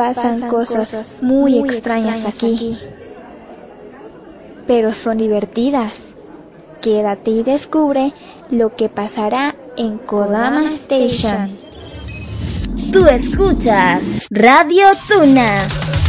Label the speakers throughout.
Speaker 1: Pasan, cosas, muy, extrañas, aquí. Pero son divertidas. Quédate y descubre lo que pasará en Kodama Station.
Speaker 2: Tú escuchas Radio Tuna.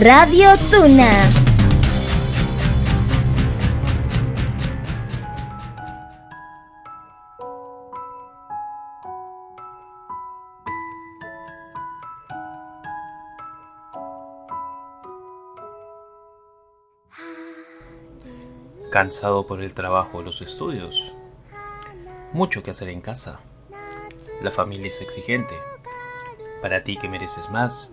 Speaker 2: Radio Tuna.
Speaker 3: Cansado por el trabajo los estudios. Mucho que hacer en casa. La familia es exigente. Para ti que mereces más.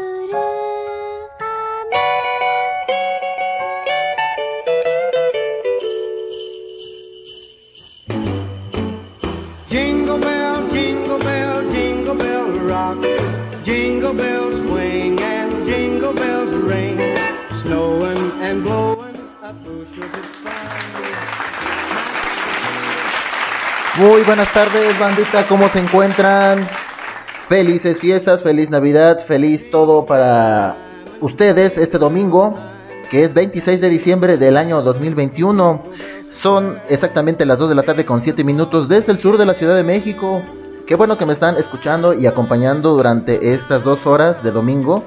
Speaker 4: Muy buenas tardes, bandita, ¿cómo se encuentran? Felices fiestas, feliz Navidad, feliz todo para ustedes este domingo, que es 26 de diciembre del año 2021. Son exactamente las 2 de la tarde con 7 minutos desde el sur de la Ciudad de México. Qué bueno que me están escuchando y acompañando durante estas dos horas de domingo.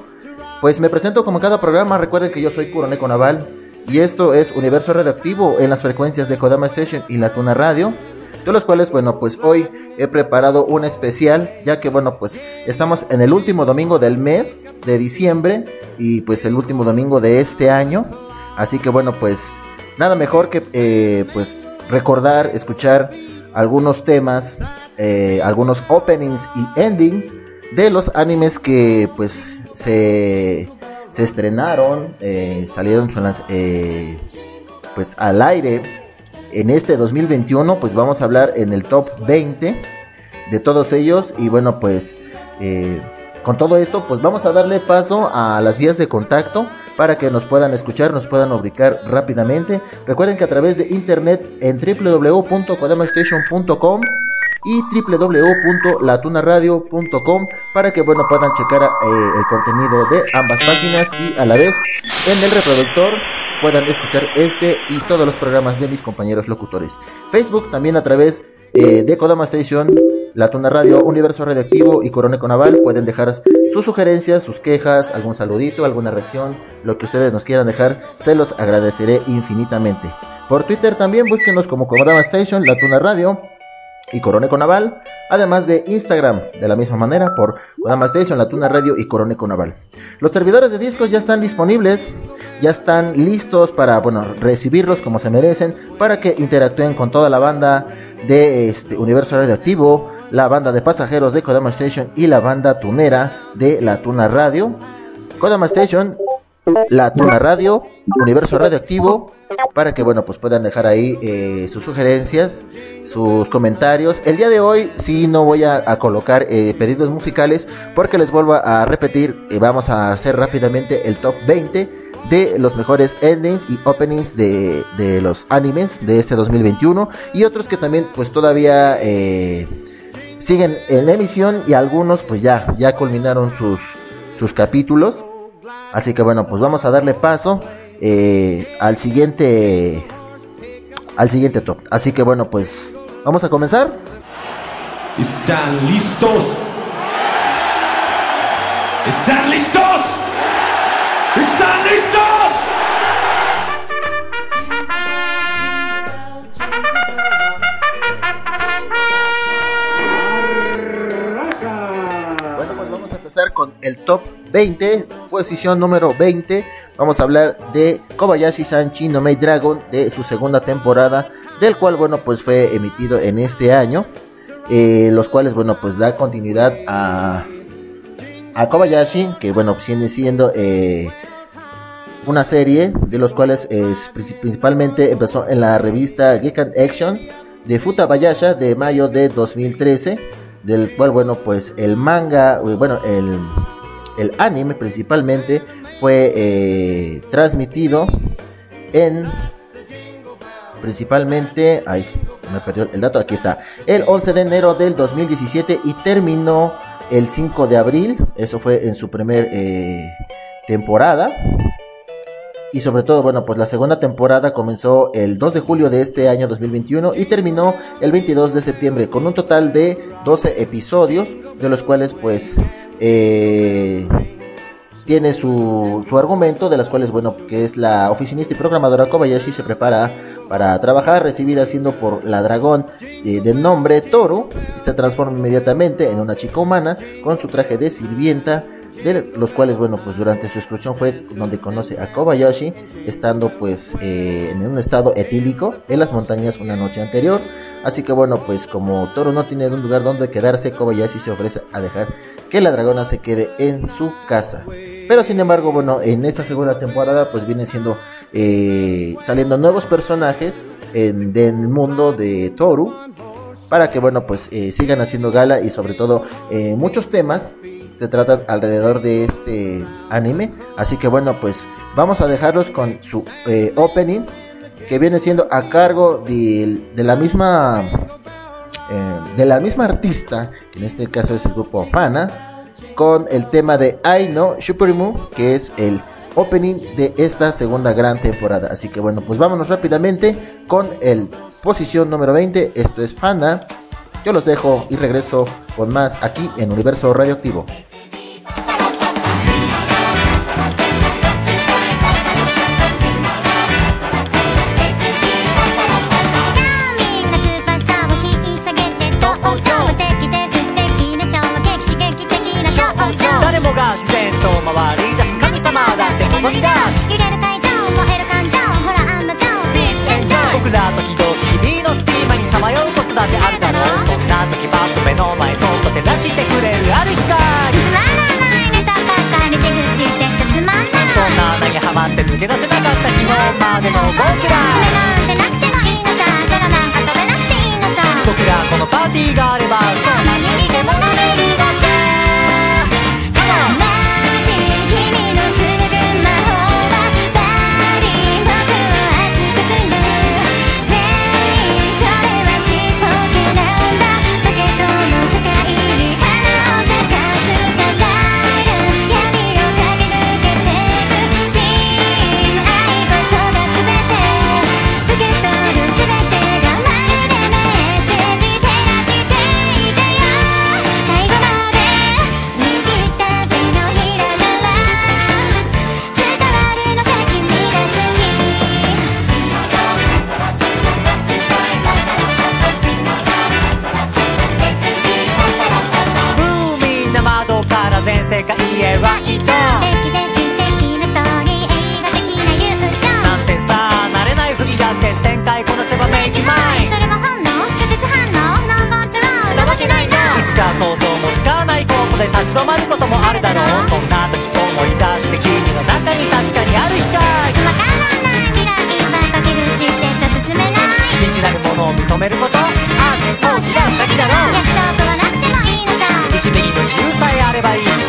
Speaker 4: Pues me presento como en cada programa, recuerden que yo soy Curoneco Naval y esto es Universo Radioactivo en las frecuencias de Kodama Station y La Tuna Radio de los cuales, bueno, pues hoy he preparado un especial, ya que, bueno, pues estamos en el último domingo del mes de diciembre y pues el último domingo de este año, así que, bueno, pues nada mejor que, eh, pues recordar, escuchar algunos temas, eh, algunos openings y endings de los animes que, pues, se, se estrenaron, eh, salieron, son las, eh, pues, al aire en este 2021 pues vamos a hablar en el top 20 de todos ellos y bueno pues eh, con todo esto pues vamos a darle paso a las vías de contacto para que nos puedan escuchar, nos puedan ubicar rápidamente. Recuerden que a través de internet en www.kodamastation.com y www.latunaradio.com para que bueno puedan checar eh, el contenido de ambas páginas y a la vez en el reproductor puedan escuchar este y todos los programas de mis compañeros locutores. Facebook también a través eh, de Kodama Station, La Tuna Radio, Universo Radioactivo y Coroneco Naval pueden dejar sus sugerencias, sus quejas, algún saludito, alguna reacción, lo que ustedes nos quieran dejar, se los agradeceré infinitamente. Por Twitter también búsquenos como Kodama Station, La Tuna Radio y Coroneco Naval, además de Instagram, de la misma manera, por Kodama Station, La Tuna Radio y Coroneco Naval. Los servidores de discos ya están disponibles, ya están listos para, bueno, recibirlos como se merecen, para que interactúen con toda la banda de este Universo Radioactivo, la banda de pasajeros de Kodama Station y la banda tunera de La Tuna Radio. Kodama Station, La Tuna Radio, Universo Radioactivo, para que bueno pues puedan dejar ahí eh, sus sugerencias sus comentarios. El día de hoy sí no voy a, a colocar eh, pedidos musicales porque les vuelvo a repetir eh, vamos a hacer rápidamente el top 20 de los mejores endings y openings de, de los animes de este 2021 y otros que también pues todavía siguen en emisión y algunos pues ya ya culminaron sus sus capítulos así que bueno pues vamos a darle paso eh, al siguiente al siguiente top. Así que bueno, pues vamos a comenzar.
Speaker 5: ¿Están listos? ¿Están listos? ¿Están listos?
Speaker 4: Bueno, pues vamos a empezar con el top 20, posición número 20. Vamos a hablar de Kobayashi Sanchi no Maid Dragon de su segunda temporada, del cual bueno, pues fue emitido en este año. Eh, los cuales bueno, pues da continuidad a a Kobayashi, que bueno, viene siendo eh, una serie de los cuales es, principalmente empezó en la revista Geek and Action de Futabayasha de mayo de 2013, del cual bueno, pues el manga, eh, bueno, el, el anime principalmente fue eh, transmitido en principalmente, ay, me perdió el dato, aquí está. El 11 de enero del 2017 y terminó el 5 de abril. Eso fue en su primer eh, temporada. Y sobre todo, bueno, pues la segunda temporada comenzó el 2 de julio de este año 2021 y terminó el 22 de septiembre con un total de 12 episodios, de los cuales pues eh, tiene su, su argumento, de las cuales, bueno, que es la oficinista y programadora Kobayashi se prepara para trabajar, recibida siendo por la dragón eh, de nombre Toro, se transforma inmediatamente en una chica humana con su traje de sirvienta, de los cuales, bueno, pues durante su excursión fue donde conoce a Kobayashi, estando pues eh, en un estado etílico en las montañas una noche anterior. Así que bueno, pues como Toro no tiene un lugar donde quedarse, Kobayashi se ofrece a dejar que la dragona se quede en su casa. Pero sin embargo, bueno, en esta segunda temporada pues viene siendo eh, saliendo nuevos personajes en, del mundo de Toru para que bueno pues eh, sigan haciendo gala y sobre todo eh, muchos temas se tratan alrededor de este anime así que bueno pues vamos a dejarlos con su opening que viene siendo a cargo de, la misma eh, de la misma artista que en este caso es el grupo Fana con el tema de Know Shuperimu que es el opening de esta segunda gran temporada. Así que bueno pues vámonos rápidamente con el posición número 20 esto es Fana. Yo los dejo y regreso con más aquí en Universo Radioactivo.
Speaker 6: だってここに出す
Speaker 7: 揺れる会場燃える感情ほら案の定 Peace and joy
Speaker 6: 僕ら時々君の隙間にさまようことだってあるだろう。そんな時パッと目の前そっと照らしてくれるある光
Speaker 7: つまらないネタばっかり手ぐしてちゃつまんない。
Speaker 6: そんな穴にはまって抜け出せなかった昨日までの僕
Speaker 7: 爪
Speaker 6: ら
Speaker 7: なんてなくてもいいのさ。空なんか飛べなくていいのさ。
Speaker 6: 僕らこのパーティーがあれば。さ
Speaker 7: 何にでも乗れるで
Speaker 6: 立ち止まることもあるだろう。そんな時思い出して君の中に確かにある光
Speaker 7: わからない未来ばかけぐしてちゃ進めない。
Speaker 6: 未知なるものを認めること。明日大きな鍵だろう。
Speaker 7: 約束はなくてもいいのさ
Speaker 6: 1ミリの自由さえあればいい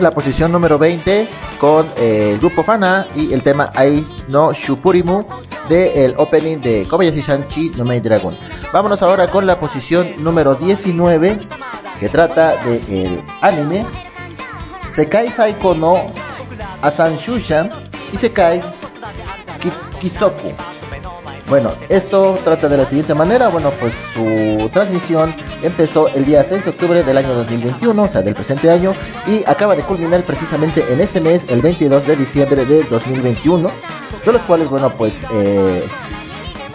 Speaker 4: bueno, pues esta es la posición número 20 con eh, el grupo Fana y el tema Ai no Shupurimu del opening de Kobayashi Shanchi no Maid Dragon. Vámonos ahora con la posición número 19 que trata del anime Sekai Saiko no Asanshusha y Sekai Ki- Kisoku. Bueno, esto trata de la siguiente manera. Bueno, pues su transmisión empezó el día 6 de octubre del año 2021, o sea, del presente año, y acaba de culminar precisamente en este mes, el 22 de diciembre de 2021, de los cuales, bueno, pues eh,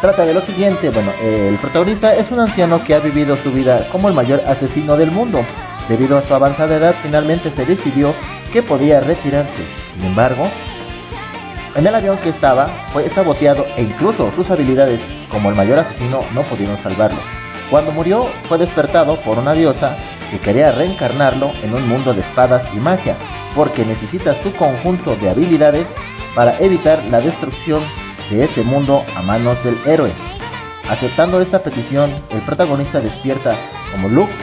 Speaker 4: trata de lo siguiente. Bueno, el protagonista es un anciano que ha vivido su vida como el mayor asesino del mundo. Debido a su avanzada edad, finalmente se decidió que podía retirarse. Sin embargo, en el avión que estaba fue saboteado e incluso sus habilidades como el mayor asesino no pudieron salvarlo. Cuando murió fue despertado por una diosa que quería reencarnarlo en un mundo de espadas y magia, porque necesita su conjunto de habilidades para evitar la destrucción de ese mundo a manos del héroe. Aceptando esta petición, el protagonista despierta como Luke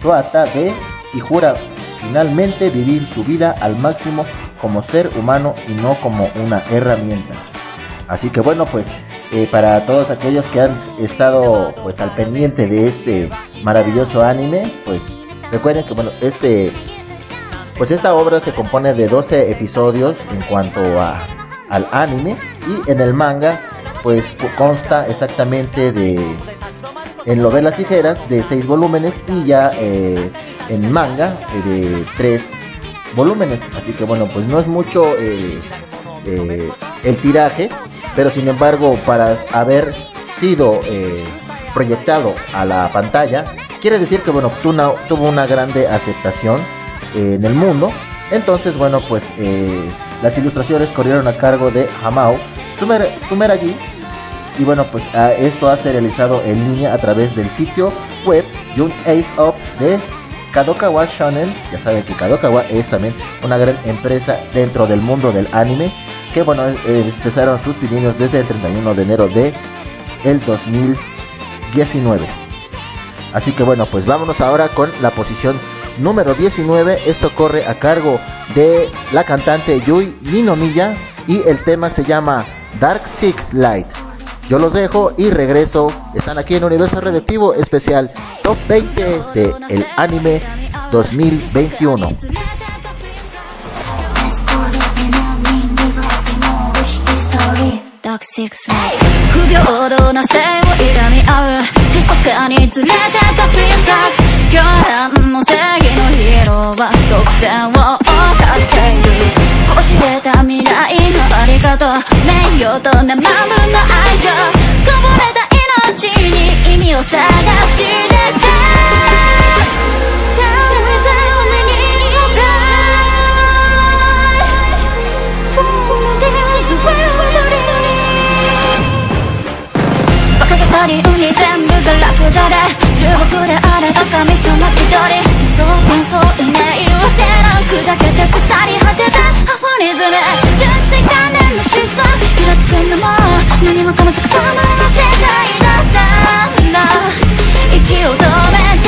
Speaker 4: Toata de y jura finalmente vivir su vida al máximo como ser humano y no como una herramienta. Así que bueno, pues eh, para todos aquellos que han estado pues al pendiente de este maravilloso anime, pues recuerden que bueno, este pues esta obra se compone de 12 episodios en cuanto a, al anime y en el manga pues consta exactamente de en novelas ligeras de 6 volúmenes y ya eh, en manga eh, de 3 volúmenes. Así que bueno, pues no es mucho el tiraje, pero sin embargo para haber sido eh, proyectado a la pantalla, quiere decir que bueno, tuvo una, tuvo una grande aceptación eh, en el mundo. Entonces bueno, pues eh, las ilustraciones corrieron a cargo de Hamao Sumer, Sumeragi y bueno, pues esto ha realizado en línea a través del sitio web Young Ace Up de Kadokawa Shonen. Ya saben que Kadokawa es también una gran empresa dentro del mundo del anime. Que bueno, eh, empezaron sus pininos desde el 31 de enero de el 2019. Así que bueno, pues vámonos ahora con la posición número 19. Esto corre a cargo de la cantante Yui Minomiya y el tema se llama Dark Sick Light. Yo los dejo y regreso. Están aquí en Universo Radioactivo especial Top 20 de el anime 2021.
Speaker 8: ダークシックス不平等な性を恨み合う密かに連れてたドリーバック狂乱の正義のヒーローは得点を犯しているこしれた未来のあり方名誉と生むの愛情こぼれた命に意味を探してた。バリウに全部がラクダで中国であれば神様気取りそう幻想夢言わせろ砕けて腐り果てたアフォニズム純粋観念の思想イラつくのも何もかも逆さまな世界だったんだ息を止めて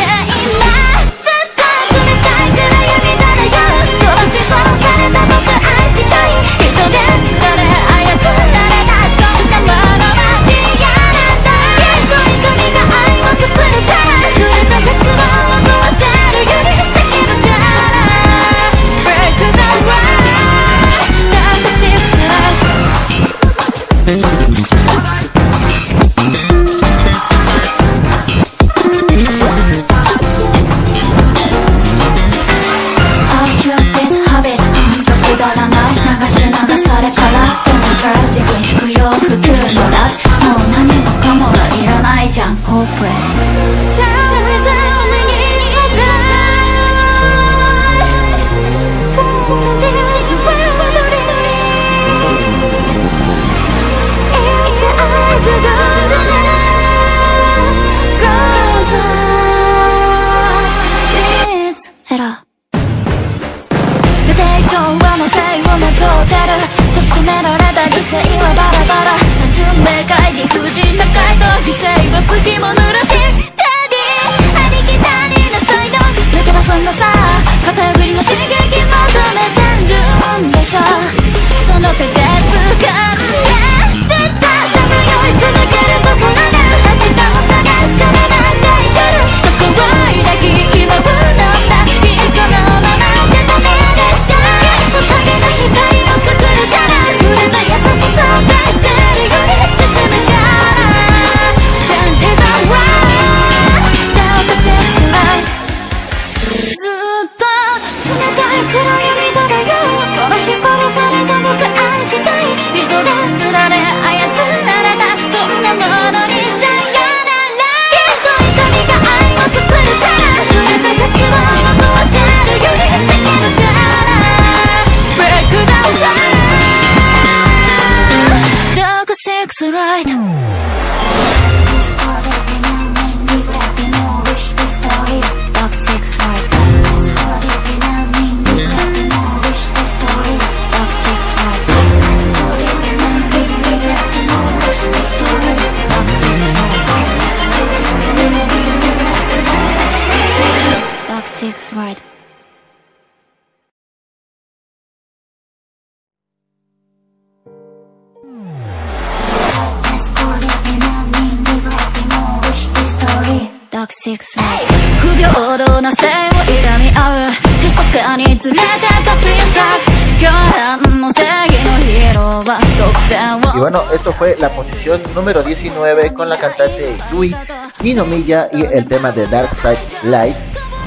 Speaker 4: número 19 con la cantante Yui Ninomiya y el tema de Dark Side Light.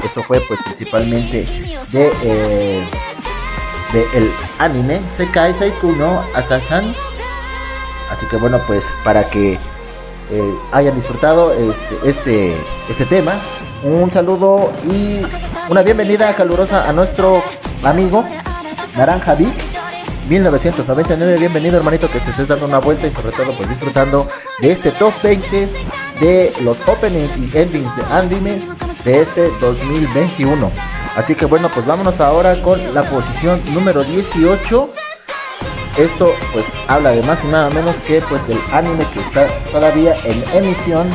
Speaker 4: Esto fue pues principalmente de, eh, el anime Sekai Saiku no Asasan. Así que bueno, pues para que eh, hayan disfrutado este, este, este tema, un saludo y una bienvenida calurosa a nuestro amigo Naranja Vic 1999, bienvenido hermanito que te estés dando una vuelta y sobre todo pues disfrutando de este top 20 de los openings y endings de animes de este 2021. Así que bueno, pues vámonos ahora con la posición número 18. Esto pues habla de más y nada menos que pues del anime que está todavía en emisión.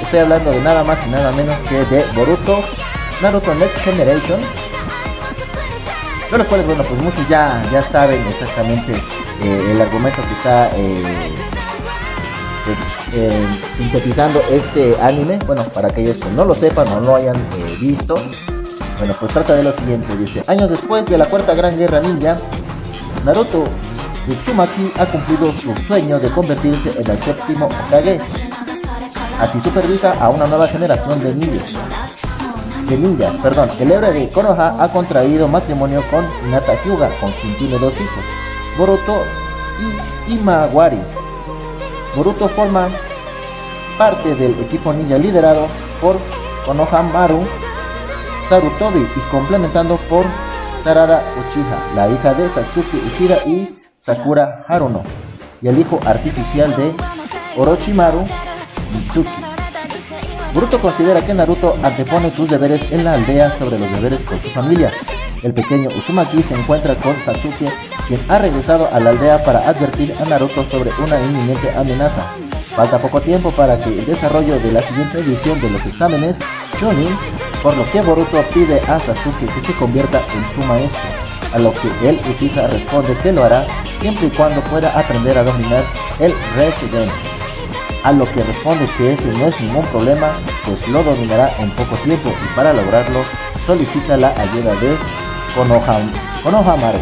Speaker 4: Estoy hablando de nada más y nada menos que de Boruto, Naruto Next Generation, de los cuales, bueno, pues muchos ya, ya saben exactamente eh, el argumento que está eh, pues, eh, sintetizando este anime. Bueno, para aquellos que no lo sepan o no hayan visto, bueno, pues trata de lo siguiente: dice, años después de la cuarta gran guerra ninja, Naruto Uzumaki ha cumplido su sueño de convertirse en el séptimo Hokage. Así supervisa a una nueva generación de ninjas de ninjas, perdón, el héroe de Konoha ha contraído matrimonio con Hinata Hyuga, con quien tiene dos hijos, Boruto y Imawari. Boruto forma parte del equipo ninja liderado por Konoha Maru, Sarutobi y complementando por Sarada Uchiha, la hija de Satsuki Uchiha y Sakura Haruno, y el hijo artificial de Orochimaru Mitsuki. Boruto considera que Naruto antepone sus deberes en la aldea sobre los deberes con su familia. El pequeño Uzumaki se encuentra con Satsuki, quien ha regresado a la aldea para advertir a Naruto sobre una inminente amenaza. Falta poco tiempo para que el desarrollo de la siguiente edición de los exámenes Chunin, por lo que Boruto pide a Sasuke que se convierta en su maestro, a lo que él Uchiha responde que lo hará siempre y cuando pueda aprender a dominar el Resident a lo que responde que ese no es ningún problema, pues lo dominará en poco tiempo y para lograrlo solicita la ayuda de Konoha, Konohamaru.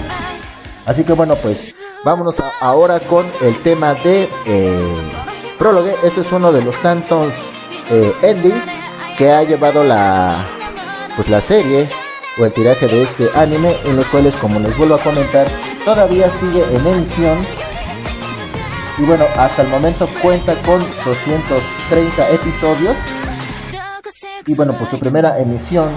Speaker 4: Así que bueno, pues vámonos ahora con el tema de eh, prólogo. Este es uno de los tantos eh, endings que ha llevado la pues la serie o el tiraje de este anime en los cuales como les vuelvo a comentar todavía sigue en emisión y bueno, hasta el momento cuenta con 230 episodios. Y bueno, pues su primera emisión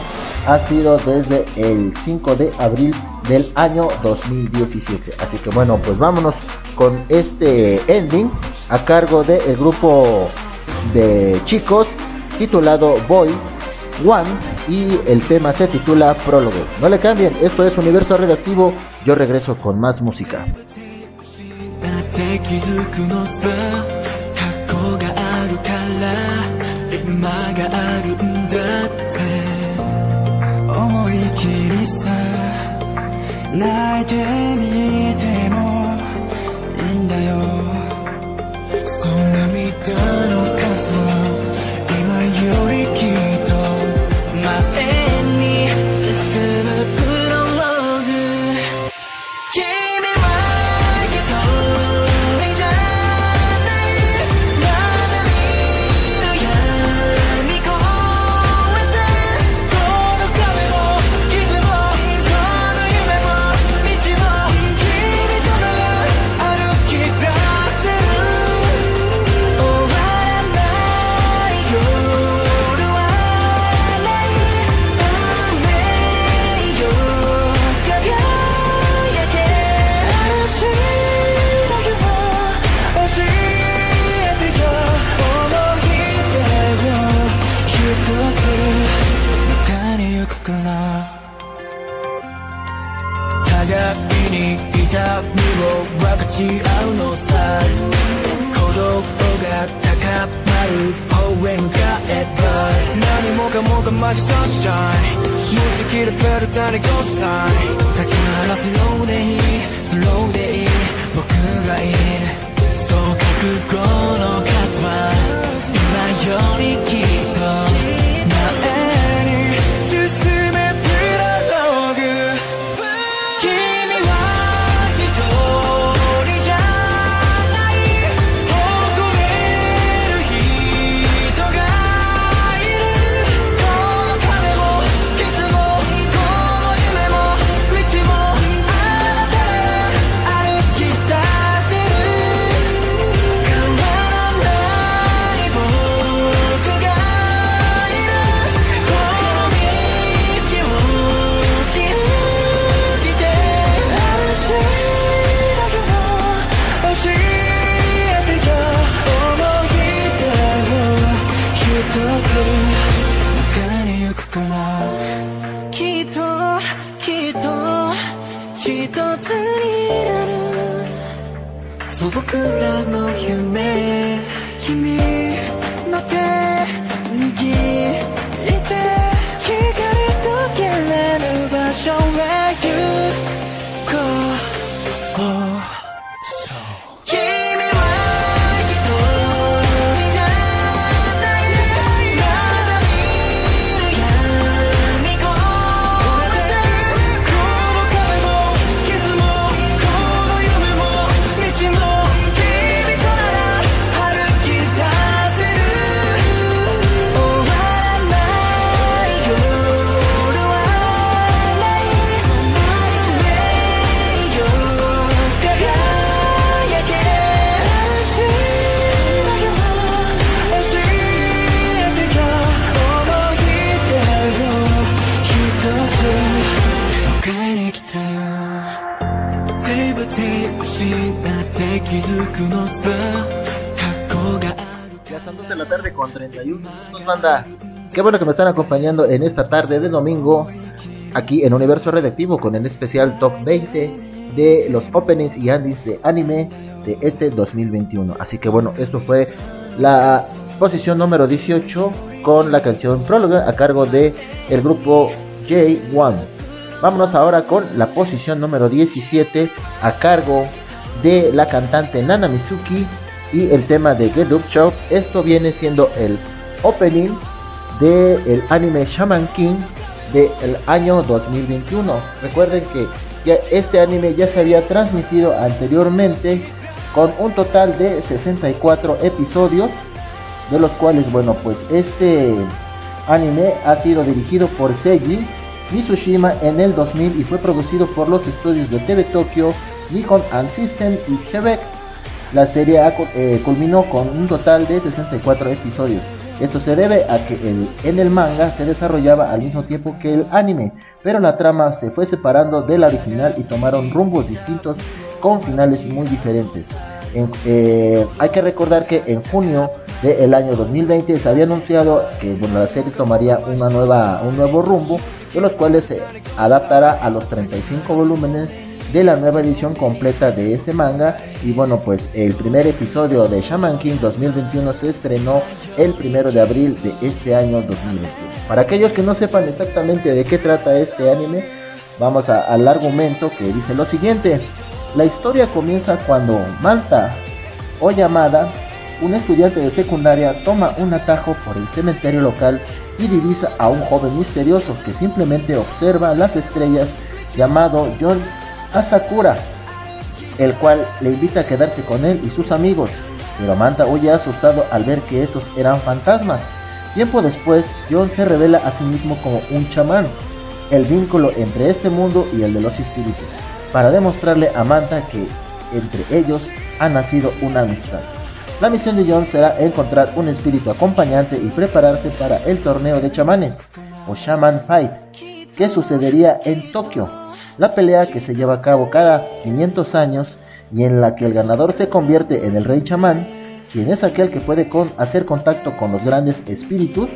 Speaker 4: ha sido desde el 5 de abril del año 2017. Así que bueno, pues vámonos con este ending a cargo del grupo de chicos titulado Boy One y el tema se titula Prólogo. No le cambien, esto es Universo Radioactivo. Yo regreso con más música.
Speaker 9: 気づくのさ。過去があるから今があるんだって。思い切りさ泣いてみてもいいんだよ。そんな涙のち合うのさ。孤独が高まる方へ向かえば何もかもがマジサンシャインもうできるベルタにゴーサインだからスローでいい。スローでいい。僕がいる。そう覚悟の数は。今よりるそ
Speaker 4: con 31 minutos, banda. Qué bueno que me están acompañando en esta tarde de domingo aquí en Universo Redactivo con el especial Top 20 de los openings y andies de anime de este 2021. Así que bueno, esto fue la posición número 18 con la canción Próloga a cargo de el grupo J1. Vámonos ahora con la posición número 17 a cargo de la cantante Nana Mizuki y el tema de Get Up Shop. Esto viene siendo el opening del anime Shaman King del año 2021. Recuerden que ya este anime ya se había transmitido anteriormente con un total de 64 episodios, de los cuales, bueno, pues este anime ha sido dirigido por Seiji Mitsushima en el 2000 y fue producido por los estudios de TV Tokyo, Nikon and System y Quebec. La serie eh, culminó con un total de 64 episodios. Esto se debe a que en el manga se desarrollaba al mismo tiempo que el anime, pero la trama se fue separando de la original y tomaron rumbos distintos con finales muy diferentes. En- eh, hay que recordar que en junio del año 2020 se había anunciado que la serie tomaría un nuevo rumbo, de los cuales se adaptará a los 35 volúmenes de la nueva edición completa de este manga. Y bueno, pues el primer episodio de Shaman King 2021 se estrenó el primero de abril de este año 2021. Para aquellos que no sepan exactamente de qué trata este anime, vamos al argumento que dice lo siguiente. La historia comienza cuando Manta o llamada, un estudiante de secundaria toma un atajo por el cementerio local y divisa a un joven misterioso que simplemente observa las estrellas llamado John Asakura, el cual le invita a quedarse con él y sus amigos, pero Manta huye asustado al ver que estos eran fantasmas. Tiempo después, John se revela a sí mismo como un chamán, el vínculo entre este mundo y el de los espíritus, para demostrarle a Manta que entre ellos ha nacido una amistad. La misión de John será encontrar un espíritu acompañante y prepararse para el torneo de chamanes, o Shaman Fight, que sucedería en Tokio la pelea que se lleva a cabo cada 500 años y en la que el ganador se convierte en el rey chamán, quien es aquel que puede hacer contacto con los grandes espíritus,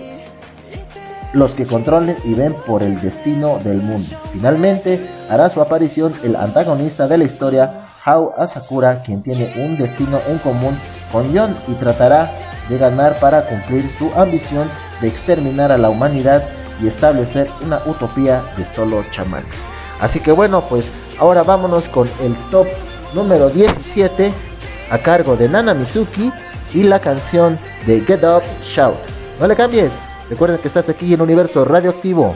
Speaker 4: los que controlen y ven por el destino del mundo. Finalmente, hará su aparición el antagonista de la historia, Hao Asakura, quien tiene un destino en común con Yon y tratará de ganar para cumplir su ambición de exterminar a la humanidad y establecer una utopía de solo chamanes. Así que bueno, pues ahora vámonos con el top número 17 a cargo de Nana Mizuki y la canción de Get Up Shout. No le cambies, recuerda que estás aquí en Universo Radioactivo.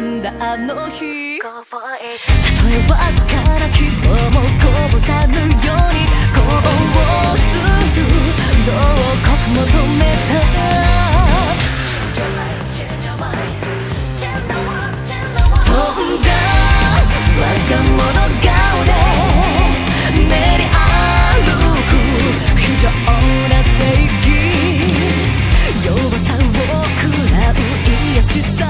Speaker 10: んだあの日。た。とえわずかな希望もこぼさぬように行動するどう刻求めた。飛んだ我が物顔で練り歩く非常な正義弱さを食らう癒しさ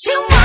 Speaker 10: too much.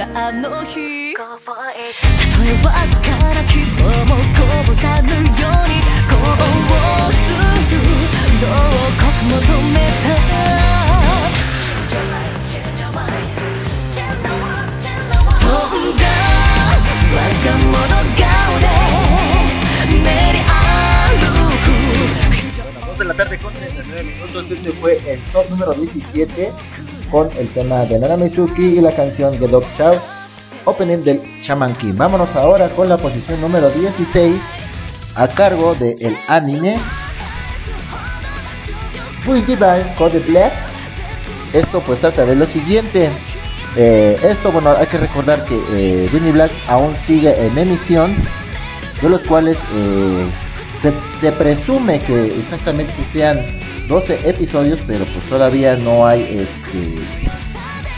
Speaker 10: だあの日たとえわずかな希望もこぼさぬようにこうする牢獄も止めた De la
Speaker 4: tarde con 39 minutos, este fue el top número 17 con el tema de Nana Mizuki y la canción Get Up Chow, opening del Shaman King. Vámonos ahora con la posición número 16 a cargo del el anime Full Divine Code Black. Esto pues trata de lo siguiente. Eh, esto, bueno, hay que recordar que eh, Vinny Black aún sigue en emisión, de los cuales eh, se presume que exactamente sean 12 episodios, pero pues todavía no hay este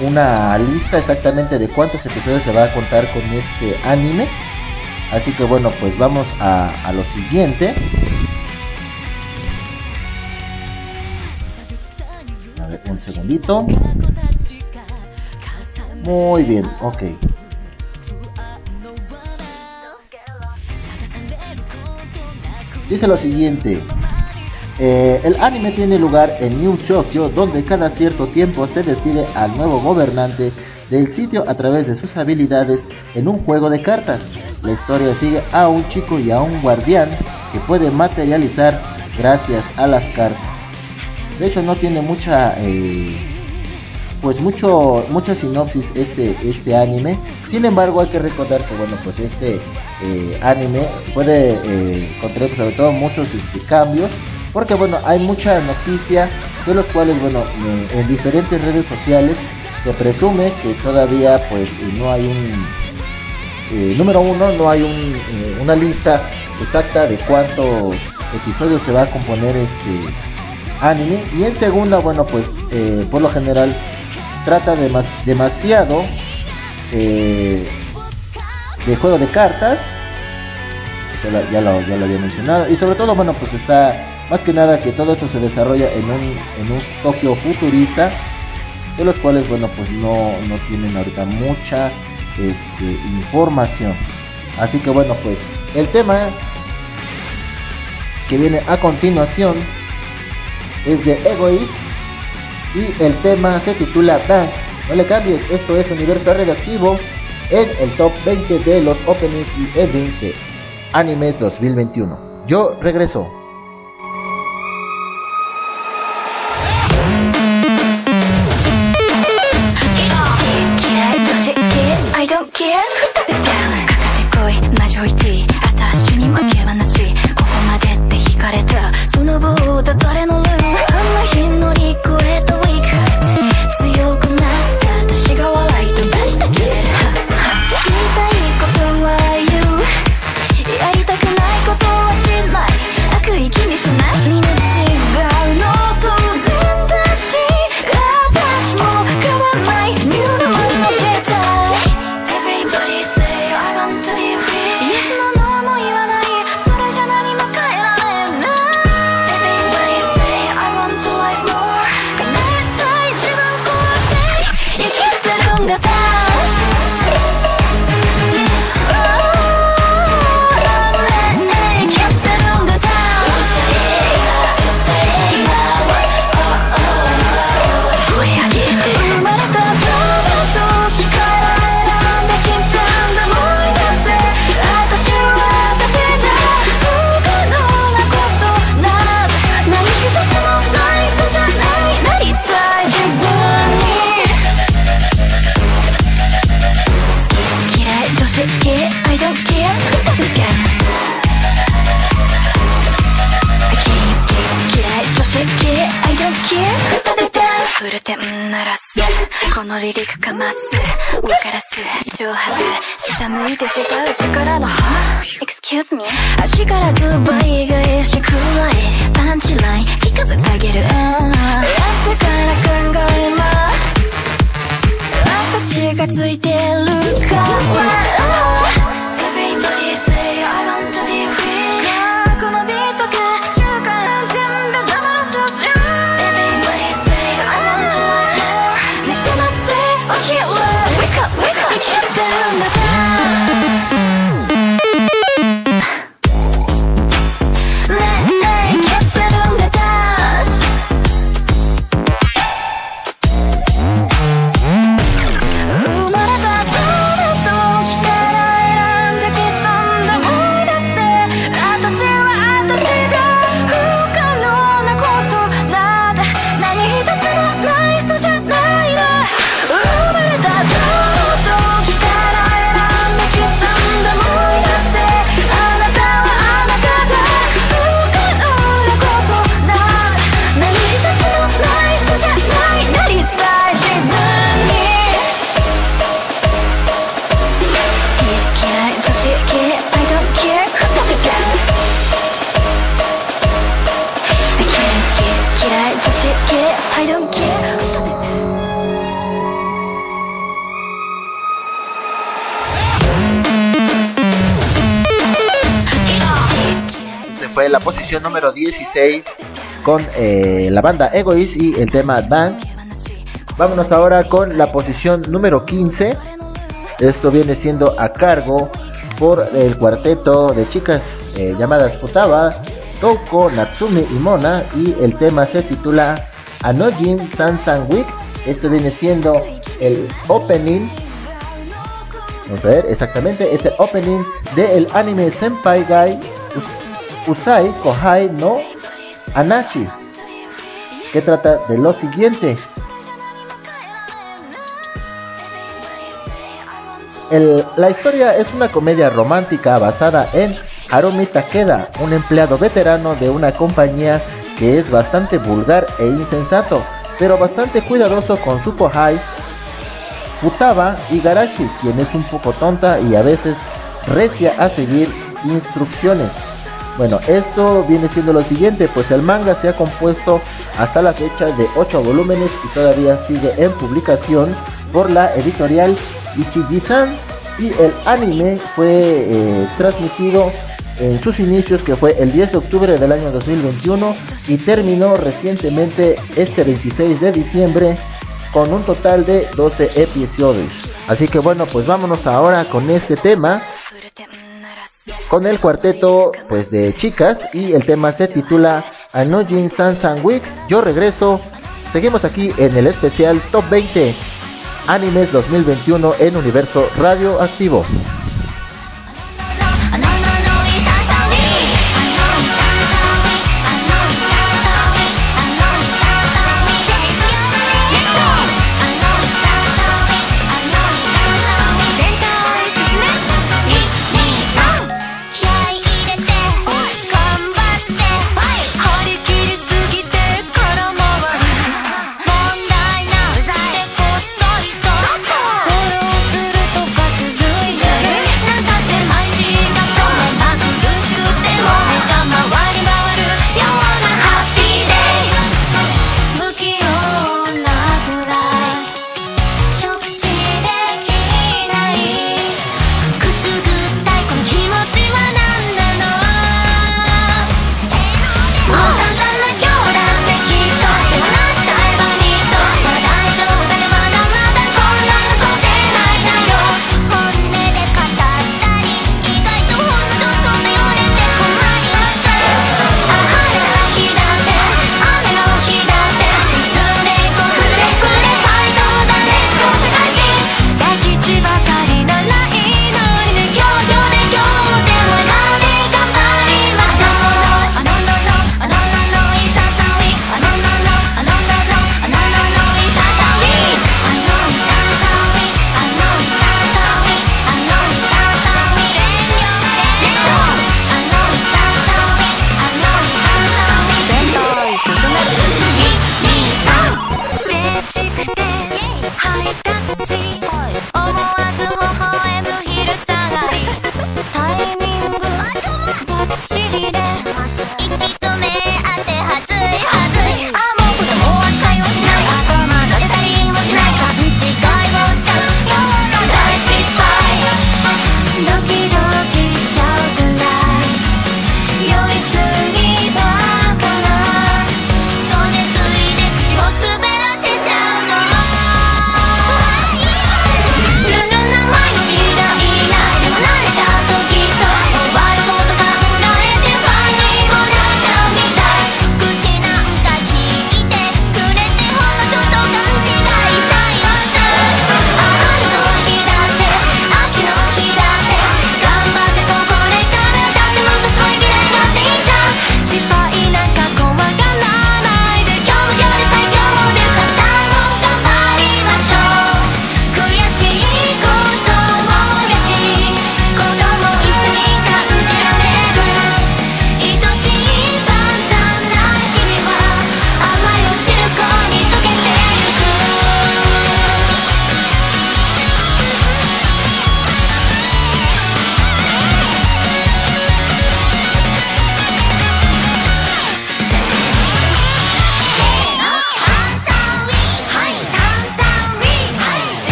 Speaker 4: una lista exactamente de cuántos episodios se va a contar con este anime. Así que bueno, pues vamos a, a lo siguiente. A ver, un segundito. Muy bien, ok. Dice lo siguiente. Eh, el anime tiene lugar en New Tokyo, donde cada cierto tiempo se decide al nuevo gobernante del sitio a través de sus habilidades en un juego de cartas. La historia sigue a un chico y a un guardián que puede materializar gracias a las cartas. De hecho, no tiene mucha, eh, pues mucho, mucha sinopsis este, este anime. Sin embargo, hay que recordar que bueno, pues este eh, anime puede contener sobre todo muchos este, cambios porque bueno hay mucha noticia de los cuales bueno eh, en diferentes redes sociales se presume que todavía pues eh, no hay un eh, número uno no hay un, una lista exacta de cuántos episodios se va a componer este anime. Y en segunda bueno pues por lo general trata de más, demasiado de juego de cartas. Ya lo había mencionado. Y sobre todo bueno pues está más que nada que todo esto se desarrolla en un, en un Tokio futurista de los cuales bueno pues no, no tienen ahorita mucha este, información así que bueno pues el tema que viene a continuación es de Egoist y el tema se titula Bang. No le cambies, esto es Universo Radioactivo en el top 20 de los openings y endings de Animes 2021. Yo regreso.
Speaker 11: 離陸かます上からす蒸発下向い。てしまう力の Excuse me 足からず倍返しくらいパンチライン。聞かせてあげるやってから考えま私がつい。てるから
Speaker 4: con eh, la banda Egoist y el tema Advance. Vámonos ahora con la posición número 15. Esto viene siendo a cargo por el cuarteto de chicas eh, llamadas Futaba, Toko, Natsume y Mona y el tema se titula Anojin Sansan Week. Esto viene siendo el opening. Vamos a ver, exactamente, es el opening del anime Senpai Gai Usai Kohai no Anashi. Que trata de lo siguiente. La historia es una comedia romántica basada en Harumi Takeda, un empleado veterano de una compañía que es bastante vulgar e insensato, pero bastante cuidadoso con su kohai Futaba Igarashi, quien es un poco tonta y a veces recia a seguir instrucciones. Bueno, esto viene siendo lo siguiente, pues el manga se ha compuesto hasta la fecha de 8 volúmenes y todavía sigue en publicación por la editorial Ichigi-san y el anime fue eh, transmitido en sus inicios que fue el 10 de octubre del año 2021 y terminó recientemente este 26 de diciembre con un total de 12 episodios. Así que bueno, pues vámonos ahora con este tema con el cuarteto pues de chicas y el tema se titula Anojin Sansan Week. Yo regreso. Seguimos aquí en el especial Top 20 Animes 2021 en Universo Radioactivo.
Speaker 7: 気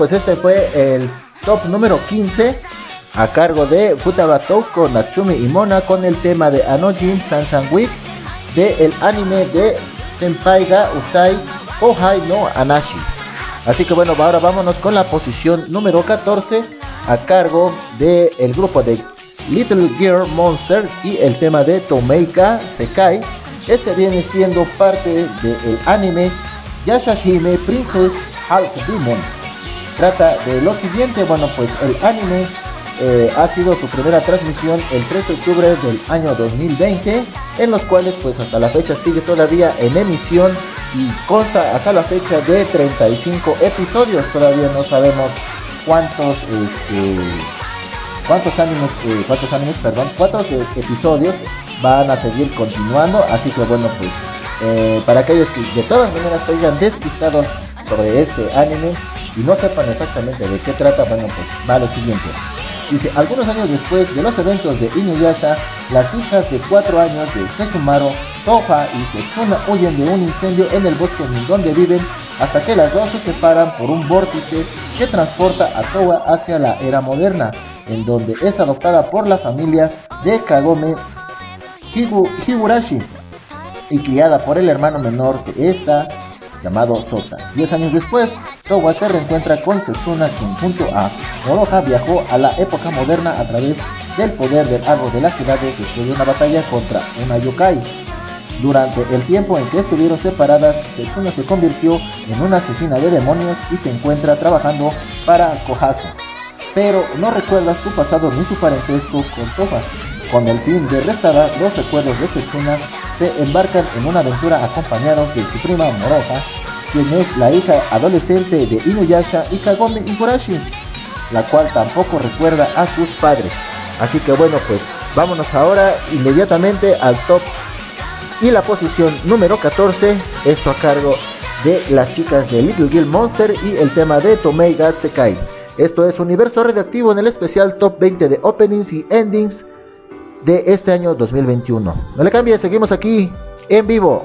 Speaker 4: pues este fue el top número 15 a cargo de Futaba Touko, Natsumi y Mona con el tema de Anojin Sansan Week de el anime de Senpai ga Usai Kohai no Anashi. Así que bueno, ahora vámonos con la posición número 14 a cargo del el grupo de Little Girl Monster y el tema de Tomeika Sekai. Este viene siendo parte del anime Yashashime Princess Half Demon. Trata de lo siguiente, bueno pues el anime eh, ha sido su primera transmisión el 3 de octubre del año 2020, en los cuales pues hasta la fecha sigue todavía en emisión y consta hasta la fecha de 35 episodios, todavía no sabemos cuántos este, cuántos animes, eh, cuántos animes, perdón, cuántos eh, episodios van a seguir continuando, así que bueno pues para aquellos que de todas maneras hayan despistados sobre este anime y no sepan exactamente de qué trata, bueno pues va lo siguiente. Dice, algunos años después de los eventos de Inuyasha, las hijas de 4 años de Setsumaro, Toha y Setsuna huyen de un incendio en el bosque donde viven hasta que las dos se separan por un vórtice que transporta a Towa hacia la era moderna, en donde es adoptada por la familia de Kagome Higu- Higurashi y criada por el hermano menor de esta, llamado Sota. Diez años después, Towa se reencuentra con Setsuna, quien junto a Moroha viajó a la época moderna a través del poder del árbol de las ciudades después de una batalla contra una yokai. Durante el tiempo en que estuvieron separadas, Setsuna se convirtió en una asesina de demonios y se encuentra trabajando para Kohaku. Pero no recuerda su pasado ni su parentesco con Toha. Con el fin de restaurar los recuerdos de Setsuna, se embarcan en una aventura acompañados de su prima Moroha, quien es la hija adolescente de Inuyasha y Kagome Higurashi, la cual tampoco recuerda a sus padres. Así que bueno, pues vámonos ahora inmediatamente al top y la posición número 14, esto a cargo de las chicas de Little Girl Monster y el tema de Tomei Gatsekai. Esto es Universo Redactivo en el especial Top 20 de Openings y Endings de este año 2021. No le cambie, seguimos aquí en vivo.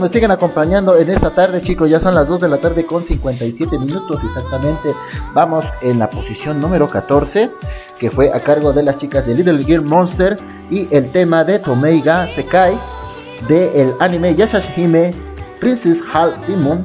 Speaker 4: Me siguen acompañando en esta tarde, chicos. Ya son las 2 de la tarde con 57 minutos exactamente. Vamos en la posición número 14, que fue a cargo de las chicas de Little Gear Monster y el tema de Tomeiga Sekai del anime Yashashihime Princess Hall Demon,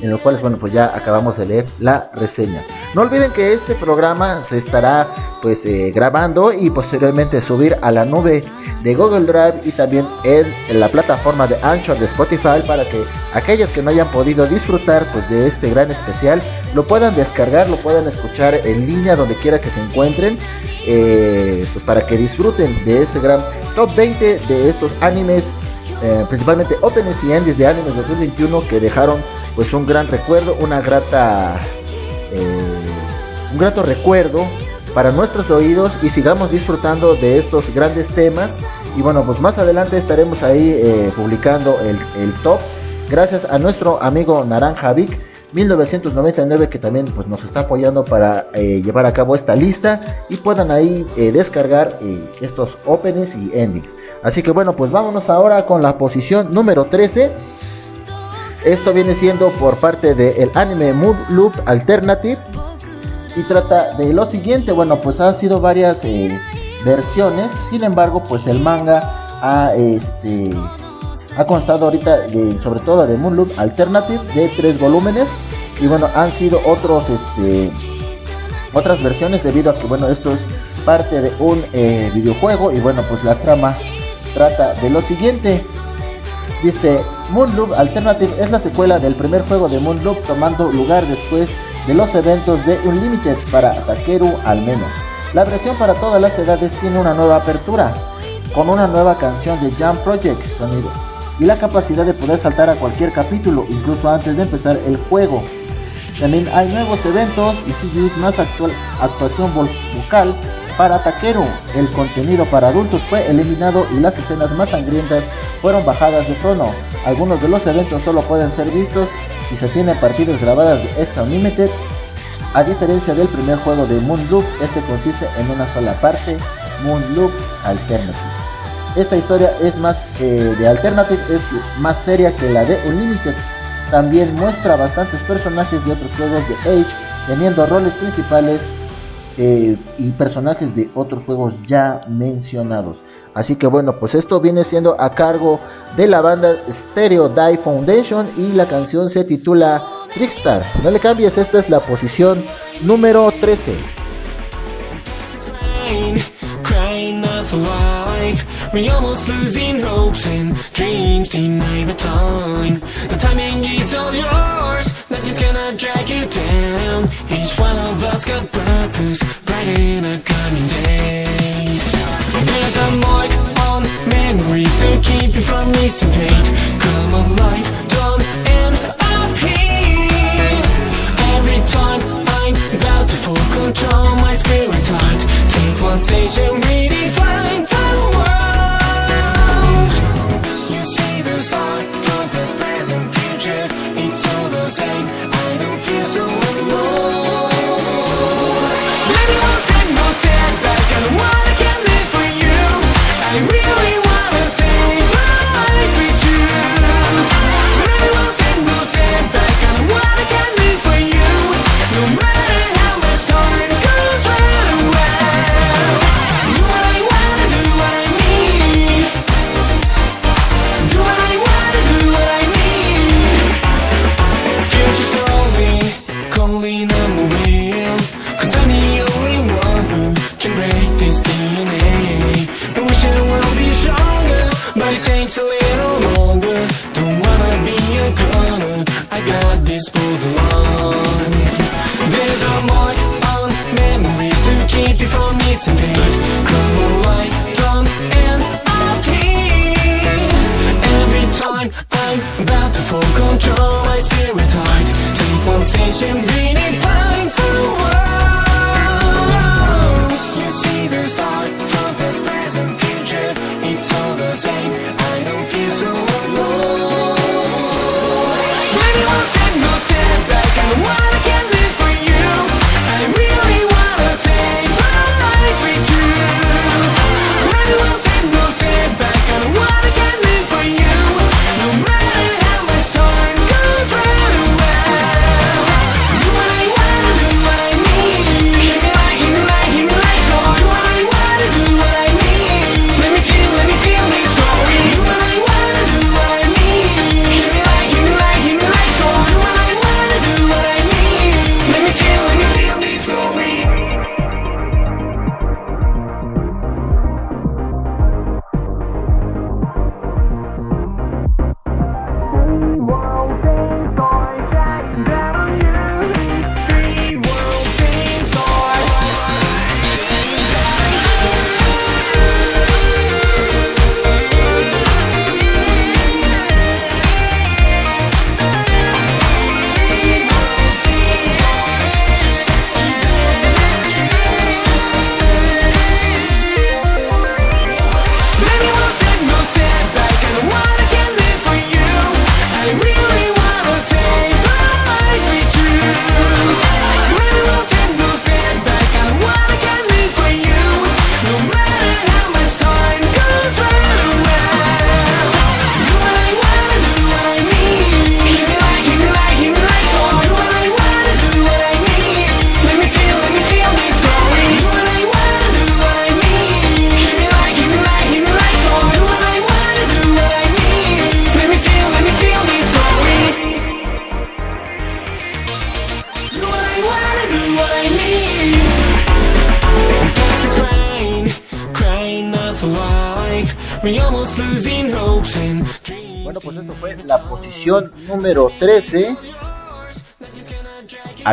Speaker 4: en los cuales, bueno, pues ya acabamos de leer la reseña. No olviden que este programa se estará pues eh, grabando y posteriormente subir a la nube de Google Drive y también en, la plataforma de Anchor de Spotify para que aquellos que no hayan podido disfrutar pues de este gran especial lo puedan descargar, lo puedan escuchar en línea donde quiera que se encuentren eh, pues para que disfruten de este gran top 20 de estos animes eh, principalmente openings y endings de animes 2021 que dejaron pues un gran recuerdo, una grata eh, un grato recuerdo para nuestros oídos y sigamos disfrutando de estos grandes temas y bueno pues más adelante estaremos ahí eh, publicando el, el top. Gracias a nuestro amigo Naranja Vic 1999 que también pues nos está apoyando para eh, llevar a cabo esta lista y puedan ahí eh, descargar estos openings y endings. Así que bueno pues vámonos ahora con la posición número 13 esto viene siendo por parte del anime Mood Loop Alternative. Y trata de lo siguiente. Bueno, pues ha sido varias versiones. Sin embargo, pues el manga ha este ha constado ahorita de, sobre todo de Moon Loop Alternative de tres volúmenes y bueno han sido otros este otras versiones debido a que bueno esto es parte de un eh, videojuego y bueno pues la trama trata de lo siguiente Dice, Moonloop Alternative es la secuela del primer juego de Moonloop tomando lugar después de los eventos de Unlimited para Takeru al menos. La versión para todas las edades tiene una nueva apertura, con una nueva canción de Jam Project sonido, y la capacidad de poder saltar a cualquier capítulo, incluso antes de empezar el juego. También hay nuevos eventos y CGs más actual, actuación vo- vocal para Takeru. El contenido para adultos fue eliminado y las escenas más sangrientas fueron bajadas de tono. Algunos de los eventos solo pueden ser vistos si se tienen partidas grabadas de Extra Unlimited. A diferencia del primer juego de Moon Loop, este consiste en una sola parte, Moon Loop Alternative. Esta historia es más eh, de Alternative, es más seria que la de Unlimited. También muestra bastantes personajes de otros juegos de Age, teniendo roles principales eh, y personajes de otros juegos ya mencionados. Así que bueno, pues esto viene siendo a cargo de la banda Stereo Die Foundation y la canción se titula Trickstar. No le cambies, esta es la posición número 13.
Speaker 9: pain, crying out for life. We almost losing hopes and dreams denied by time. The timing is all yours, that's just gonna drag you down. Each one of us got purpose, bright in the coming days. There's a mark on memories to keep you from missing fate. Come alive, full control my spirit heart. Take one stage and redefine the world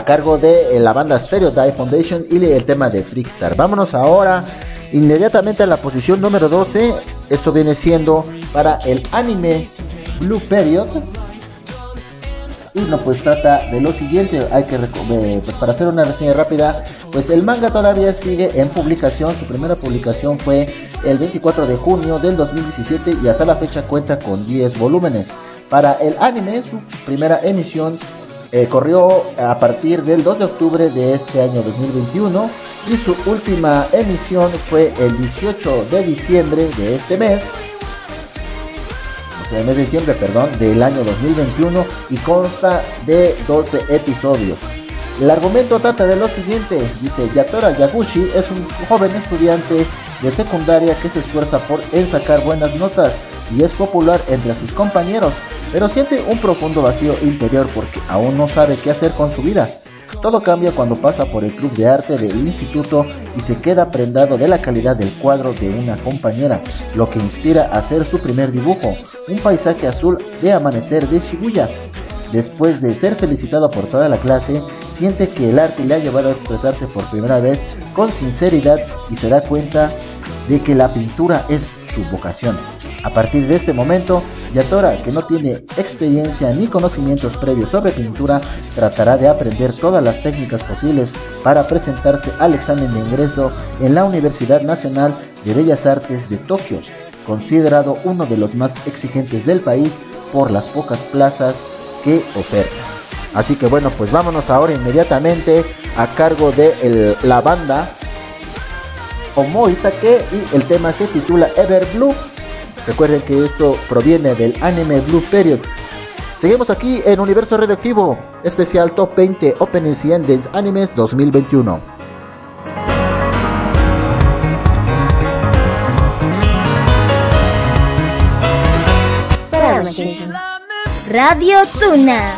Speaker 4: cargo de eh, la banda Stereotype Foundation y el tema de Trickstar. Vámonos ahora inmediatamente a la posición número 12. Esto viene siendo para el anime Blue Period. Y no, pues trata de lo siguiente, hay que eh, pues para hacer una reseña rápida, pues el manga todavía sigue en publicación, su primera publicación fue el 24 de junio del 2017 y hasta la fecha cuenta con 10 volúmenes. Para el anime, su primera emisión eh, corrió a partir del 2 de octubre de este año 2021 y su última emisión fue el 18 de diciembre de este mes o sea, el mes de diciembre, perdón, del año 2021 y consta de 12 episodios. El argumento trata de lo siguiente, dice Yatora Yaguchi es un joven estudiante de secundaria que se esfuerza por sacar buenas notas y es popular entre sus compañeros, pero siente un profundo vacío interior porque aún no sabe qué hacer con su vida. Todo cambia cuando pasa por el club de arte del instituto y se queda prendado de la calidad del cuadro de una compañera, lo que inspira a hacer su primer dibujo, un paisaje azul de amanecer de Shibuya. Después de ser felicitado por toda la clase, siente que el arte le ha llevado a expresarse por primera vez con sinceridad y se da cuenta de que la pintura es su vocación. A partir de este momento, Yatora, que no tiene experiencia ni conocimientos previos sobre pintura, tratará de aprender todas las técnicas posibles para presentarse al examen de ingreso en la Universidad Nacional de Bellas Artes de Tokio, considerado uno de los más exigentes del país por las pocas plazas que oferta. Así que bueno, pues vámonos ahora inmediatamente a cargo de el- la banda Omoitake y el tema se titula Ever Blue. Recuerden que esto proviene del anime Blue Period. Seguimos aquí en Universo Radioactivo, especial Top 20 Opening 100 de Animes 2021.
Speaker 2: Radio Tuna.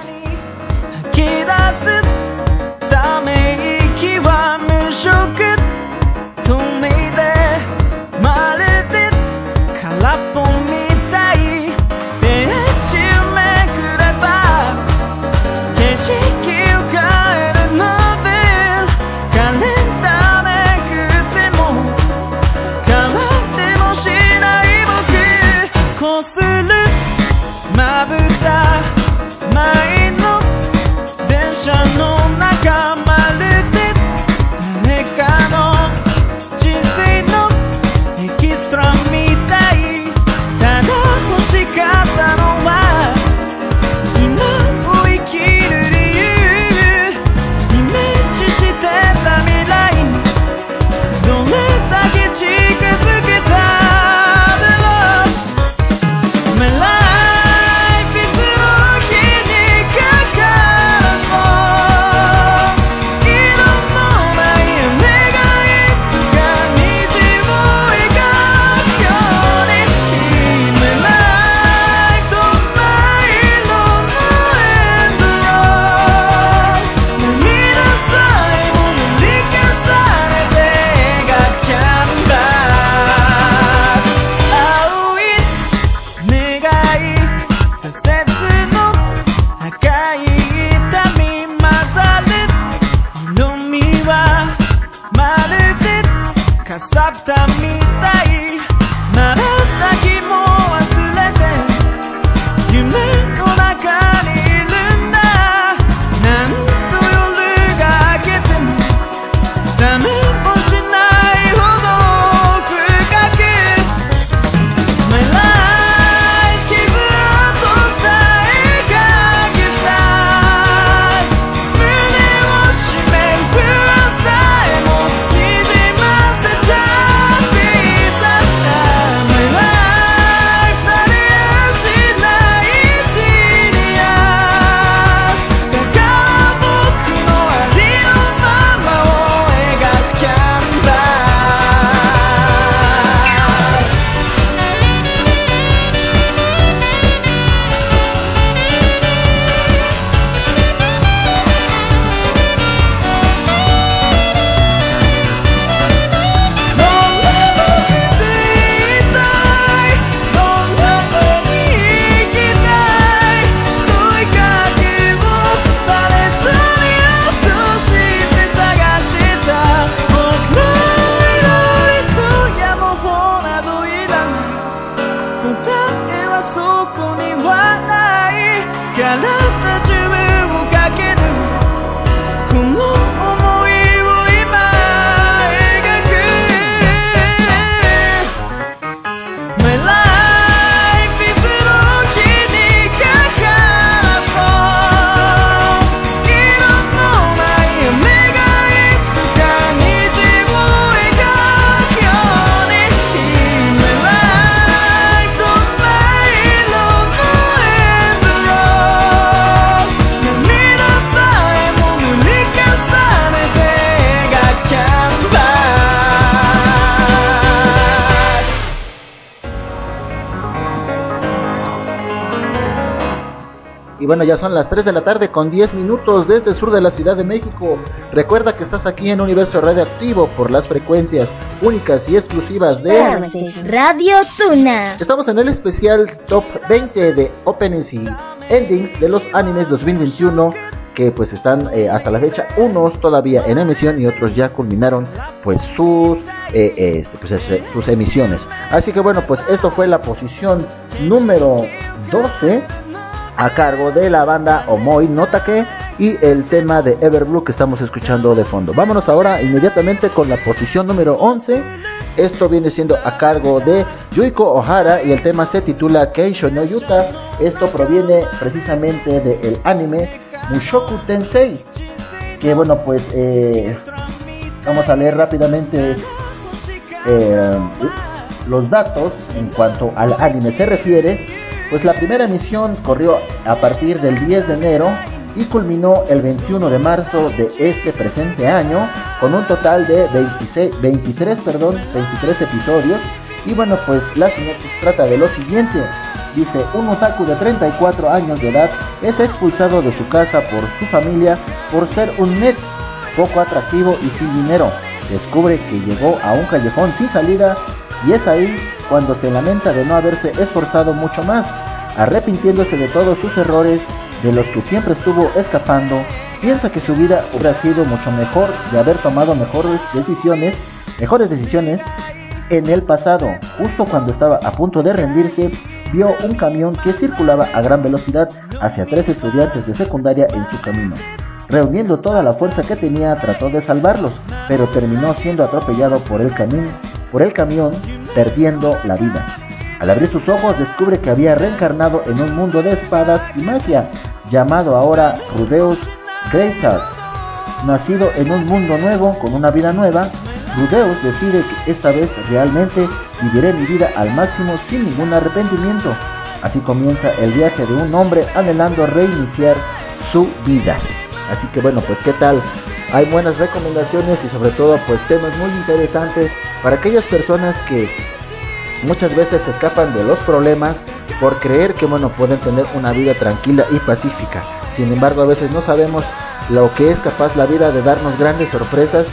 Speaker 4: Bueno, ya son las 3 de la tarde con 10 minutos desde el sur de la Ciudad de México. Recuerda que estás aquí en Universo Radioactivo por las frecuencias únicas y exclusivas de...
Speaker 2: Radio Tuna.
Speaker 4: Estamos en el especial Top 20 de Openings y Endings de los animes 2021 que pues están eh, hasta la fecha unos todavía en emisión y otros ya culminaron pues sus eh, este, pues, sus emisiones así que bueno pues esto fue la posición número 12 a cargo de la banda Omoi Notake y el tema de Everblue que estamos escuchando de fondo. Vámonos ahora inmediatamente con la posición número 11. Esto viene siendo a cargo de Yuiko Ohara y el tema se titula Keisho no Yuta. Esto proviene precisamente del anime Mushoku Tensei. Que bueno, pues eh, vamos a leer rápidamente eh, los datos en cuanto al anime se refiere, pues la primera emisión corrió a partir del 10 de enero y culminó el 21 de marzo de este presente año con un total de 26, 23, perdón, 23 episodios. Y bueno, pues la sinopsis trata de lo siguiente. Dice, un otaku de 34 años de edad es expulsado de su casa por su familia por ser un net poco atractivo y sin dinero. Descubre que llegó a un callejón sin salida y es ahí cuando se lamenta de no haberse esforzado mucho más, arrepintiéndose de todos sus errores de los que siempre estuvo escapando, piensa que su vida hubiera sido mucho mejor de haber tomado mejores decisiones, mejores decisiones en el pasado. Justo cuando estaba a punto de rendirse, vio un camión que circulaba a gran velocidad hacia tres estudiantes de secundaria en su camino. Reuniendo toda la fuerza que tenía, trató de salvarlos, pero terminó siendo atropellado por el, por el camión, perdiendo la vida. Al abrir sus ojos, descubre que había reencarnado en un mundo de espadas y magia, llamado ahora Rudeus Greater. Nacido en un mundo nuevo, con una vida nueva, Rudeus decide que esta vez realmente viviré mi vida al máximo sin ningún arrepentimiento. Así comienza el viaje de un hombre anhelando reiniciar su vida. Así que bueno, pues qué tal. Hay buenas recomendaciones y sobre todo pues temas muy interesantes para aquellas personas que muchas veces se escapan de los problemas por creer que bueno pueden tener una vida tranquila y pacífica. Sin embargo, a veces no sabemos lo que es capaz la vida de darnos grandes sorpresas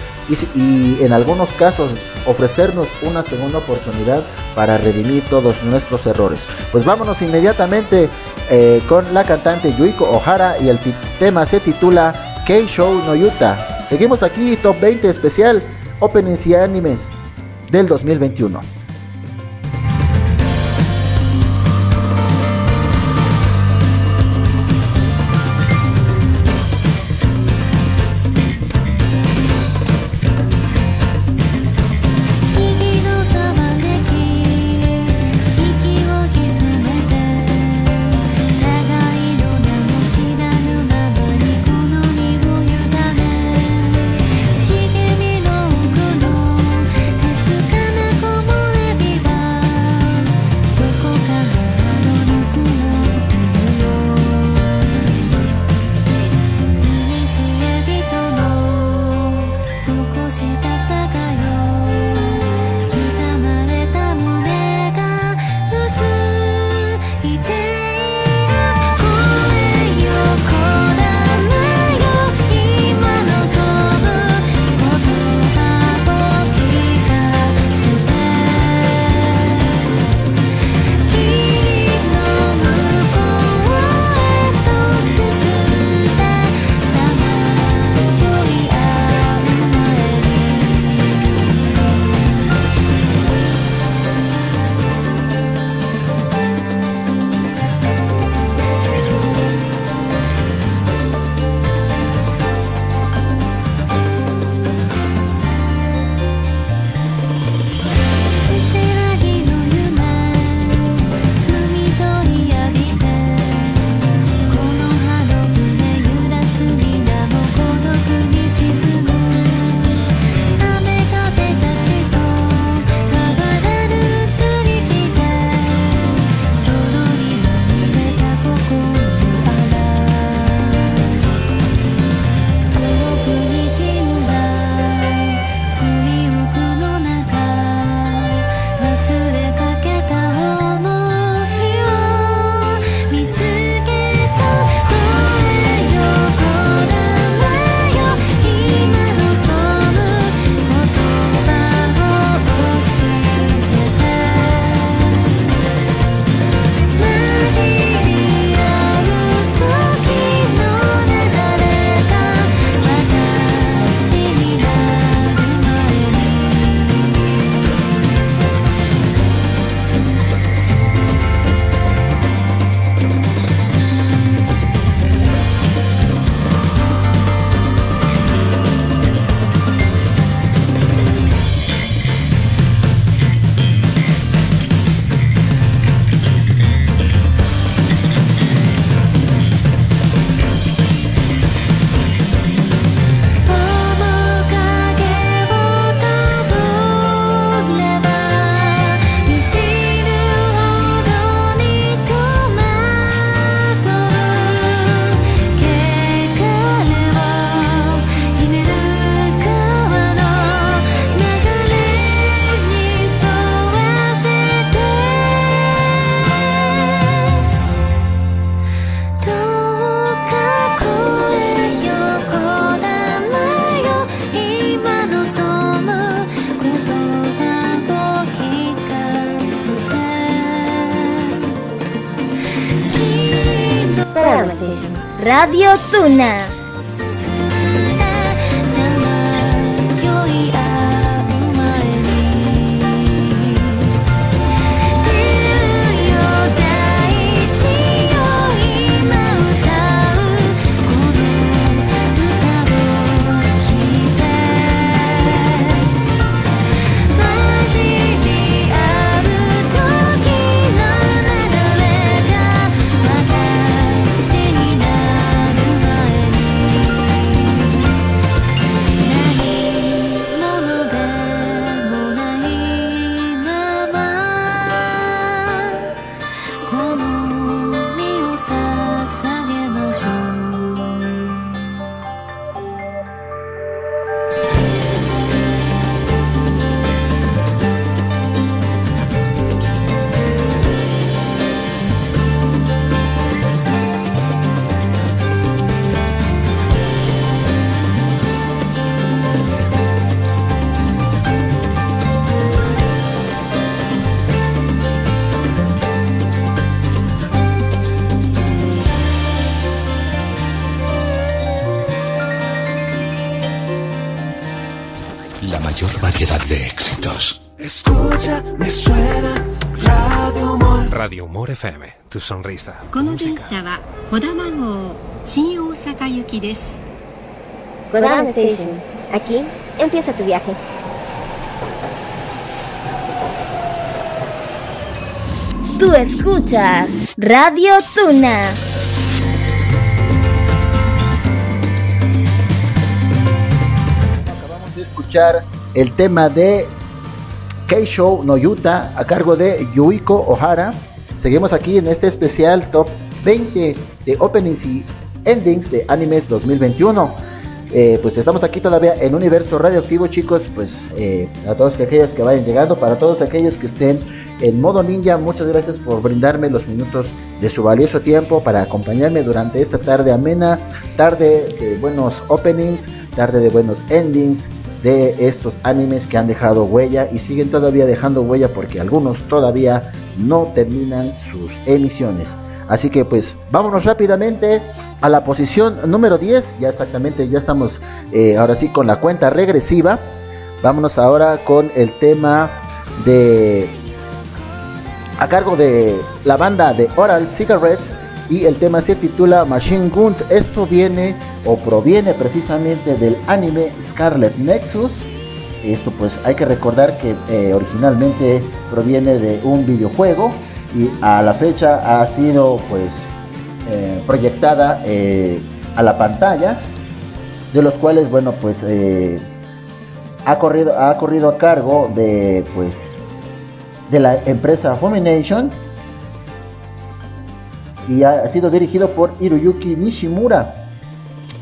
Speaker 4: y, en algunos casos ofrecernos una segunda oportunidad para redimir todos nuestros errores. Pues vámonos inmediatamente eh, con la cantante Yuiko Ohara y el tema se titula K-Show no Yuta. Seguimos aquí, Top 20 especial, Openings y Animes del 2021.「
Speaker 8: Radio
Speaker 12: FM, tu sonrisa.
Speaker 13: Tu música.
Speaker 14: Kodama Station. Aquí empieza tu viaje.
Speaker 8: Tú escuchas Radio Tuna.
Speaker 4: Acabamos de escuchar el tema de Keisho no Yuta a cargo de Yuiko Ohara Seguimos aquí en este especial top 20 de openings y endings de animes 2021. Eh, pues estamos aquí todavía en Universo Radioactivo, chicos. Pues eh, a todos aquellos que vayan llegando, para todos aquellos que estén en modo ninja, muchas gracias por brindarme los minutos de su valioso tiempo para acompañarme durante esta tarde amena, tarde de buenos openings, tarde de buenos endings de estos animes que han dejado huella y siguen todavía dejando huella porque algunos todavía no terminan sus emisiones. Así que pues vámonos rápidamente a la posición número 10. Ya exactamente, ya estamos eh, ahora sí con la cuenta regresiva. Vámonos ahora con el tema de... A cargo de la banda de Oral Cigarettes y el tema se titula Machine Guns. Esto viene o proviene precisamente del anime Scarlet Nexus. Esto pues hay que recordar que eh, originalmente proviene de un videojuego y a la fecha ha sido pues eh, proyectada eh, a la pantalla de los cuales bueno pues ha corrido ha corrido a cargo de pues de la empresa Fumination y ha sido dirigido por Hiroyuki Nishimura.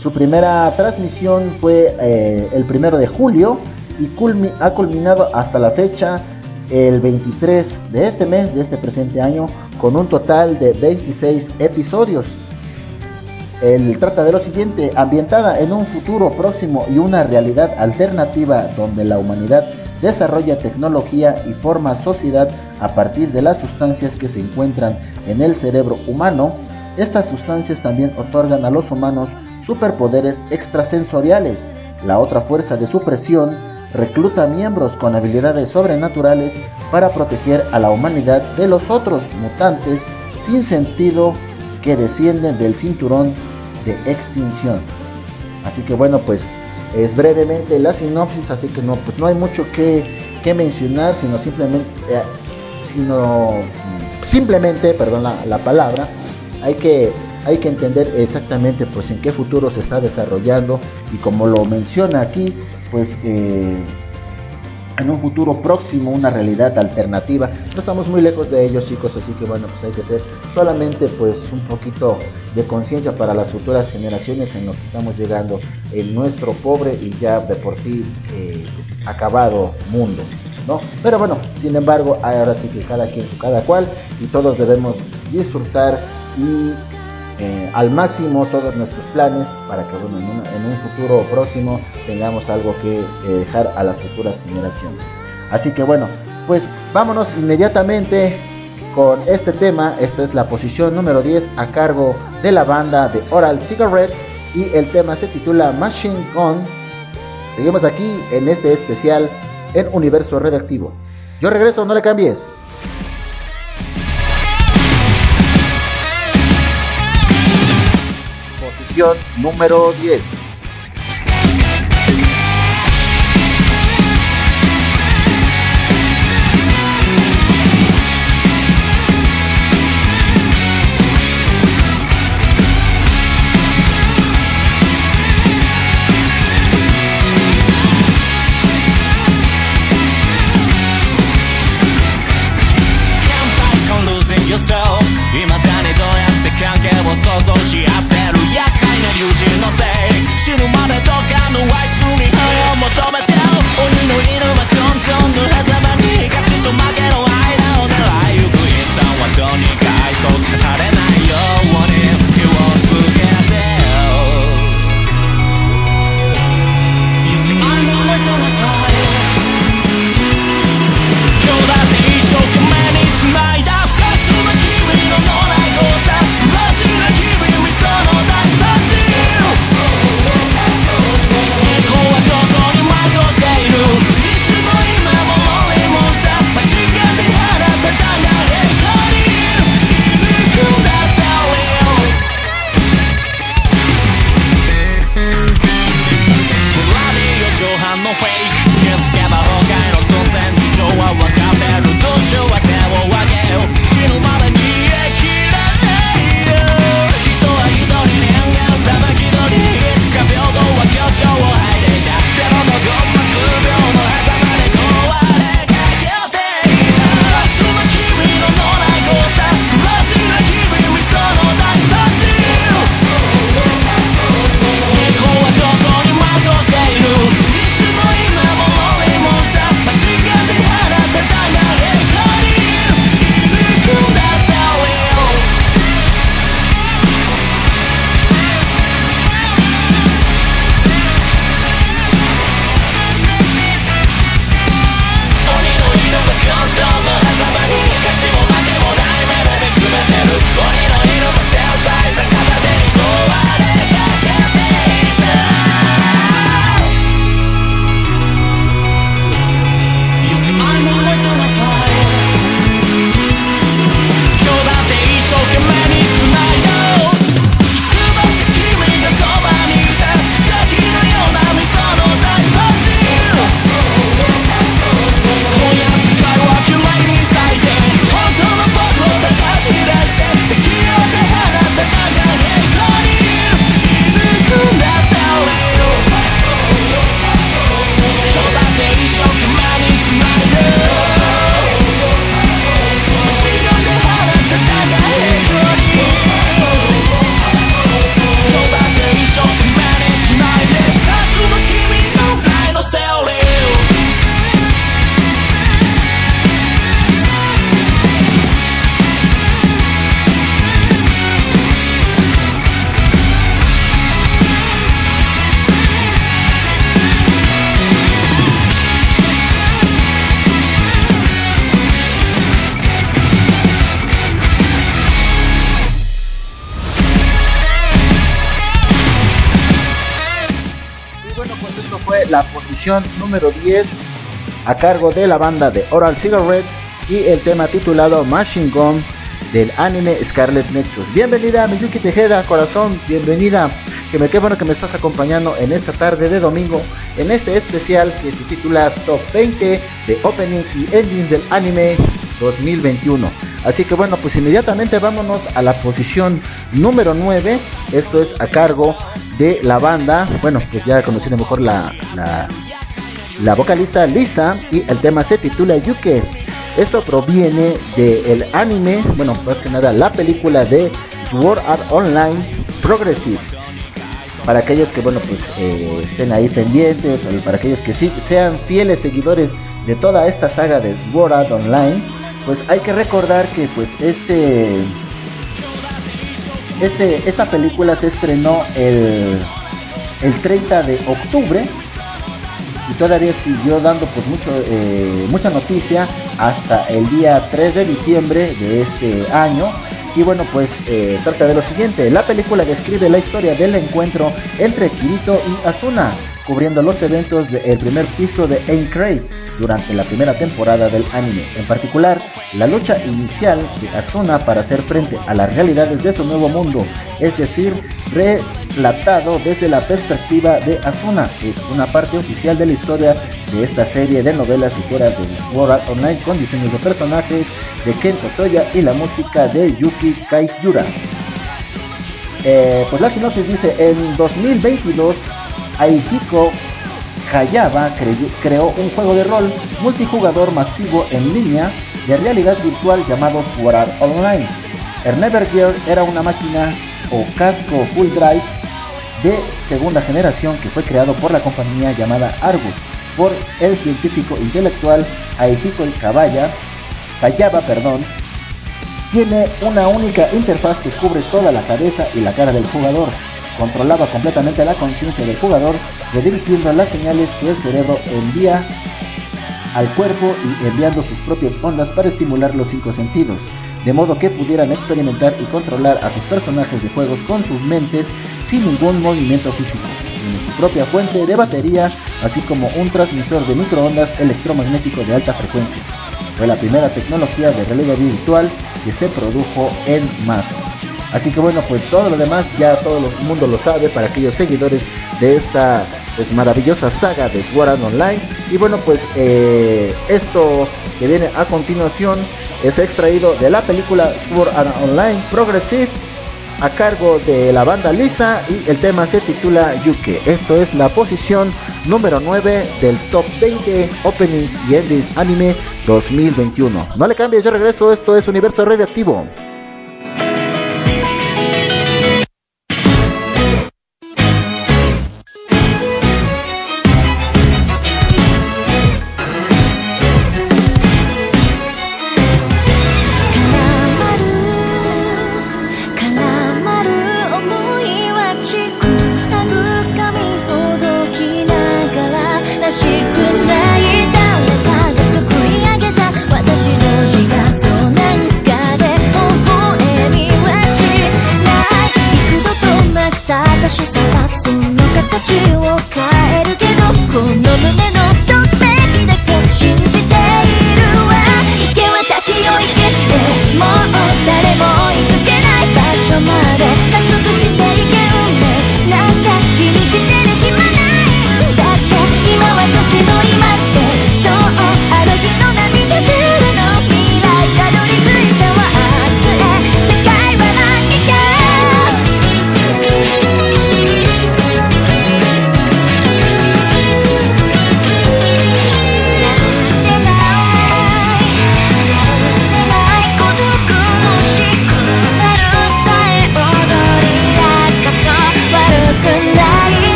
Speaker 4: Su primera transmisión fue el primero de julio y culmi- ha culminado hasta la fecha el 23 de este mes, de este presente año, con un total de 26 episodios. El trata de lo siguiente, ambientada en un futuro próximo y una realidad alternativa donde la humanidad desarrolla tecnología y forma sociedad a partir de las sustancias que se encuentran en el cerebro humano, estas sustancias también otorgan a los humanos superpoderes extrasensoriales. La otra fuerza de supresión recluta miembros con habilidades sobrenaturales para proteger a la humanidad de los otros mutantes sin sentido que descienden del cinturón de extinción. Así que bueno, pues es brevemente la sinopsis, así que no, pues no hay mucho que, que mencionar, sino simplemente, eh, sino mm, simplemente, perdón la, la palabra, hay que, hay que entender exactamente pues en qué futuro se está desarrollando y como lo menciona aquí, pues eh, en un futuro próximo una realidad alternativa. No estamos muy lejos de ellos chicos, así que bueno, pues hay que hacer solamente pues un poquito de conciencia para las futuras generaciones en lo que estamos llegando en nuestro pobre y ya de por sí eh, pues, acabado mundo. ¿No? Pero bueno, sin embargo, ahora sí que cada quien su cada cual y todos debemos disfrutar y eh, al máximo todos nuestros planes para que bueno, en, un, futuro próximo tengamos algo que eh, dejar a las futuras generaciones. Así que bueno, pues vámonos inmediatamente
Speaker 15: con este tema. Esta es la posición número 10 a cargo de la banda de Oral Cigarettes y el tema se titula Machine Gun. Seguimos aquí en este especial en Universo Redactivo. Yo regreso, no le cambies. edición número 10. a cargo de la banda de Oral Cigarettes y el tema titulado Machine Gun del anime Scarlet Nexus. Bienvenida a mi Miyuki Tejeda, corazón, bienvenida. Que me qué bueno que me estás acompañando en esta tarde de domingo en este especial que se titula Top 20 de Openings y Endings del anime 2021. Así que bueno, pues inmediatamente vámonos a la posición número 9. Esto es a cargo de la banda, bueno, pues ya conociendo mejor la la vocalista Lisa y el tema se titula Yuke. Esto proviene del anime, bueno, más que nada la película de Sword Art Online Progressive. Para aquellos que, bueno, pues eh, estén ahí pendientes, o para aquellos que sí sean fieles seguidores de toda esta saga de Sword Art Online, pues hay que recordar que, pues, este. este esta película se estrenó el, el 30 de octubre
Speaker 4: todavía siguió dando pues mucho, eh, mucha noticia hasta el día 3 de diciembre de este año. Y bueno, pues eh, trata de lo siguiente. La película describe la historia del encuentro entre Kirito y Asuna, cubriendo los eventos del primer piso de Aincrate durante la primera temporada del anime. En particular, la lucha inicial de Asuna para hacer frente a las realidades de su nuevo mundo, es decir, relatado desde la perspectiva de Asuna. Es una parte oficial de la historia de esta serie de novelas ligeras de Sword Art Online con diseños de personajes de Ken Toya y la música de Yuki Kaisura. Eh, pues la sinopsis dice, en 2022 Aihiko Hayaba creó un juego de rol multijugador masivo en línea de realidad virtual llamado Sword Art Online. El Nevergear era una máquina o casco full drive de segunda generación que fue creado por la compañía llamada Argus por el científico intelectual Aihiko Kabaya, Hayaba, perdón, tiene una única interfaz que cubre toda la cabeza y la cara del jugador. Controlaba completamente la conciencia del jugador, redirigiendo las señales que el cerebro envía al cuerpo y enviando sus propias ondas para estimular los cinco sentidos, de modo que pudieran experimentar y controlar a sus personajes de juegos con sus mentes sin ningún movimiento físico. Tiene su propia fuente de batería, así como un transmisor de microondas electromagnético de alta frecuencia. Fue la primera tecnología de realidad virtual que se produjo en masa. Así que bueno, pues todo lo demás ya todo el mundo lo sabe para aquellos seguidores de esta pues, maravillosa saga de Sword Art Online. Y bueno, pues eh, esto que viene a continuación es extraído de la película Sword Art Online Progressive a cargo de la banda Lisa y el tema se titula Yuke. Esto es la posición número 9 del top 20 Openings y Endings Anime 2021. No le cambies, yo regreso, esto es Universo Radioactivo.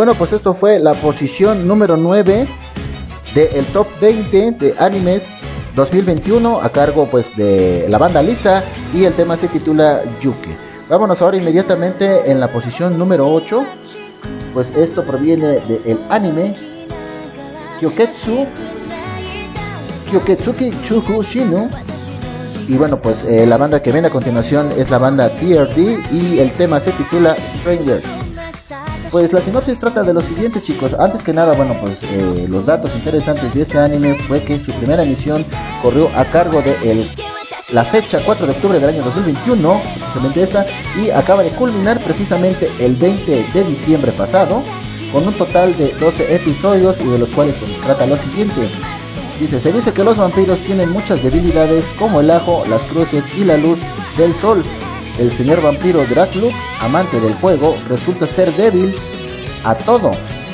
Speaker 4: Bueno, pues esto fue la posición número 9 del top 20 de animes 2021 a cargo pues de la banda Lisa y el tema se titula Yuki. Vámonos ahora inmediatamente en la posición número 8. Pues esto proviene del anime Kyoketsu Kyoketsuki Chuhu Shinu. Y bueno, pues eh, la banda que viene a continuación es la banda TRD y el tema se titula Stranger. Pues la sinopsis trata de lo siguiente chicos, antes que nada, bueno pues eh, los datos interesantes de este anime fue que su primera emisión corrió a cargo de el, la fecha 4 de octubre del año 2021, precisamente esta, y acaba de culminar precisamente el 20 de diciembre pasado, con un total de 12 episodios y de los cuales pues, trata lo siguiente. Dice, se dice que los vampiros tienen muchas debilidades como el ajo, las cruces y la luz del sol. El señor vampiro Draculuk, amante del fuego, resulta ser débil a todo.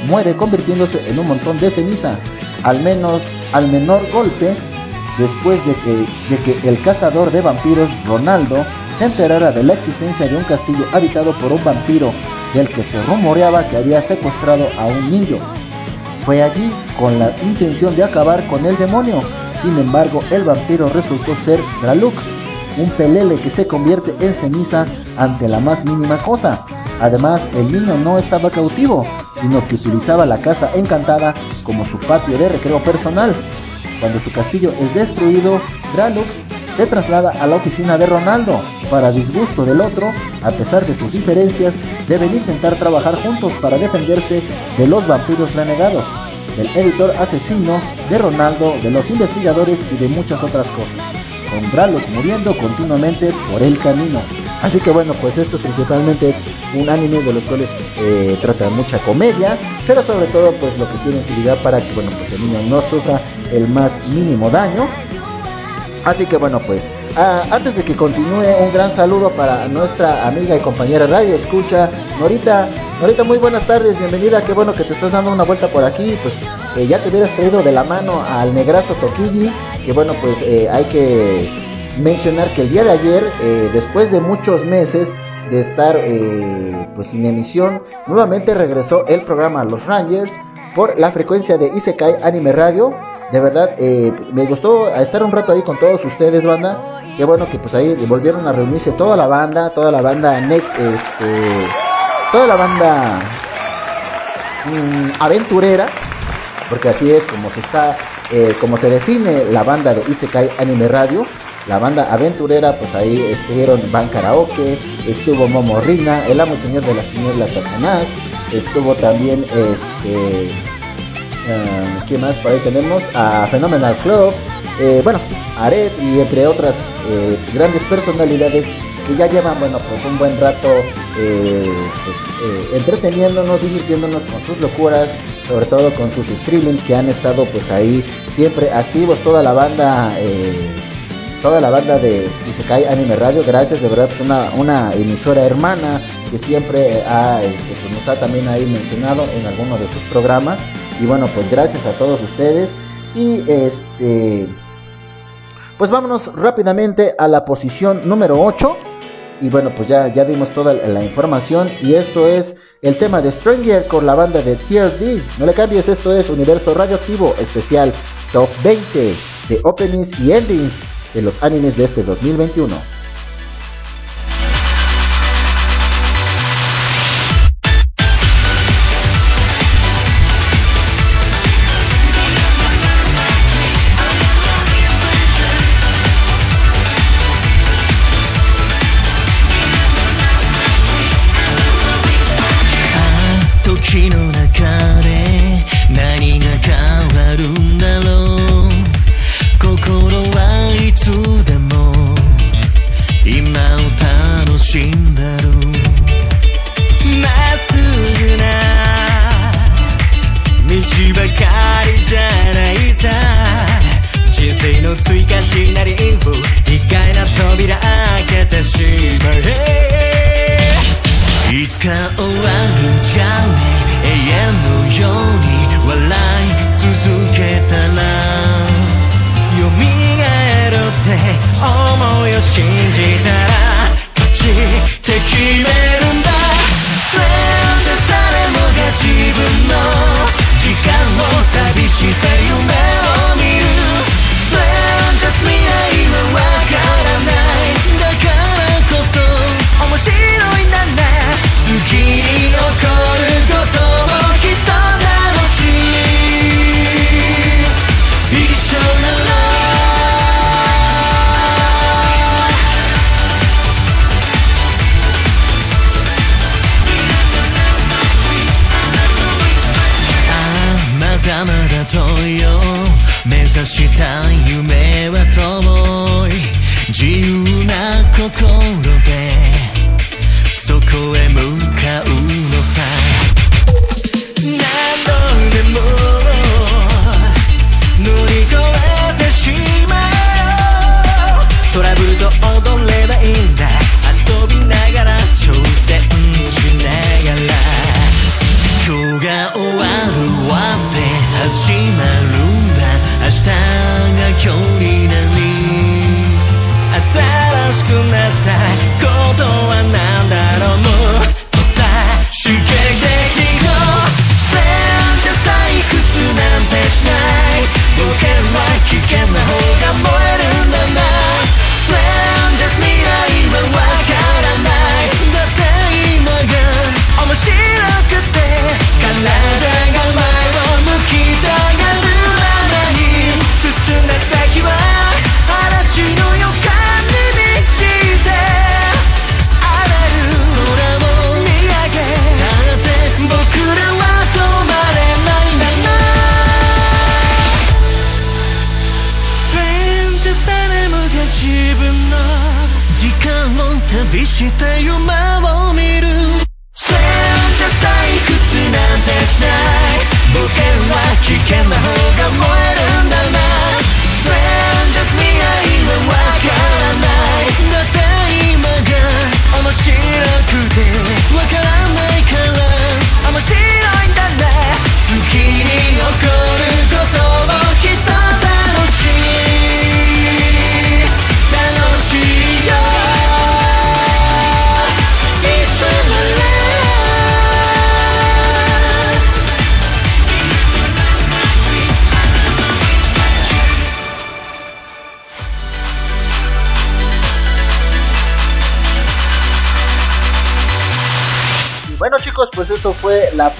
Speaker 4: Muere convirtiéndose en un montón de ceniza. Al menos al menor golpe, después de que, de que el cazador de vampiros Ronaldo se enterara de la existencia de un castillo habitado por un vampiro del que se rumoreaba que había secuestrado a un niño. Fue allí con la intención de acabar con el demonio. Sin embargo, el vampiro resultó ser Draluk, un pelele que se convierte en ceniza ante la más mínima cosa. Además, el niño no estaba cautivo, sino que utilizaba la casa encantada como su patio de recreo personal. Cuando su castillo es destruido, Draluk se traslada a la oficina de Ronaldo. Para disgusto del otro, a pesar de sus diferencias, deben intentar trabajar juntos para defenderse de los vampiros renegados, del editor asesino, de Ronaldo, de los investigadores y de muchas otras cosas, con Draluk muriendo continuamente por el camino. Así que bueno, pues esto principalmente es un anime de los cuales eh, trata mucha comedia, pero sobre todo pues lo que tiene utilidad para que bueno pues el niño no sufra el más mínimo daño. Así que bueno pues ah, antes de que continúe un gran saludo para nuestra amiga y compañera Radio Escucha, Norita, Norita muy buenas tardes, bienvenida, qué bueno que te estás dando una vuelta por aquí, pues eh, ya te hubieras traído de la mano al negrazo Toquilli, que bueno pues eh, hay que mencionar que el día de ayer, eh, después de muchos meses de estar pues sin emisión, nuevamente regresó el programa Los Rangers por la frecuencia de Isekai Anime Radio. De verdad, eh, me gustó estar un rato ahí con todos ustedes, banda. Qué bueno que pues ahí volvieron a reunirse toda la banda, toda la banda Next, este, toda la banda mm, aventurera, porque así es como se está, eh, como se define la banda de Isekai Anime Radio la banda aventurera, pues ahí estuvieron Van Karaoke, estuvo Momo Rina, el amo señor de las tinieblas Satanás, estuvo también este. Ah, ¿Qué más? Por ahí tenemos a Phenomenal Club, eh, bueno, Aret y entre otras eh, grandes personalidades que ya llevan, bueno, pues un buen rato pues, entreteniéndonos, divirtiéndonos con sus locuras, sobre todo con sus streaming que han estado pues ahí siempre activos, toda la banda. toda la banda de Isekai Anime Radio, gracias, de verdad, pues una, una emisora hermana que siempre ha, este, pues nos ha también ahí mencionado en alguno de sus programas. Y bueno, pues gracias a todos ustedes. Y este, pues vámonos rápidamente a la posición número 8. Y bueno, pues ya, ya dimos toda la información. Y esto es el tema de Stranger con la banda de TRD. No le cambies, esto es Universo Radioactivo Especial Top 20 de Openings y Endings de los animes de este 2021.
Speaker 9: 人生の追加シナリオ意外な扉開けてしまえいつか終わるじゃね永遠のように笑い。続けたら蘇るって思い。を信じたら勝ちって決めるんだ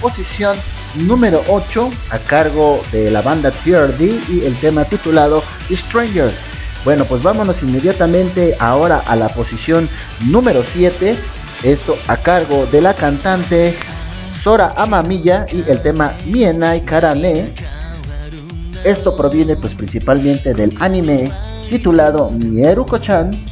Speaker 4: posición número 8 a cargo de la banda TRD y el tema titulado Stranger. Bueno, pues vámonos inmediatamente ahora a la posición número 7. Esto a cargo de la cantante Sora Amamiya y el tema Mienai Karane. Esto proviene pues principalmente del anime titulado Mieruko-chan.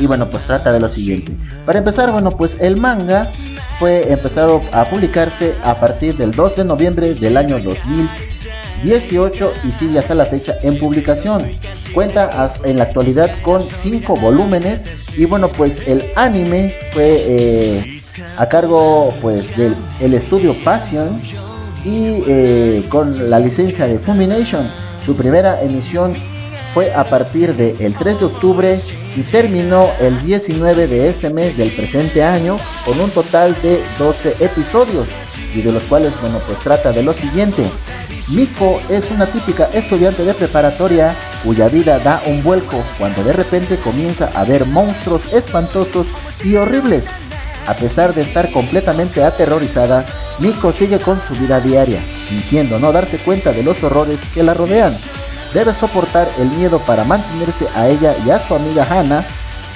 Speaker 4: Y bueno, pues trata de lo siguiente. Para empezar, bueno, pues el manga fue empezado a publicarse a partir del 2 de noviembre del año 2018 y sigue hasta la fecha en publicación. Cuenta en la actualidad con 5 volúmenes y bueno, pues el anime fue eh, a cargo pues del el estudio Passion y eh, con la licencia de Fumination. Su primera emisión fue a partir del 3 de octubre y terminó el 19 de este mes del presente año con un total de 12 episodios y de los cuales bueno pues trata de lo siguiente. Miko es una típica estudiante de preparatoria cuya vida da un vuelco cuando de repente comienza a ver monstruos espantosos y horribles. A pesar de estar completamente aterrorizada, Miko sigue con su vida diaria, fingiendo no darse cuenta de los horrores que la rodean. Debe soportar el miedo para mantenerse a ella y a su amiga Hannah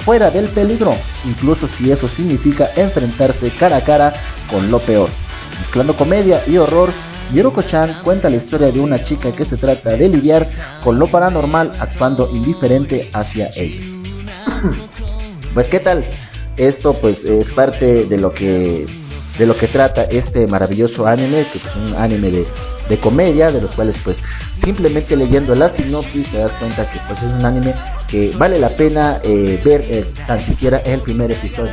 Speaker 4: fuera del peligro, incluso si eso significa enfrentarse cara a cara con lo peor. Mezclando comedia y horror, Miruko-chan cuenta la historia de una chica que se trata de lidiar con lo paranormal actuando indiferente hacia ella. pues qué tal, esto pues es parte de lo que de lo que trata este maravilloso anime, que es un anime de, de comedia, de los cuales pues simplemente leyendo la sinopsis te das cuenta que pues es un anime que vale la pena eh, ver eh, tan siquiera el primer episodio.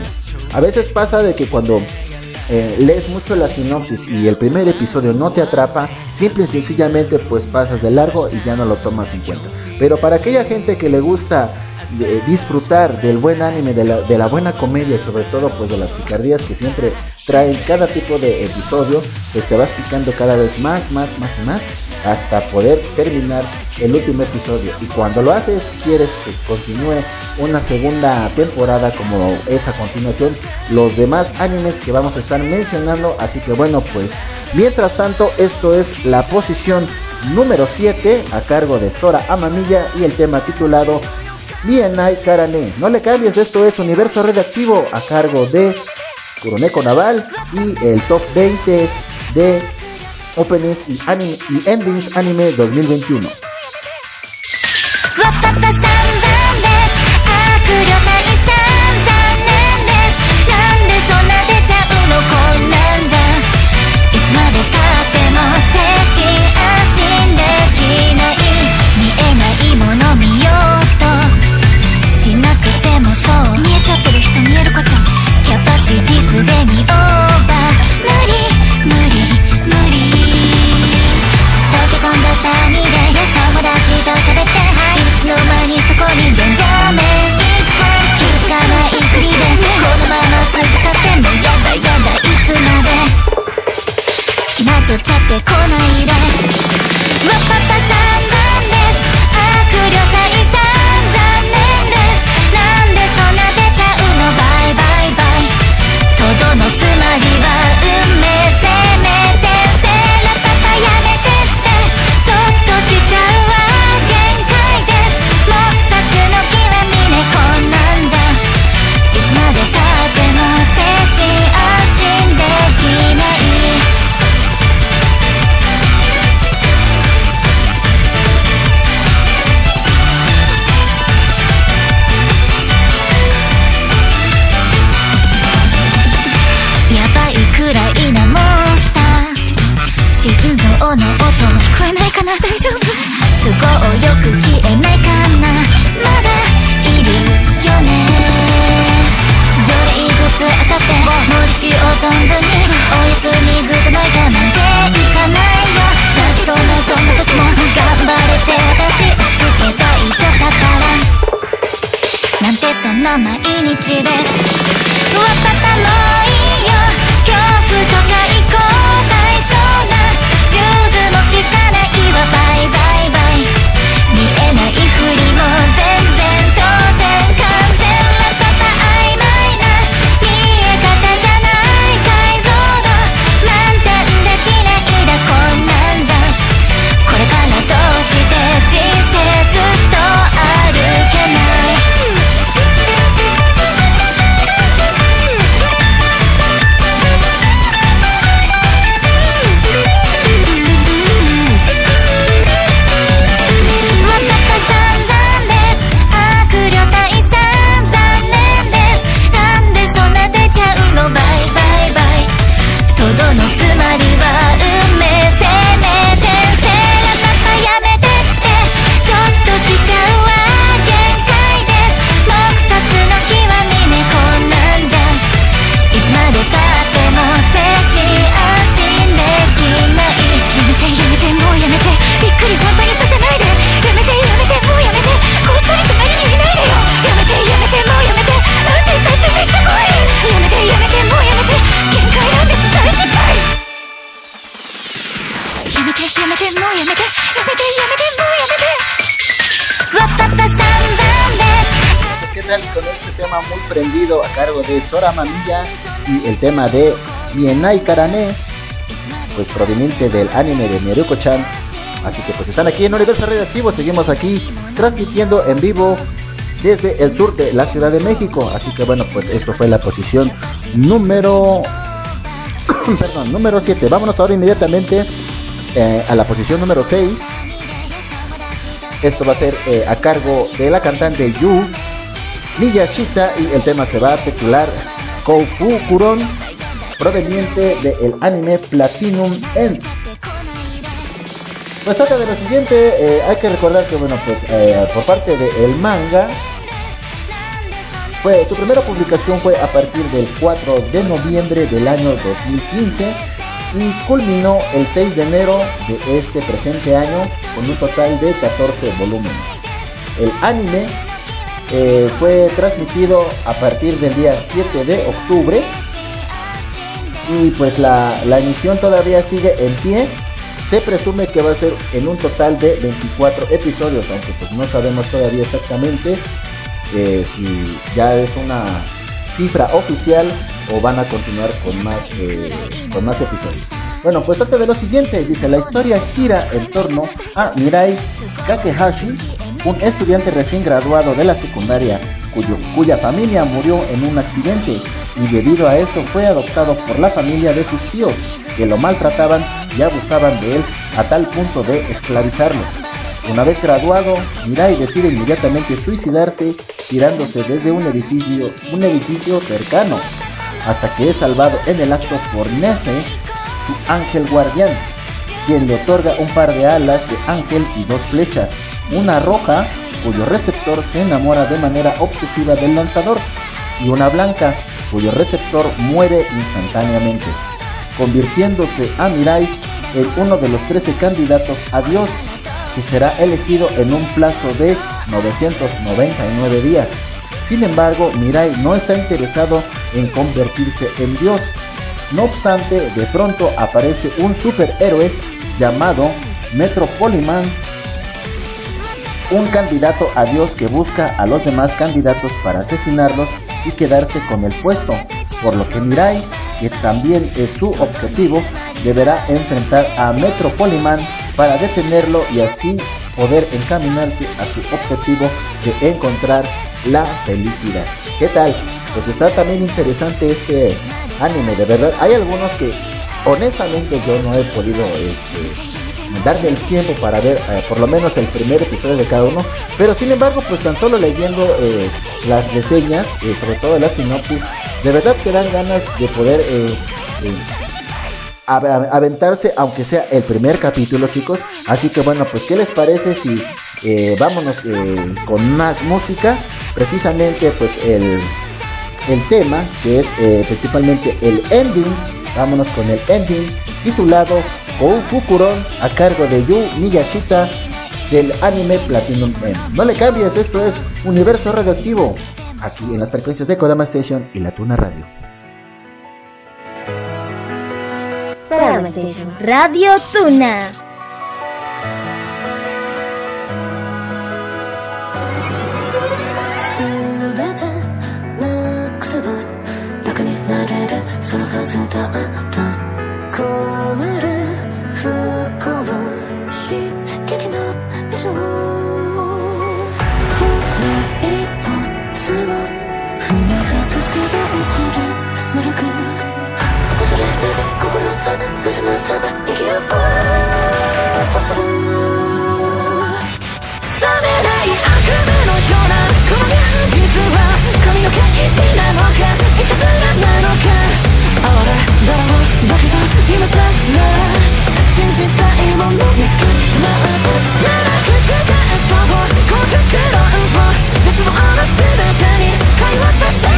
Speaker 4: A veces pasa de que cuando eh, lees mucho la sinopsis y el primer episodio no te atrapa, simple y sencillamente pues pasas de largo y ya no lo tomas en cuenta. Pero para aquella gente que le gusta disfrutar del buen anime, de la, de la buena comedia y sobre todo pues de las picardías que siempre traen cada tipo de episodio, pues te vas picando cada vez más, más, más más hasta poder terminar el último episodio. Y cuando lo haces, quieres que continúe una segunda temporada como esa continuación, los demás animes que vamos a estar mencionando. Así que bueno, pues mientras tanto, esto es la posición número 7 a cargo de Sora Amamiya y el tema titulado Nienai Karane. No le cambies, esto es Universo Radioactivo a cargo de Kuroneko Naval y el top 20 de Openings y, anime, y Endings Anime 2021.
Speaker 7: ルちゃん
Speaker 4: Sora Mamiya y el tema de Mienai Karane, pues proveniente del anime de Neruko-chan. Así que pues están aquí en Universo Radioactivo, seguimos aquí transmitiendo en vivo desde el sur de la Ciudad de México. Así que bueno, pues esto fue la posición número perdón, número 7. Vámonos ahora inmediatamente eh, a la posición número 6. Esto va a ser eh, a cargo de la cantante Yu Miyashita y el tema se va a titular Koufu Kuron, proveniente del anime Platinum End. Pues trata de lo siguiente, eh, hay que recordar que bueno, pues eh, por parte del manga, fue, su primera publicación fue a partir del 4 de noviembre del año 2015 y culminó el 6 de enero de este presente año con un total de 14 volúmenes. El anime fue transmitido a partir del día 7 de octubre. Y pues la, la emisión todavía sigue en pie. Se presume que va a ser en un total de 24 episodios aunque pues no sabemos todavía exactamente eh, si ya es una cifra oficial o van a continuar con más eh, con más episodios. Bueno, pues trata de lo siguiente, dice la historia gira en torno a Mirai Kakehashi, un estudiante recién graduado de la secundaria cuya familia murió en un accidente y debido a esto fue adoptado por la familia de sus tíos que lo maltrataban y abusaban de él a tal punto de esclavizarlo. Una vez graduado, Mirai decide inmediatamente suicidarse tirándose desde un edificio, un edificio cercano, hasta que es salvado en el acto por Nese, su ángel guardián, quien le otorga un par de alas de ángel y dos flechas, una roja cuyo receptor se enamora de manera obsesiva del lanzador y una blanca cuyo receptor muere instantáneamente, convirtiéndose a Mirai en uno de los 13 candidatos a Dios que será elegido en un plazo de 999 días. Sin embargo, Mirai no está interesado en convertirse en Dios. No obstante, de pronto aparece un superhéroe llamado Metropoliman, un candidato a Dios que busca a los demás candidatos para asesinarlos y quedarse con el puesto, por lo que Mirai, que también es su objetivo, deberá enfrentar a Metropoliman para detenerlo y así poder encaminarse a su objetivo de encontrar la felicidad. ¿Qué tal? Pues está también interesante este anime, de verdad. Hay algunos que honestamente yo no he podido este, darle el tiempo para ver eh, por lo menos el primer episodio de cada uno, pero sin embargo pues tan solo leyendo eh, las reseñas, eh, sobre todo las sinopsis, de verdad que dan ganas de poder ave- aventarse aunque sea el primer capítulo chicos. Así que bueno pues qué les parece si vámonos con más música precisamente pues el el tema que es principalmente el ending. Vámonos con el ending titulado Koukukuron a cargo de Yu Miyashita del anime Platinum M no le cambies esto es Universo Radioactivo aquí en las frecuencias de Kodama Station y la Tuna Radio
Speaker 2: Kodama Station. Radio Tuna.
Speaker 10: るならく忘れて心が始まった息をふわっとする冷めない悪夢のようなこの現実は神の啓示なのかいたずらなのか哀れだろうだけど今さら信じたいもの見つけちまったならくつがそう幸福論を絶望の全てに買い渡せ。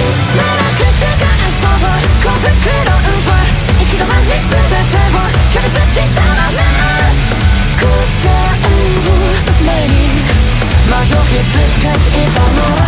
Speaker 10: your if i'm not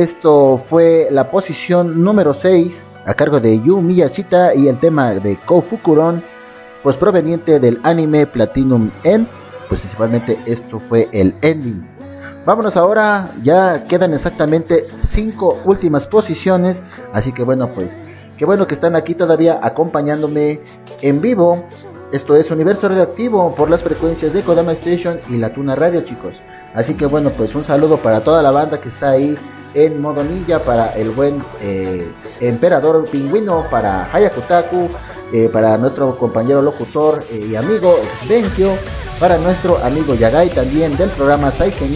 Speaker 4: Esto fue la posición número 6 a cargo de Yu Miyashita y el tema de Kofukuron, pues proveniente del anime Platinum End, pues principalmente esto fue el ending. Vámonos ahora, ya quedan exactamente 5 últimas posiciones, así que bueno, pues qué bueno que están aquí todavía acompañándome en vivo. Esto es Universo Radioactivo por las frecuencias de Kodama Station y La Tuna Radio, chicos. Así que bueno, pues un saludo para toda la banda que está ahí en modo ninja, para el buen eh, Emperador Pingüino, para Hayakutaku, eh, para nuestro compañero locutor eh, y amigo Exvenkyo, para nuestro amigo Yagai también del programa Saiken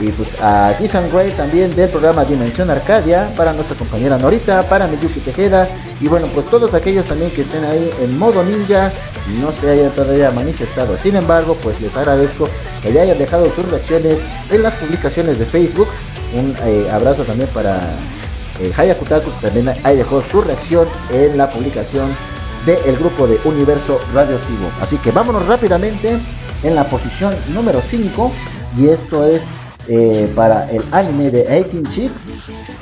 Speaker 4: y pues a Gisan Gray también del programa Dimensión Arcadia, para nuestra compañera Norita, para Miyuki Tejeda, y bueno, pues todos aquellos también que estén ahí en modo ninja no se hayan todavía manifestado. Sin embargo, pues les agradezco que ya hayan dejado sus reacciones en las publicaciones de Facebook. Un eh, abrazo también para eh, Hayakutaku, que también ahí dejó su reacción en la publicación del grupo de Universo Radioactivo. Así que vámonos rápidamente en la posición número 5 y esto es eh, para el anime de 18 Chicks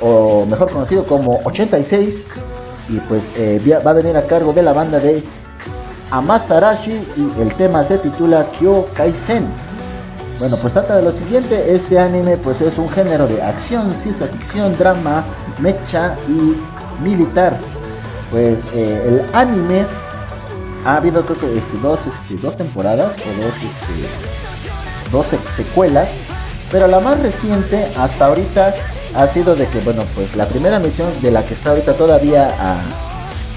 Speaker 4: o mejor conocido como 86 y pues eh, va a venir a cargo de la banda de Amasarashi y el tema se titula Kyo Kaisen. Bueno, pues trata de lo siguiente, este anime pues es un género de acción, ciencia ficción, drama, mecha y militar. Pues eh, el anime ha habido creo que este, dos, este, dos temporadas o dos, este, dos sec- secuelas, pero la más reciente hasta ahorita ha sido de que, bueno, pues la primera emisión de la que está ahorita todavía ah,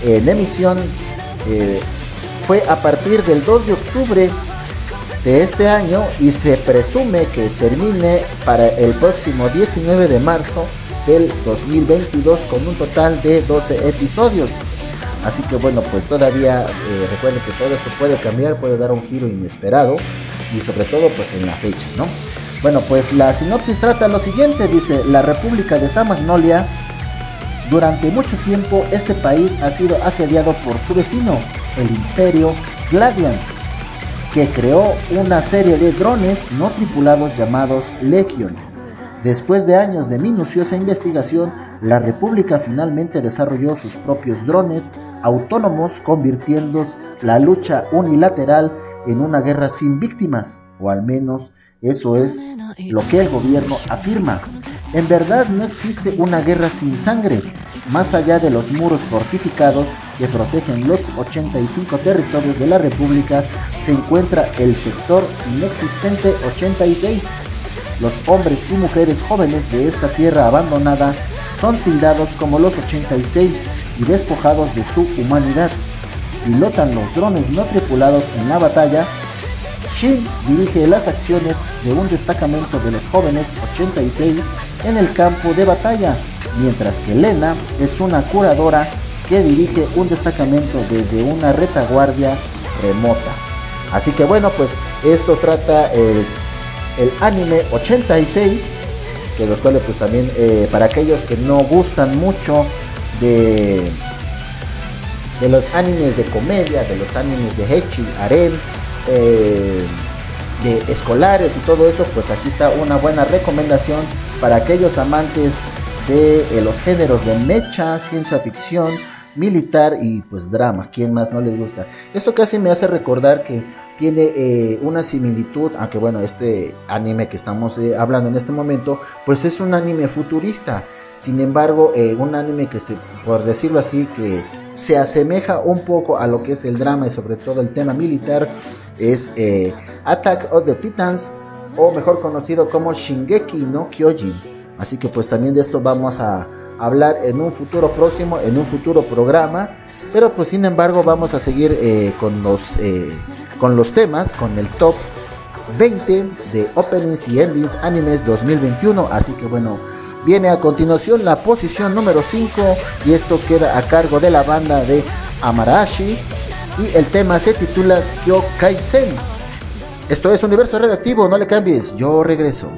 Speaker 4: en emisión eh, fue a partir del 2 de octubre de este año y se presume que termine para el próximo 19 de marzo del 2022 con un total de 12 episodios. Así que bueno, pues todavía eh, recuerden que todo esto puede cambiar, puede dar un giro inesperado y sobre todo pues en la fecha, ¿no? Bueno, pues la sinopsis trata lo siguiente, dice, la República de San Magnolia durante mucho tiempo este país ha sido asediado por su vecino, el Imperio Gladian, que creó una serie de drones no tripulados llamados Legion. Después de años de minuciosa investigación, la República finalmente desarrolló sus propios drones autónomos, convirtiendo la lucha unilateral en una guerra sin víctimas, o al menos eso es lo que el gobierno afirma. En verdad no existe una guerra sin sangre, más allá de los muros fortificados que protegen los 85 territorios de la República, se encuentra el sector inexistente 86. Los hombres y mujeres jóvenes de esta tierra abandonada son tildados como los 86 y despojados de su humanidad. Pilotan los drones no tripulados en la batalla. Shin dirige las acciones de un destacamento de los jóvenes 86 en el campo de batalla, mientras que Lena es una curadora que dirige un destacamento desde una retaguardia remota. Así que bueno, pues esto trata el, el anime 86, que los cuales pues también eh, para aquellos que no gustan mucho de, de los animes de comedia, de los animes de Hechi, Arel, eh, de escolares y todo eso, pues aquí está una buena recomendación para aquellos amantes de eh, los géneros de mecha, ciencia ficción, militar y pues drama, ¿quién más no les gusta? Esto casi me hace recordar que tiene eh, una similitud, aunque bueno, este anime que estamos eh, hablando en este momento, pues es un anime futurista. Sin embargo, un anime que se, por decirlo así, que se asemeja un poco a lo que es el drama y sobre todo el tema militar, es Attack of the Titans, o mejor conocido como Shingeki no Kyojin. Así que pues también de esto vamos a hablar en un futuro próximo, en un futuro programa. Pero pues sin embargo vamos a seguir eh, con, los, eh, con los temas, con el top 20 de openings y endings animes 2021. Así que bueno, viene a continuación la posición número 5 y esto queda a cargo de la banda de Amarashi y el tema se titula Kyo Kaisen. Esto es Universo Redactivo, no le cambies, yo regreso.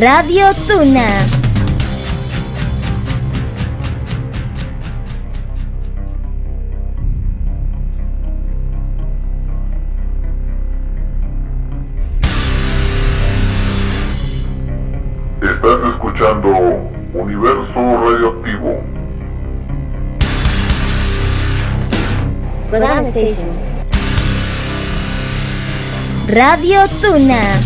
Speaker 2: Radio Tuna.
Speaker 16: Estás escuchando Universo Radioactivo.
Speaker 2: Radio Tuna.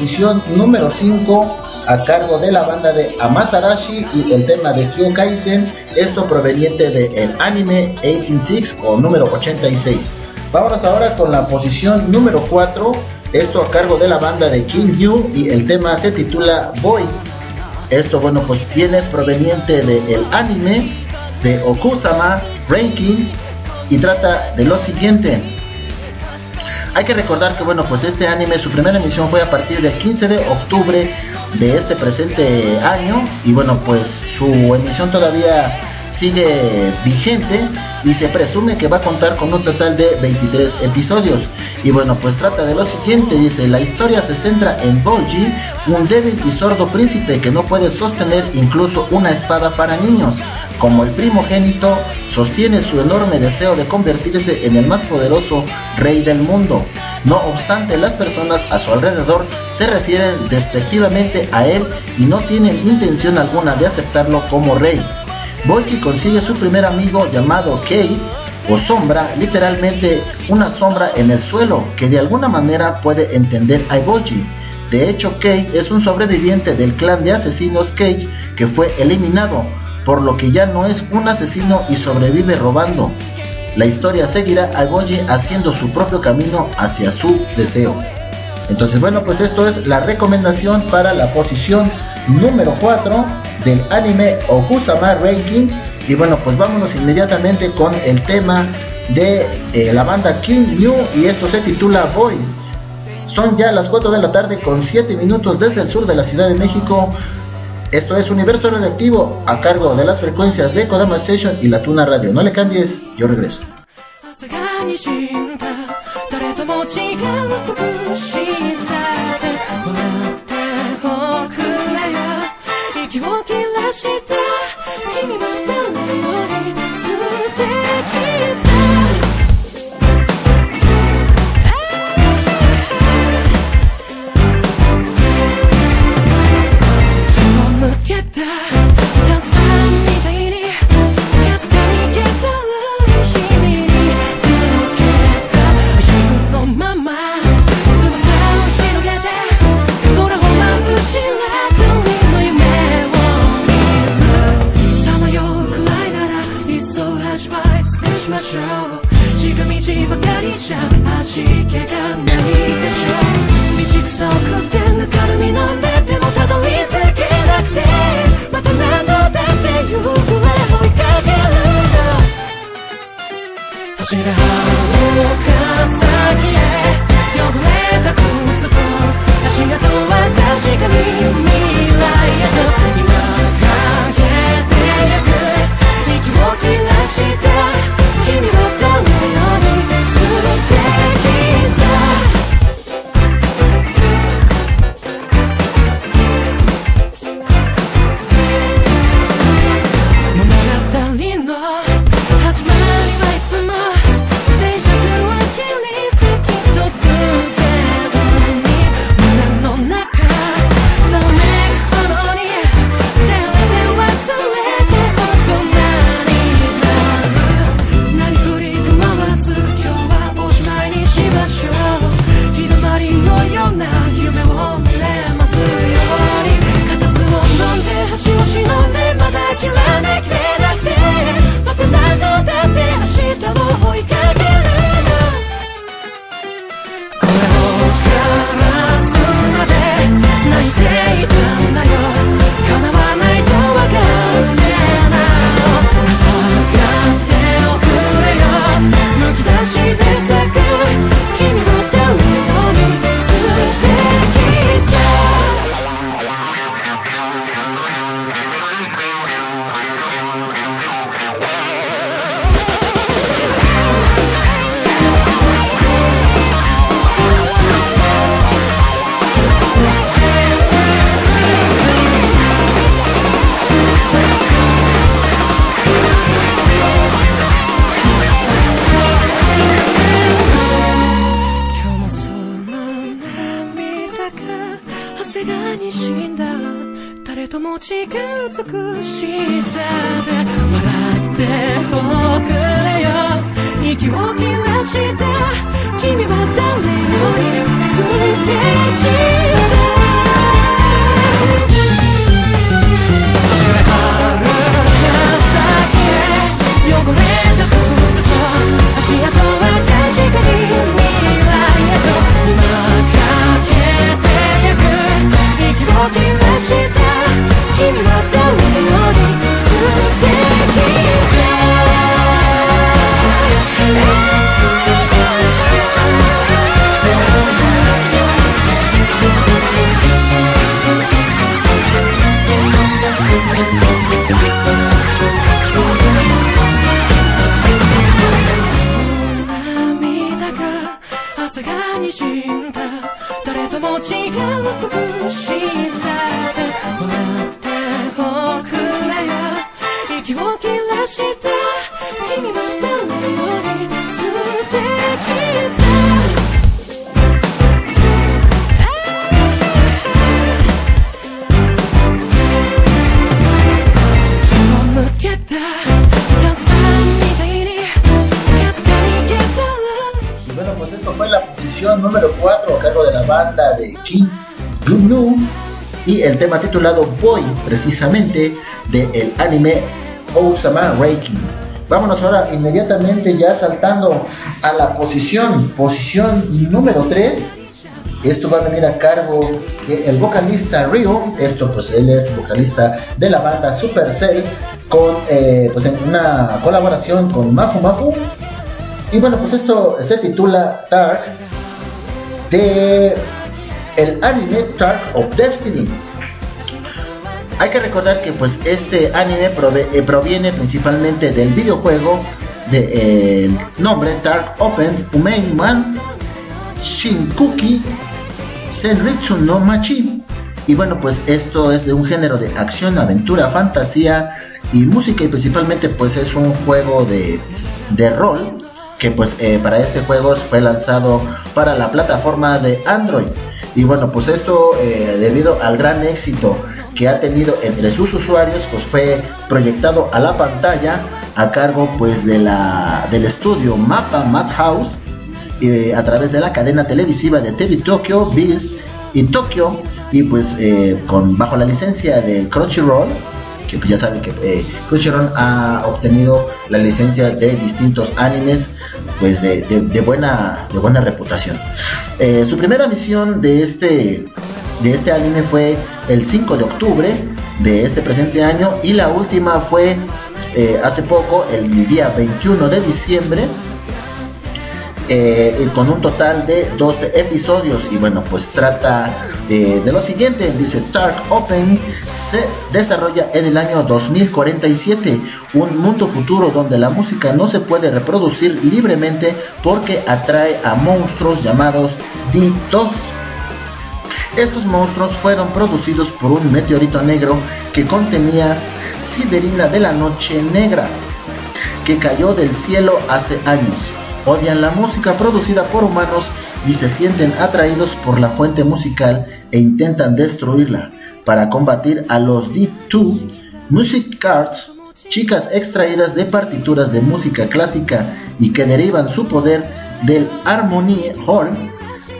Speaker 4: Posición número 5 a cargo de la banda de Amasarashi y el tema de Kyo Kaisen. Esto proveniente del anime 186 o número 86. Vámonos ahora con la posición número 4. Esto a cargo de la banda de King Yu y el tema se titula Boy. Esto, bueno, pues viene proveniente del anime de Okusama Ranking y trata de lo siguiente. Hay que recordar que, bueno, pues este anime, su primera emisión fue a partir del 15 de octubre de este presente año y, bueno, pues su emisión todavía sigue vigente y se presume que va a contar con un total de 23 episodios. Y bueno, pues trata de lo siguiente, dice, la historia se centra en Boji, un débil y sordo príncipe que no puede sostener incluso una espada para niños. Como el primogénito, sostiene su enorme deseo de convertirse en el más poderoso rey del mundo. No obstante, las personas a su alrededor se refieren despectivamente a él y no tienen intención alguna de aceptarlo como rey. Boiki consigue su primer amigo llamado Kei o sombra, literalmente una sombra en el suelo que de alguna manera puede entender a Boji. De hecho, Kei es un sobreviviente del clan de asesinos Cage que fue eliminado, por lo que ya no es un asesino y sobrevive robando. La historia seguirá a Boji haciendo su propio camino hacia su deseo. Entonces, bueno, pues esto es la recomendación para la posición número 4 del anime Okusama Ranking. Y bueno, pues vámonos inmediatamente con el tema de eh, la banda King New y esto se titula Boy. Son ya las 4 de la tarde con 7 minutos desde el sur de la Ciudad de México. Esto es Universo Radioactivo a cargo de las frecuencias de Kodama Station y la Tuna Radio. No le cambies, yo regreso.
Speaker 9: 散る春か先へ汚れた靴と足跡は確かに未来へと
Speaker 4: King Gnu y el tema titulado Boy, precisamente del de anime Osama Reikin. Vámonos ahora inmediatamente ya saltando a la posición, posición número 3. Esto va a venir a cargo del vocalista Ryu. Esto pues él es vocalista de la banda Supercell con eh, pues, una colaboración con Mafu Mafu. Y bueno pues esto se titula Dark de el anime Track of Destiny. Hay que recordar que pues este anime prove eh, proviene principalmente del videojuego del eh, nombre Dark Open Umeiman Shinkuki Senritsu no Machi. Y bueno, pues esto es de un género de acción, aventura, fantasía y música y principalmente pues es un juego de, de rol que pues eh, para este juego fue lanzado para la plataforma de Android. Y bueno, pues esto eh, debido al gran éxito que ha tenido entre sus usuarios, pues fue proyectado a la pantalla a cargo pues de la, del estudio Mapa Madhouse eh, a través de la cadena televisiva de TV Tokyo, Biz y Tokyo y pues eh, con bajo la licencia de Crunchyroll que pues ya saben que eh, Crunchyroll ha obtenido la licencia de distintos animes pues de, de- buena de buena reputación. Eh, su primera misión de este de este anime fue el 5 de octubre de este presente año y la última fue eh, hace poco el día 21 de diciembre eh, con un total de 12 episodios. Y bueno pues trata de lo siguiente. Dice Dark Open se desarrolla en el año 2047 un mundo futuro donde la música no se puede reproducir libremente porque atrae a monstruos llamados Ditos estos monstruos fueron producidos por un meteorito negro que contenía siderina de la noche negra que cayó del cielo hace años. Odian la música producida por humanos y se sienten atraídos por la fuente musical e intentan destruirla. Para combatir a los D2, Music Cards, chicas extraídas de partituras de música clásica y que derivan su poder del Harmony Horn,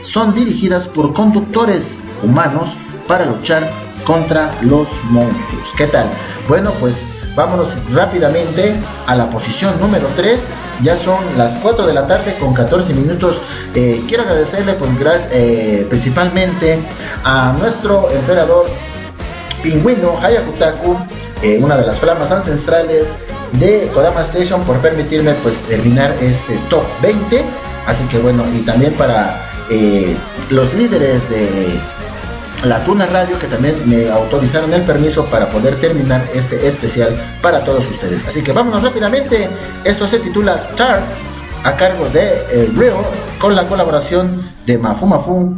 Speaker 4: son dirigidas por conductores humanos para luchar contra los monstruos. ¿Qué tal? Bueno, pues vámonos rápidamente a la posición número 3. Ya son las 4 de la tarde con 14 minutos. Eh, quiero agradecerle pues eh, principalmente a nuestro emperador Pingüino Hayakutaku, eh, una de las flamas ancestrales de Kodama Station por permitirme pues terminar este top 20. Así que bueno, y también para eh, los líderes de la Tuna Radio que también me autorizaron el permiso para poder terminar este especial para todos ustedes. Así que vámonos rápidamente. Esto se titula Tar a cargo de el Rio con la colaboración de Mafu Mafu.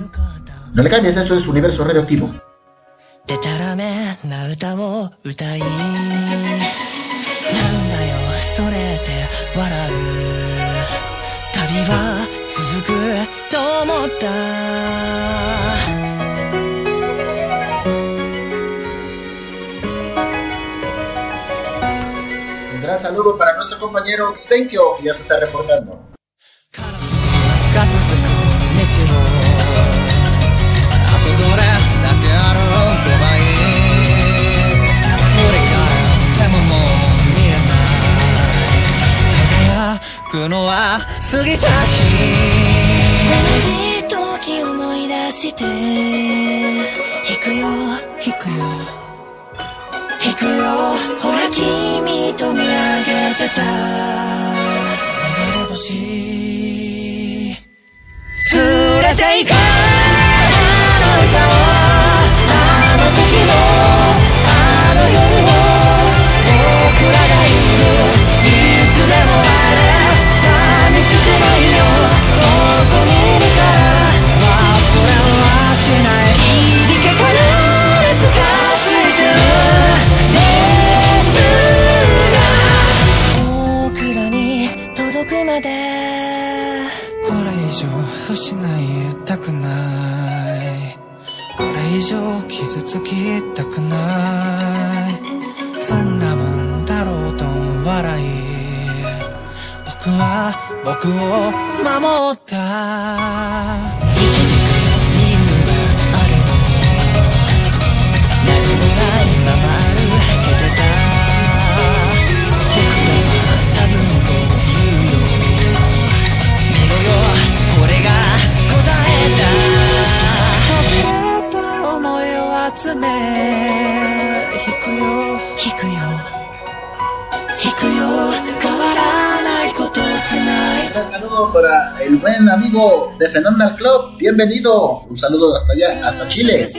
Speaker 4: No le cambies, esto es Universo Radioactivo.
Speaker 9: でたらめな歌を歌いなんだよそれで笑う旅は続くと思った
Speaker 4: gran saludo para nuestro compañero Xtenkyo que ya se está reportando.
Speaker 9: が続く日露あとどれだけあるドバイそれからでももう見えない輝くのは過ぎた日同じ時思い出して引くよ引くよ引くよほら君と見上 げてた。流れ星連れて行かあつきたくない。そんなもんだろうと笑い。僕は僕を守った。生きてく理由があれば何もないまま
Speaker 4: amigo de Phenomenal Club. Bienvenido. Un saludo hasta allá, hasta Chile.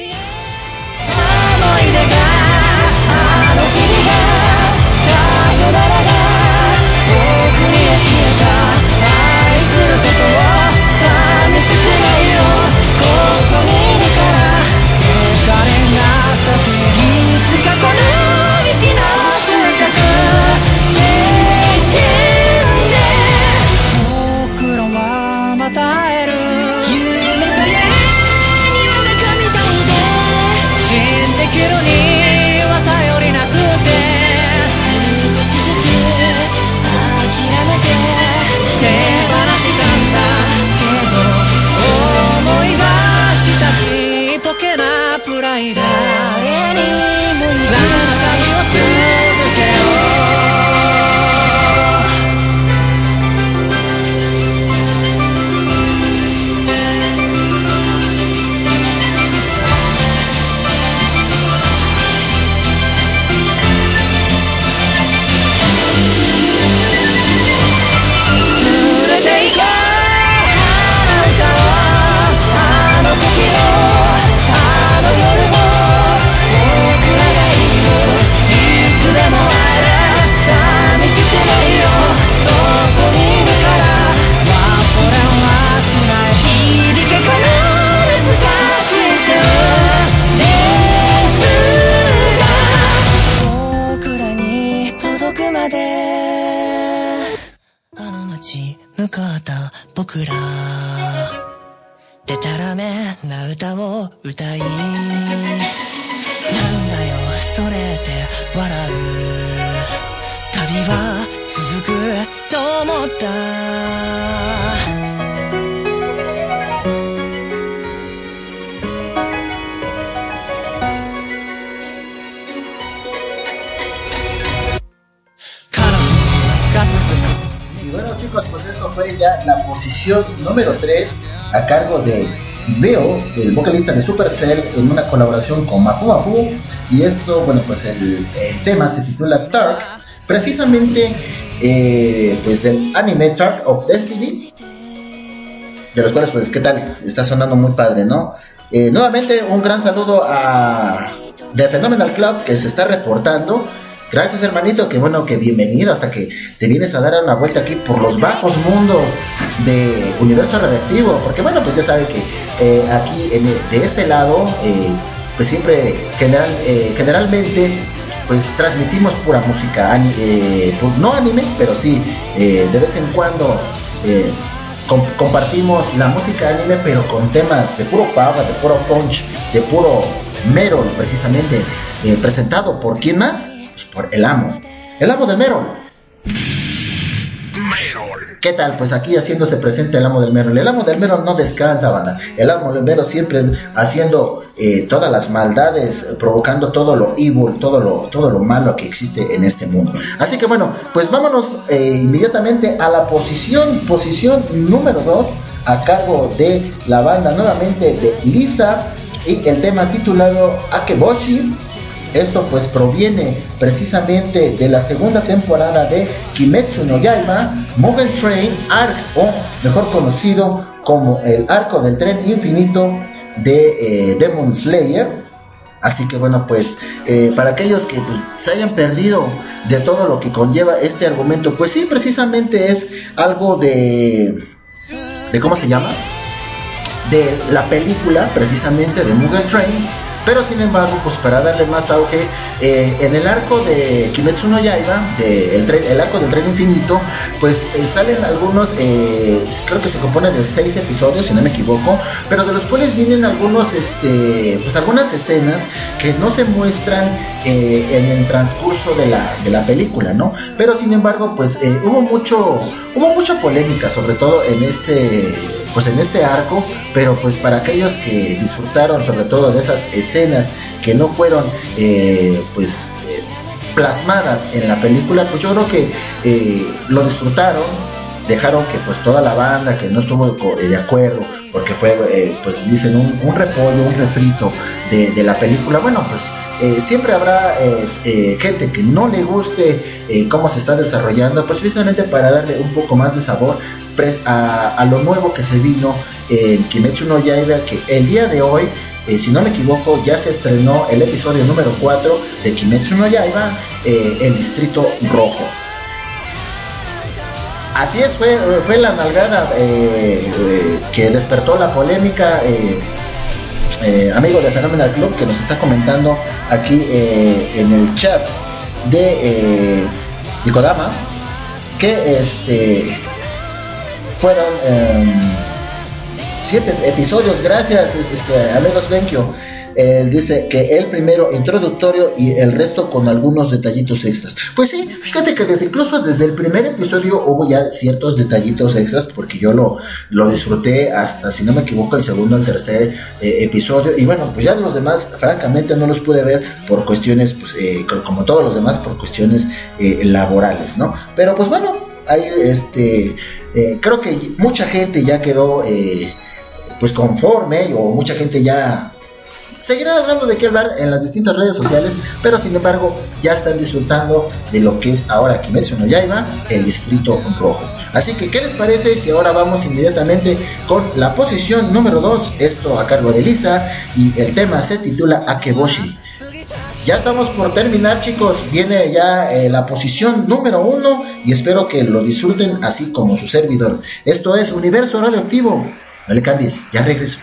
Speaker 4: Número 3 a cargo de Leo, el vocalista de Supercell, en una colaboración con Mafu Mafu. Y esto, bueno, pues el, tema se titula Tark, precisamente eh, pues del anime Tark of Destiny. De los cuales, pues, ¿qué tal? Está sonando muy padre, ¿no? Eh, nuevamente, un gran saludo a The Phenomenal Club que se está reportando. Gracias, hermanito, que bueno, que bienvenido hasta que te vienes a dar una vuelta aquí por los bajos mundos de Universo Radioactivo. Porque bueno, pues ya sabe que eh, aquí de este lado, eh, pues siempre, general, eh, generalmente, pues transmitimos pura música, ani- eh, pu- no anime, pero sí, de vez en cuando com- compartimos la música anime, pero con temas de puro power, de puro punch, de puro metal, precisamente, presentado por quién más? Por el amo, el amo del metal. ¿Qué tal? Pues aquí haciéndose presente el amo del mero. El amo del mero no descansa, banda. El amo del mero siempre haciendo eh, todas las maldades, provocando todo lo evil, todo lo, todo lo malo que existe en este mundo. Así que bueno, pues vámonos eh, inmediatamente a la posición, posición número 2, a cargo de la banda nuevamente de Lisa y el tema titulado Akeboshi. Esto pues proviene precisamente de la segunda temporada de Kimetsu no Yaiba, Mugen Train Arc, o mejor conocido como el arco del tren infinito de eh, Demon Slayer. Así que bueno, pues eh, para aquellos que pues, se hayan perdido de todo lo que conlleva este argumento, pues sí, precisamente es algo de... ¿De cómo se llama? de la película precisamente de Mugen Train pero sin embargo pues para darle más auge eh, en el arco de Kimetsu no Yaiba de el, tren- el arco del tren infinito pues eh, salen algunos eh, creo que se compone de seis episodios si no me equivoco pero de los cuales vienen algunos este pues algunas escenas que no se muestran en el transcurso de la, de la película no pero sin embargo pues hubo mucho hubo mucha polémica sobre todo en este pues en este arco, pero pues para aquellos que disfrutaron sobre todo de esas escenas que no fueron eh, pues plasmadas en la película, pues yo creo que eh, lo disfrutaron, dejaron que pues toda la banda que no estuvo eh, de acuerdo, porque fue eh, pues dicen un, repollo, un refrito de, la película, bueno pues eh, siempre habrá eh, eh, gente que no le guste cómo se está desarrollando, pues precisamente para darle un poco más de sabor a, lo nuevo que se vino en Kimetsu no Yaiba, que el día de hoy, si no me equivoco, ya se estrenó el episodio número 4 de Kimetsu no Yaiba, el Distrito Rojo. Así es, fue, fue la nalgada eh, eh, que despertó la polémica. eh, amigo de Phenomenal Club que nos está comentando aquí en el chat de Nikodama que este fueron siete episodios gracias es- este, amigos Benkyo él dice que el primero introductorio y el resto con algunos detallitos extras. Pues sí, fíjate que desde incluso desde el primer episodio hubo ya ciertos detallitos extras porque yo lo, lo disfruté hasta, si no me equivoco, el segundo o el tercer eh, episodio. Y bueno, pues ya los demás, francamente, no los pude ver por cuestiones, pues eh, co- como todos los demás, por cuestiones eh, laborales, ¿no? Pero pues bueno, hay este, creo que mucha gente ya quedó pues conforme o mucha gente ya seguirá hablando de qué hablar en las distintas redes sociales, pero sin embargo ya están disfrutando de lo que es ahora Kimetsu no Yaiba, el Distrito Rojo. Así que, ¿qué les parece si ahora vamos inmediatamente con la posición número 2, esto a cargo de Lisa, y el tema se titula Akeboshi. Ya estamos por terminar chicos, viene ya eh, la posición número uno y espero que lo disfruten así como su servidor. Esto es Universo Radioactivo. No le cambies, ya regreso.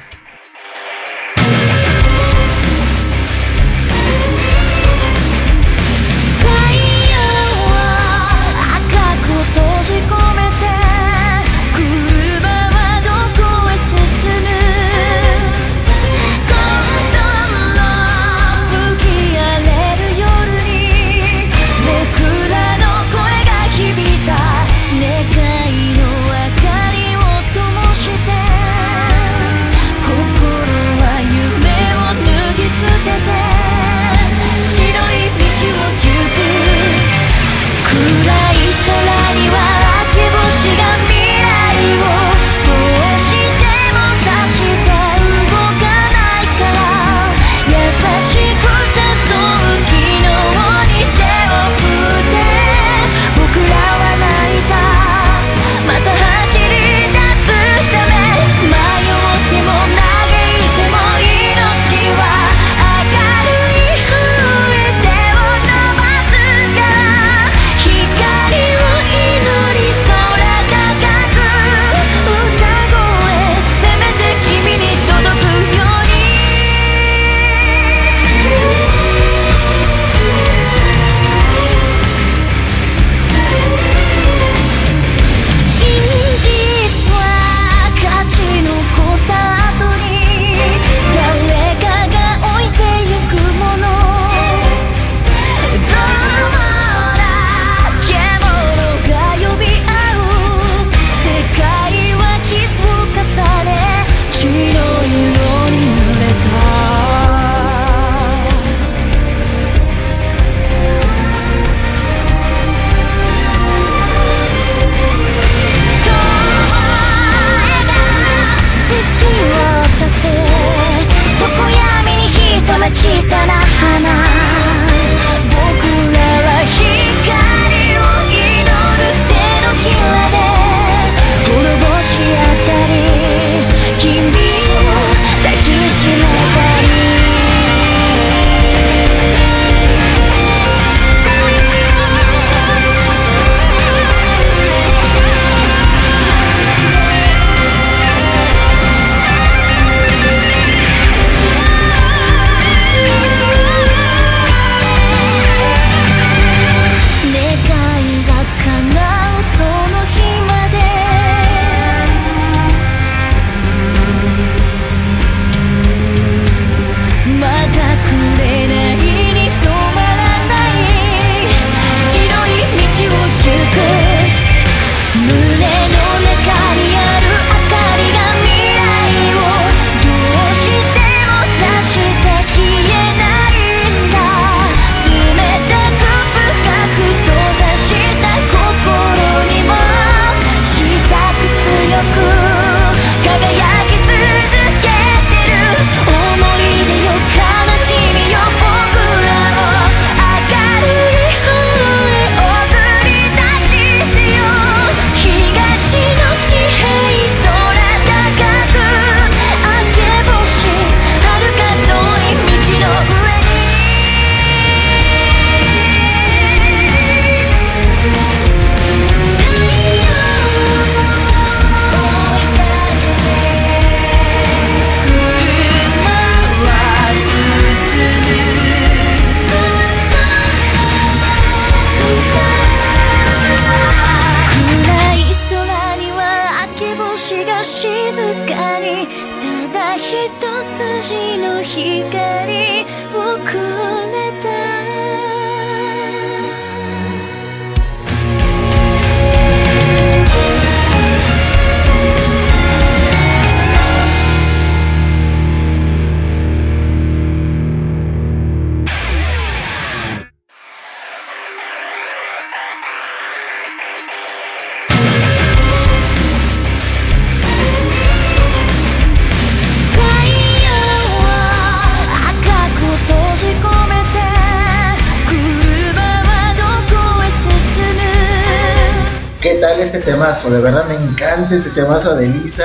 Speaker 4: Temazo? De verdad me encanta este temazo de Lisa.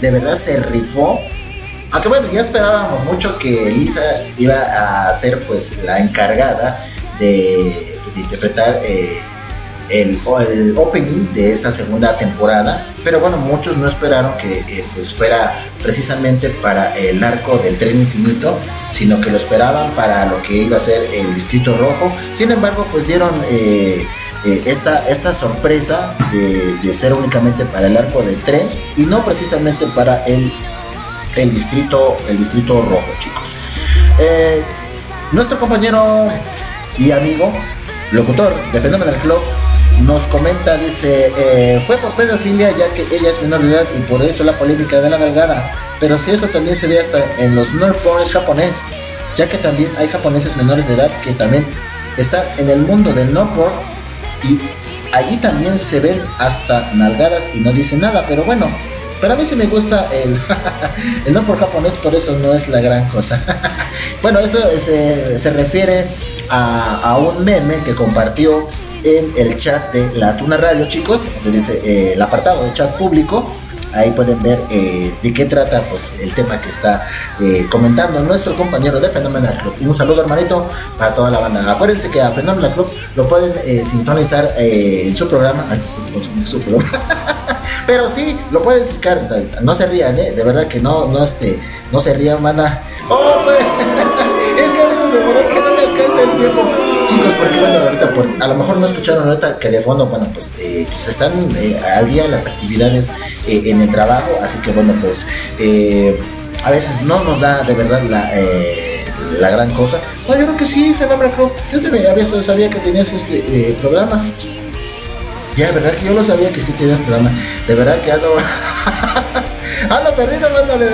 Speaker 4: De verdad se rifó. Aunque bueno, ya esperábamos mucho que Lisa iba a ser pues la encargada de, pues, interpretar eh, el opening de esta segunda temporada. Pero bueno, muchos no esperaron que eh, pues fuera precisamente para el arco del tren infinito, sino que lo esperaban para lo que iba a ser el Distrito Rojo. Sin embargo, pues dieron eh, eh, esta, esta sorpresa de, ser únicamente para el arco del tren y no precisamente para el, el, distrito, el distrito Rojo, chicos. Eh, nuestro compañero y amigo, locutor de Fenómeno Club, nos comenta, dice, eh, fue por pedofilia ya que ella es menor de edad y por eso la polémica de la nalgada. Pero si eso también se ve hasta en los nerdporns japonés, ya que también hay japoneses menores de edad que también están en el mundo del nerdporn y allí también se ven hasta nalgadas y no dicen nada, pero bueno. Pero a mí sí me gusta el, el no por japonés, por eso no es la gran cosa. bueno, esto se, se refiere a, a un meme que compartió en el chat de la Tuna Radio, chicos, donde dice eh, el apartado de chat público. Ahí pueden ver eh, de qué trata pues el tema que está eh, comentando nuestro compañero de Phenomenal Club. Un saludo hermanito para toda la banda. Acuérdense que a Phenomenal Club lo pueden eh, sintonizar en su programa. Ay, consumir su programa. Pero sí, lo pueden sacar. No se rían, ¿eh? De verdad que no, no, este, no se rían, banda. ¡Oh, pues! es que a veces de verdad que no me alcanza el tiempo. Chicos, porque bueno, ahorita por, a lo mejor no escucharon ahorita que de fondo, bueno, pues, eh, pues están eh, al día las actividades eh, en el trabajo, así que bueno, pues eh, a veces no nos da de verdad la, eh, la gran cosa. No, yo creo que sí, Fenómeno Club. Yo te sabía que tenías este eh, programa. Ya, verdad que yo lo sabía que sí tenías programa. De verdad que ando. ando perdido, mándale,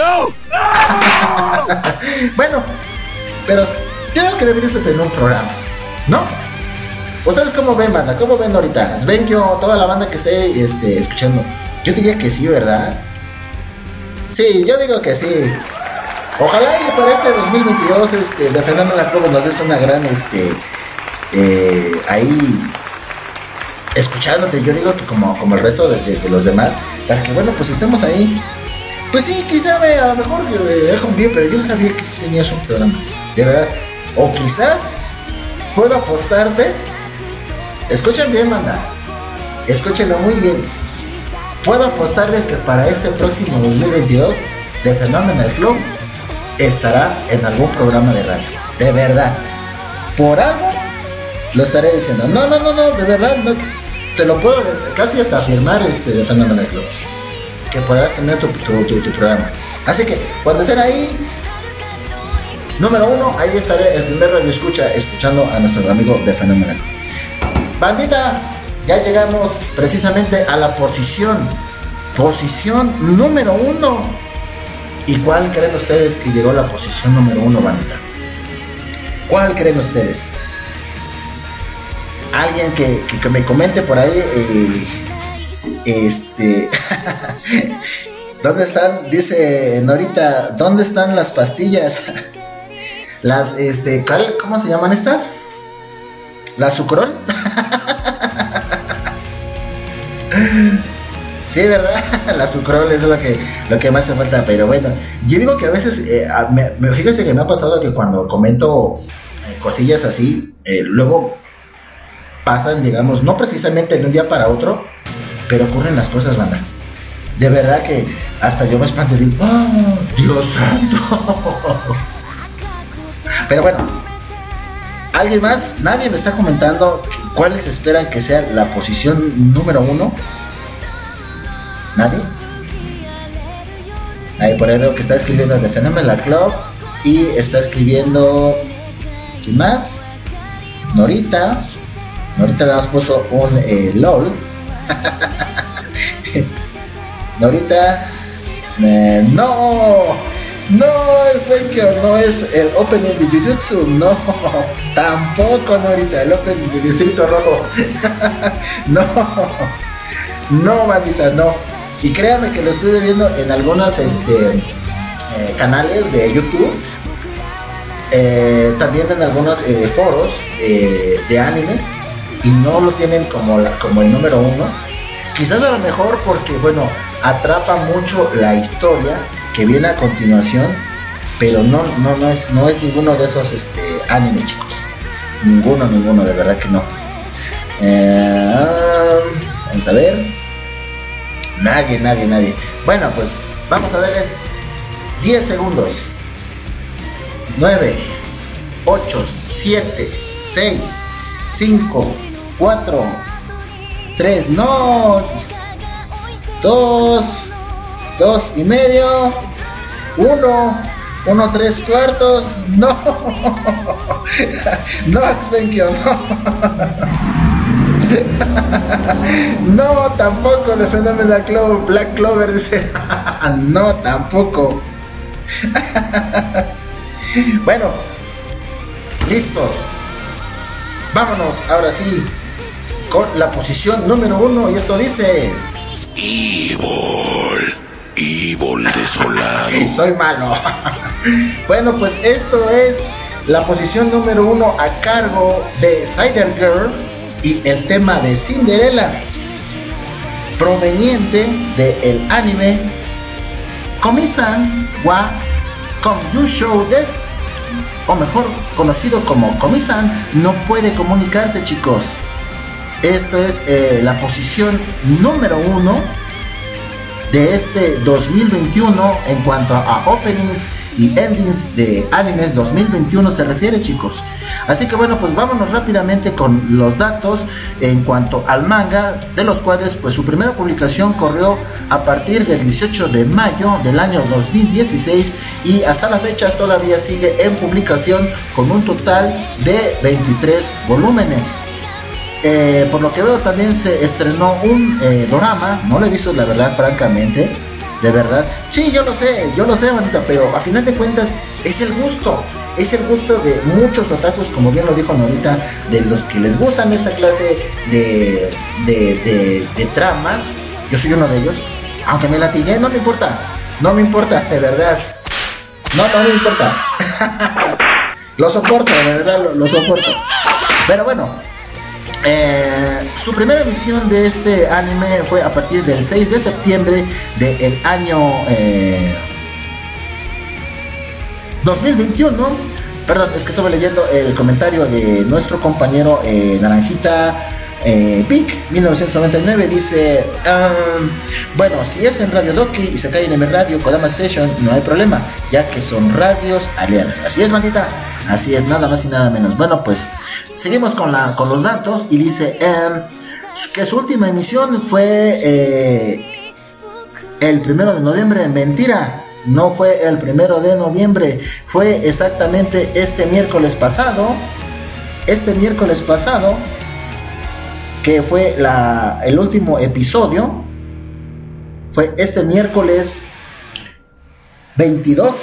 Speaker 4: de bueno, pero creo que deberías de tener un programa, ¿no? ¿Ustedes cómo ven, banda? ¿Cómo ven ahorita? ¿Ven que toda la banda que esté este, escuchando? Yo diría que sí, ¿verdad? Sí, yo digo que sí. Ojalá y para este 2022, este, defendiendo la club nos des una gran, este, eh, ahí, escuchándote. Yo digo que como, como el resto de, de- de los demás, para que, bueno, pues estemos ahí. Pues sí, quizá a lo mejor yo eh, he confundido, pero yo sabía que tenías un programa. De verdad. O quizás puedo apostarte. Escuchen bien, manda. Escúchenlo muy bien. Puedo apostarles que para este próximo 2022, The Phenomenal Flow estará en algún programa de radio. De verdad. Por algo lo estaré diciendo. No, no, no, no, de verdad. No, te lo puedo casi hasta afirmar este, de Phenomenal Flow. Que podrás tener tu, programa. Así que cuando estén ahí, número uno, ahí estaré el primer radio escucha escuchando a nuestro amigo de Phenomenal. Bandita, ya llegamos precisamente a la posición, posición número uno. ¿Y cuál creen ustedes que llegó a la posición número uno, bandita? ¿Cuál creen ustedes? Alguien que, que- que me comente por ahí, eh, este, ¿dónde están? Dice Norita, ¿dónde están las pastillas? Las, este, ¿cuál- ¿cómo se llaman estas? ¿La sucrol? Sí, ¿verdad? La sucrol es lo que, lo que más hace falta, pero bueno, yo digo que a veces, eh, me- fíjense que me ha pasado que cuando comento eh, cosillas así, eh, luego pasan, digamos, no precisamente de un día para otro, pero ocurren las cosas, banda. De verdad que hasta yo me espanto y digo, ¡Ah, Dios santo! Pero bueno, ¿alguien más? Nadie me está comentando cuáles esperan que sea la posición número uno. ¿Nadie? Ahí por ahí veo que está escribiendo The Phenomenal Club y está escribiendo. ¿Quién más? Norita. Norita más puso un eh, LOL. Norita. eh, no. No es Baker, no es el opening de Jujutsu, no, tampoco Norita, el opening de Distrito Rojo, no, no, bandita, no. Y créanme que lo estuve viendo en algunas, este, eh, canales de YouTube, eh, también en algunos eh, foros eh, de anime y no lo tienen como, la- como el número uno. Quizás a lo mejor porque, bueno, atrapa mucho la historia que viene a continuación, pero no, no, no, es, no es ninguno de esos este, animes, chicos. Ninguno, ninguno, de verdad que no. Eh, vamos a ver. Nadie, nadie, nadie. Bueno, pues vamos a darles 10 segundos. 9, 8, 7, 6, 5, 4, 3, no, 2, 2 y medio, 1, 1, 3 cuartos, no, no, Expenkio, no. No, tampoco, defendame la Clo- Black Clover, dice, no, tampoco. Bueno, listos. Vámonos, ahora sí, con la posición número uno. Y esto dice:
Speaker 5: Evil. Evil desolado.
Speaker 4: Soy malo. bueno, pues esto es la posición número uno a cargo de Cider Girl y el tema de Cinderella, proveniente del anime Komi-san wa Show Des, o mejor conocido como Komi-san, no puede comunicarse, chicos. Esta es eh, la posición número uno de este 2021 en cuanto a openings y endings de animes 2021 se refiere chicos. Así que bueno pues vámonos rápidamente con los datos en cuanto al manga de los cuales pues su primera publicación corrió a partir del 18 de mayo del año 2016 y hasta la fecha todavía sigue en publicación con un total de 23 volúmenes eh, por lo que veo también se estrenó un eh, dorama, no lo he visto la verdad francamente, de verdad. Sí, yo lo sé, yo lo sé, bonita, pero a final de cuentas es el gusto, es el gusto de muchos otakus, como bien lo dijo Norita, de los que les gustan esta clase de, de, de- tramas. Yo soy uno de ellos, aunque me latigué, no me importa, no me importa, de verdad. No, no me importa. lo soporto, de verdad, lo soporto. Pero bueno, eh, su primera emisión de este anime fue a partir del 6 de septiembre del año eh, 2021. Perdón, es que estuve leyendo el comentario de nuestro compañero eh, Naranjita eh, Pink 1999. Dice: "Um, Bueno, si es en Radio Doki y se cae en M Radio, Kodama Station, no hay problema, ya que son radios aliadas. Así es, bandita. Así es, nada más y nada menos. Bueno, pues seguimos con, la, con los datos y dice em, que su última emisión fue eh, el primero de noviembre. Mentira, no fue el primero de noviembre, fue exactamente este miércoles pasado. Este miércoles pasado, que fue la, el último episodio, fue este miércoles 22,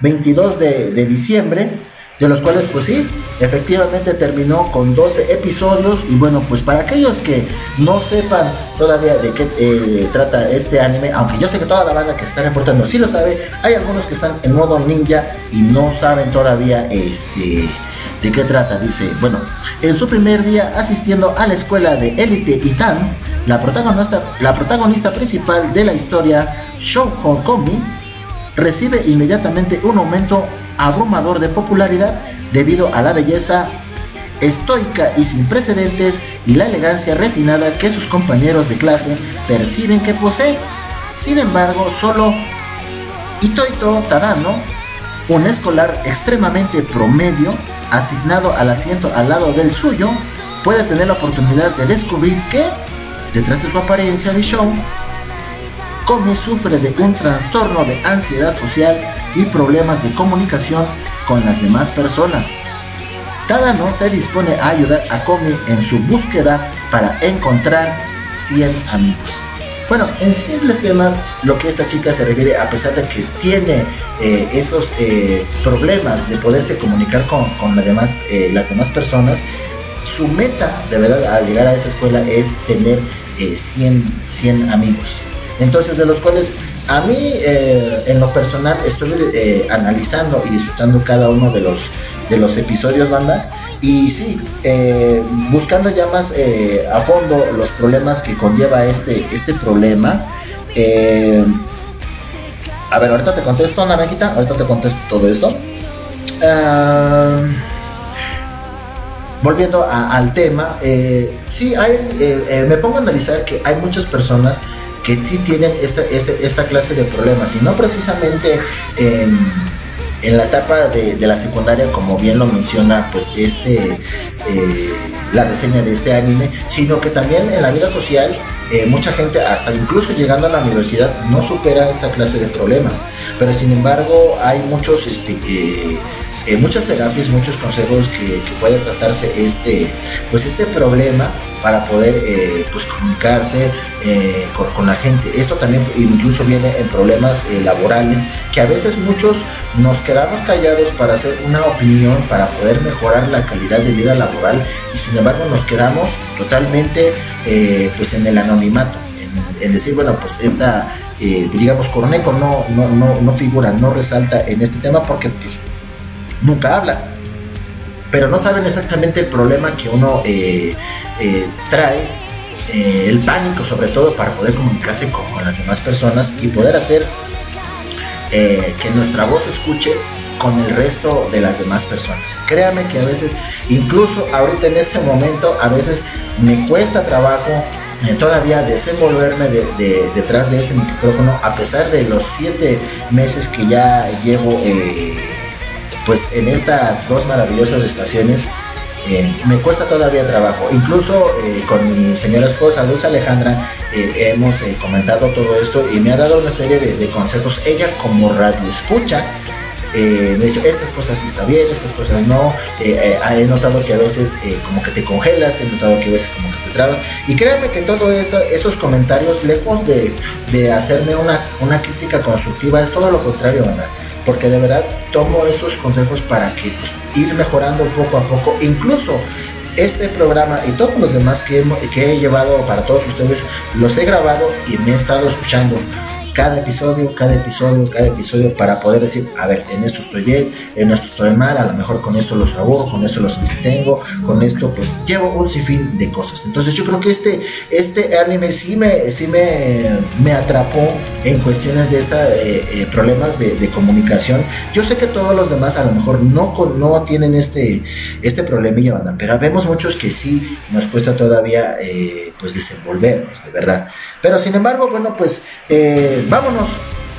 Speaker 4: 22 de, de diciembre, de los cuales pues sí, efectivamente terminó con 12 episodios. Y bueno, pues para aquellos que no sepan todavía de qué eh, trata este anime, aunque yo sé que toda la banda que está reportando sí lo sabe, hay algunos que están en modo ninja y no saben todavía este de qué trata. Dice, bueno, en su primer día asistiendo a la escuela de élite Itan, la protagonista, la protagonista principal de la historia, Shoujo Komi, recibe inmediatamente un aumento abrumador de popularidad debido a la belleza estoica y sin precedentes y la elegancia refinada que sus compañeros de clase perciben que posee. Sin embargo, solo Itoito Tadano, un escolar extremadamente promedio, asignado al asiento al lado del suyo, puede tener la oportunidad de descubrir que, detrás de su apariencia bichón, Komi sufre de un trastorno de ansiedad social y problemas de comunicación con las demás personas. Tadano se dispone a ayudar a Komi en su búsqueda para encontrar 100 amigos. Bueno, en simples temas, lo que esta chica se refiere, a pesar de que tiene eh, esos eh, problemas de poderse comunicar con, con eh, las demás personas, su meta de verdad al llegar a esa escuela es tener eh, 100, 100 amigos. Entonces, de los cuales a mí, en lo personal, estoy analizando y disfrutando cada uno de los, de los episodios, banda. Y sí, eh, buscando ya más eh, a fondo los problemas que conlleva este, este problema. Eh, a ver, ahorita te contesto, Naranjita. Ahorita te contesto todo esto. Ah, volviendo al tema, eh, sí, hay, me pongo a analizar que hay muchas personas que sí tienen esta, este- esta clase de problemas y no precisamente en, en la etapa de, la secundaria, como bien lo menciona, pues este, eh, la reseña de este anime, sino que también en la vida social, eh, mucha gente, hasta incluso llegando a la universidad, no supera esta clase de problemas. Pero sin embargo, hay muchos, este, eh, muchas terapias, muchos consejos que, que puede tratarse este, pues este problema para poder eh, pues comunicarse eh, con, con la gente. Esto también incluso viene en problemas laborales que a veces muchos nos quedamos callados para hacer una opinión para poder mejorar la calidad de vida laboral y sin embargo nos quedamos totalmente eh, pues en el anonimato en, decir bueno pues esta eh, digamos Corneco no, no, no, no figura no resalta en este tema porque pues nunca habla pero no saben exactamente el problema que uno eh, trae, el pánico sobre todo para poder comunicarse con, con las demás personas y poder hacer eh, que nuestra voz escuche con el resto de las demás personas. Créame que a veces, incluso ahorita en este momento, a veces me cuesta trabajo eh, todavía desenvolverme de- de- detrás de este micrófono, a pesar de los siete meses que ya llevo eh, pues en estas dos maravillosas estaciones eh, me cuesta todavía trabajo. Incluso eh, con mi señora esposa, Dulce Alejandra, eh, hemos comentado todo esto y me ha dado una serie de, de consejos. Ella como radio escucha. eh, me ha dicho, estas cosas sí está bien, estas cosas no. He notado que a veces como que te congelas, he notado que a veces como que te trabas. Y créanme que todo eso, esos comentarios, lejos de, de hacerme una, una crítica constructiva, es todo lo contrario, ¿verdad? porque de verdad tomo estos consejos para que pues, ir mejorando poco a poco, incluso este programa y todos los demás que, he llevado para todos ustedes, los he grabado y me he estado escuchando cada episodio, cada episodio, cada episodio para poder decir, a ver, en esto estoy bien, en esto estoy mal, a lo mejor con esto los aburro, con esto los entretengo, con esto pues llevo un sinfín de cosas. Entonces yo creo que este, este anime sí me, sí me, me atrapó en cuestiones de esta, eh, eh, problemas de, comunicación. Yo sé que todos los demás a lo mejor no, no tienen este, este problemilla, banda, pero vemos muchos que sí nos cuesta todavía eh, pues desenvolvernos, de verdad. Pero sin embargo, bueno, pues eh, vámonos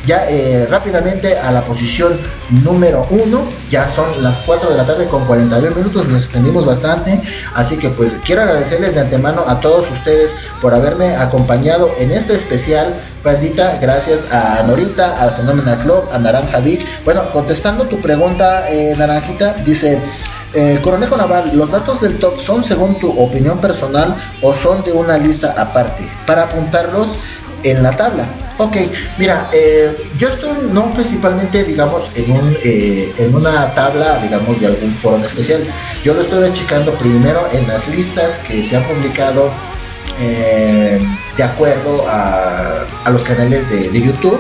Speaker 4: ya eh, rápidamente a la posición número uno. Ya son las 4 de la tarde con 41 minutos, nos extendimos bastante. Así que pues quiero agradecerles de antemano a todos ustedes por haberme acompañado en este especial. Bandita, gracias a Norita, a Phenomenal Club, a Naranja Vic. Bueno, contestando tu pregunta, eh, Naranjita, dice... Eh, Coronejo Naval, ¿los datos del top son según tu opinión personal o son de una lista aparte? Para apuntarlos en la tabla. Ok, mira, eh, yo estoy no principalmente, digamos, en, un, eh, en una tabla, digamos, de algún foro especial. Yo lo estoy checando primero en las listas que se han publicado eh, de acuerdo a, a los canales de, de YouTube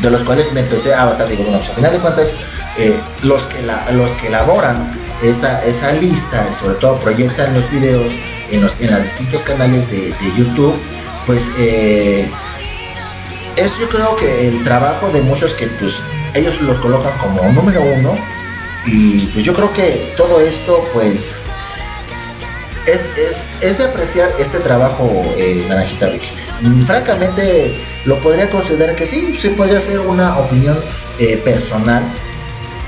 Speaker 4: de los cuales me empecé a basar, digo, bueno, pues, al final de cuentas, eh, los, que la- los que elaboran esa, esa lista, sobre todo proyectan los videos en, los, en los distintos canales de, de YouTube, pues eh, es yo creo que el trabajo de muchos que pues ellos los colocan como número uno y pues yo creo que todo esto pues es, es, es de apreciar este trabajo, eh, Naranjita Vic. Mm, Francamente, lo podría considerar que sí, sí podría ser una opinión eh, personal,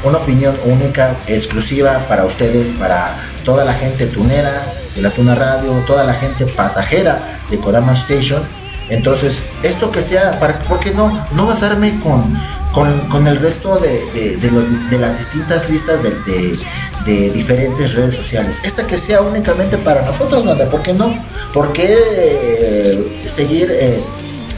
Speaker 4: una opinión única, exclusiva para ustedes, para toda la gente tunera de la Tuna Radio, toda la gente pasajera de Kodama Station. Entonces, esto que sea, para, ¿por qué no, no basarme con, con, con el resto de, de- los- de las distintas listas de, de- diferentes redes sociales? Esta que sea únicamente para nosotros, banda, ¿por qué no? ¿Por qué eh, seguir eh,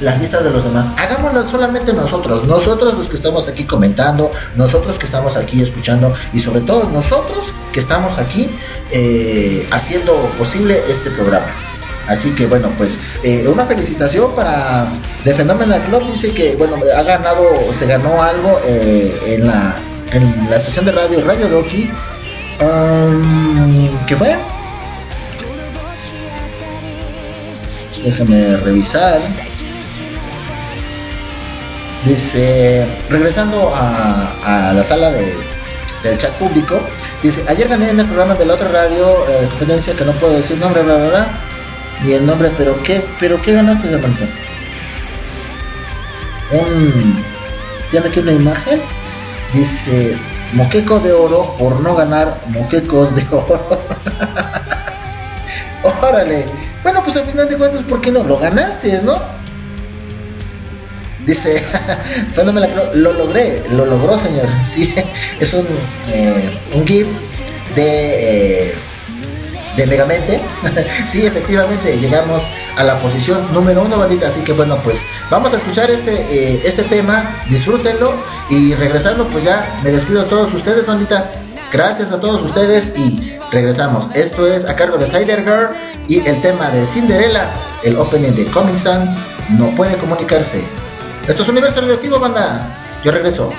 Speaker 4: las listas de los demás? Hagámoslo solamente nosotros, nosotros los que estamos aquí comentando, nosotros que estamos aquí escuchando y sobre todo nosotros que estamos aquí eh, haciendo posible este programa.
Speaker 17: Así que bueno, pues eh, una felicitación para The Phenomenal Club. Dice que bueno, ha ganado, se ganó algo eh, en, la, en la estación de radio Radio Doki. Um, ¿Qué fue? Déjame revisar. Dice, regresando a, la sala de, del chat público, dice, ayer gané en el programa de la otra radio eh, competencia que no puedo decir nombre, bla, bla, bla, ni el nombre, pero qué, pero qué ganaste, hermanito. Un, tiene aquí una imagen, dice, moqueco de oro por no ganar moquecos de oro. Órale. Bueno, pues al final de cuentas, ¿por qué no? Lo ganaste, ¿no? Dice, Fenómeno, lo logré, lo logró, señor. Sí, es un, eh, un GIF de, eh, de Megamente. sí, efectivamente, llegamos a la posición número uno, bandita. Así que bueno, pues vamos a escuchar este, eh, este tema, disfrútenlo. Y regresando, pues ya me despido a todos ustedes, bandita. Gracias a todos ustedes y regresamos. Esto es a cargo de Cider Girl y el tema de Cinderella, el opening de Coming Sun, no puede comunicarse. Esto es Universo Radioactivo, banda. Yo regreso.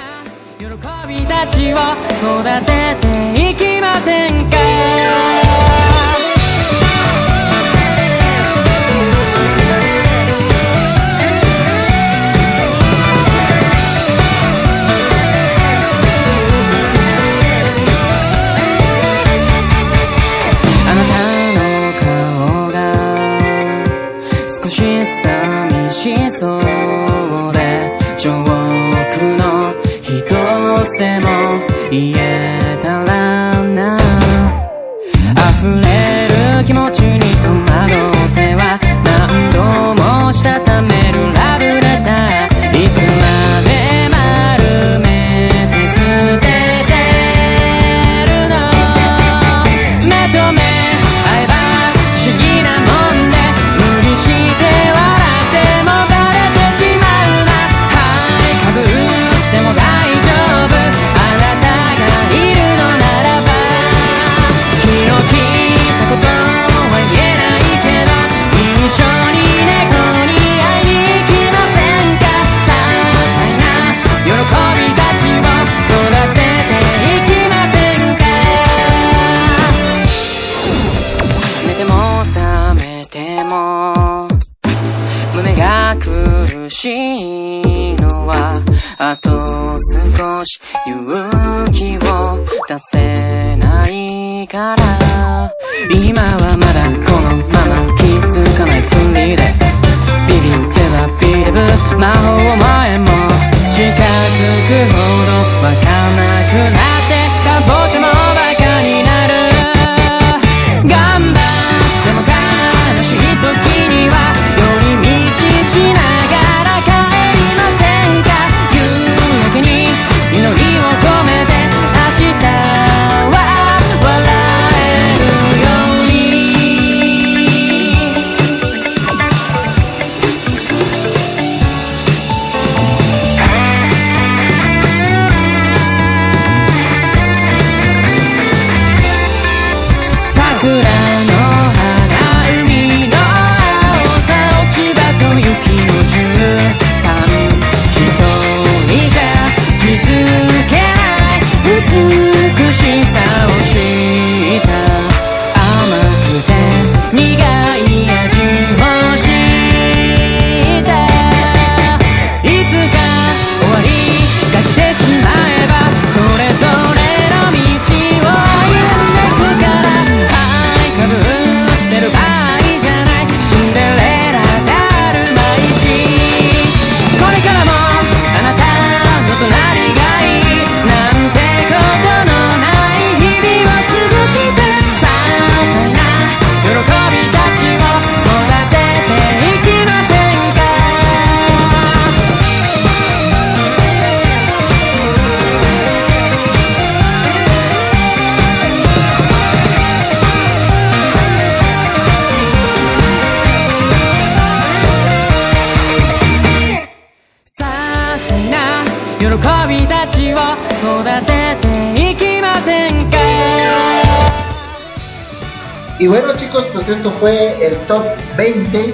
Speaker 4: Y bueno chicos, pues esto fue el top 20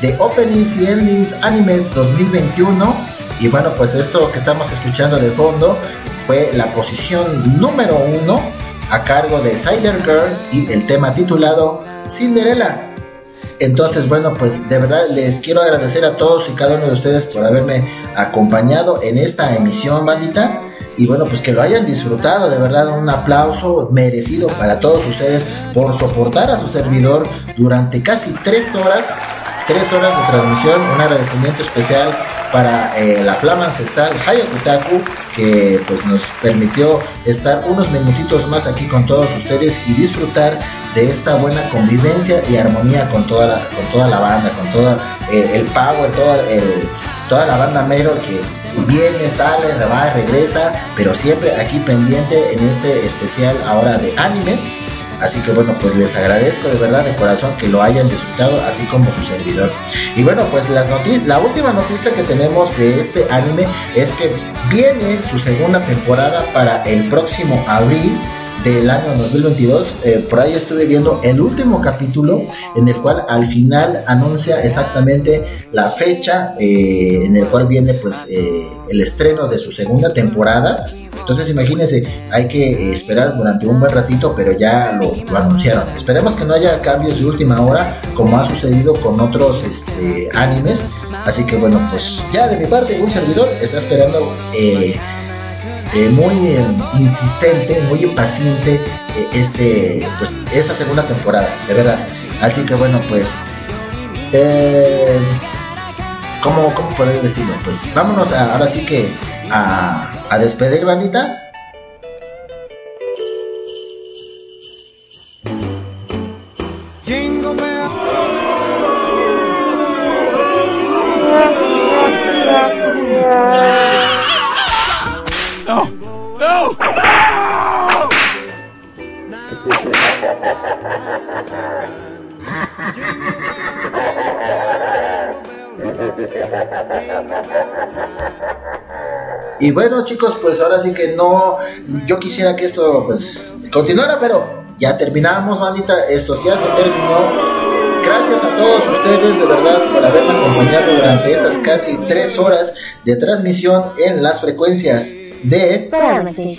Speaker 4: de Openings y Endings Animes 2021. Y bueno, pues esto que estamos escuchando de fondo fue la posición número uno a cargo de Cider Girl y el tema titulado Cinderella. Entonces, bueno, pues de verdad les quiero agradecer a todos y cada uno de ustedes por haberme acompañado en esta emisión, bandita. Y bueno, pues que lo hayan disfrutado, de verdad un aplauso merecido para todos ustedes por soportar a su servidor durante casi tres horas, tres horas de transmisión. Un agradecimiento especial para eh, la flama ancestral Hayakutaku, que pues nos permitió estar unos minutitos más aquí con todos ustedes y disfrutar de esta buena convivencia y armonía con toda la, con toda la banda, con todo eh, el power, toda, toda la banda Meror que viene, sale, va, regresa, pero siempre aquí pendiente en este especial ahora de animes. Así que bueno, pues les agradezco de verdad de corazón que lo hayan disfrutado, así como su servidor. Y bueno, pues las la última noticia que tenemos de este anime es que viene su segunda temporada para el próximo abril del año 2022. Eh, por ahí estuve viendo el último capítulo en el cual al final anuncia exactamente la fecha eh, en el cual viene pues eh, el estreno de su segunda temporada. Entonces imagínense, hay que eh, esperar durante un buen ratito, pero ya lo, anunciaron. Esperemos que no haya cambios de última hora como ha sucedido con otros este, animes. Así que bueno, pues ya de mi parte un servidor está esperando eh, muy eh, insistente, muy impaciente eh, este, pues, esta segunda temporada, de verdad. Así que bueno, pues, ¿cómo, ¿cómo poder decirlo? Pues vámonos a- ahora sí que a, a despedir, bandita. Y bueno, chicos, pues ahora sí que no, yo quisiera que esto pues continuara, pero ya terminamos, bandita, esto ya se terminó. Gracias a todos ustedes de verdad por haberme acompañado durante estas casi tres horas de transmisión en las frecuencias de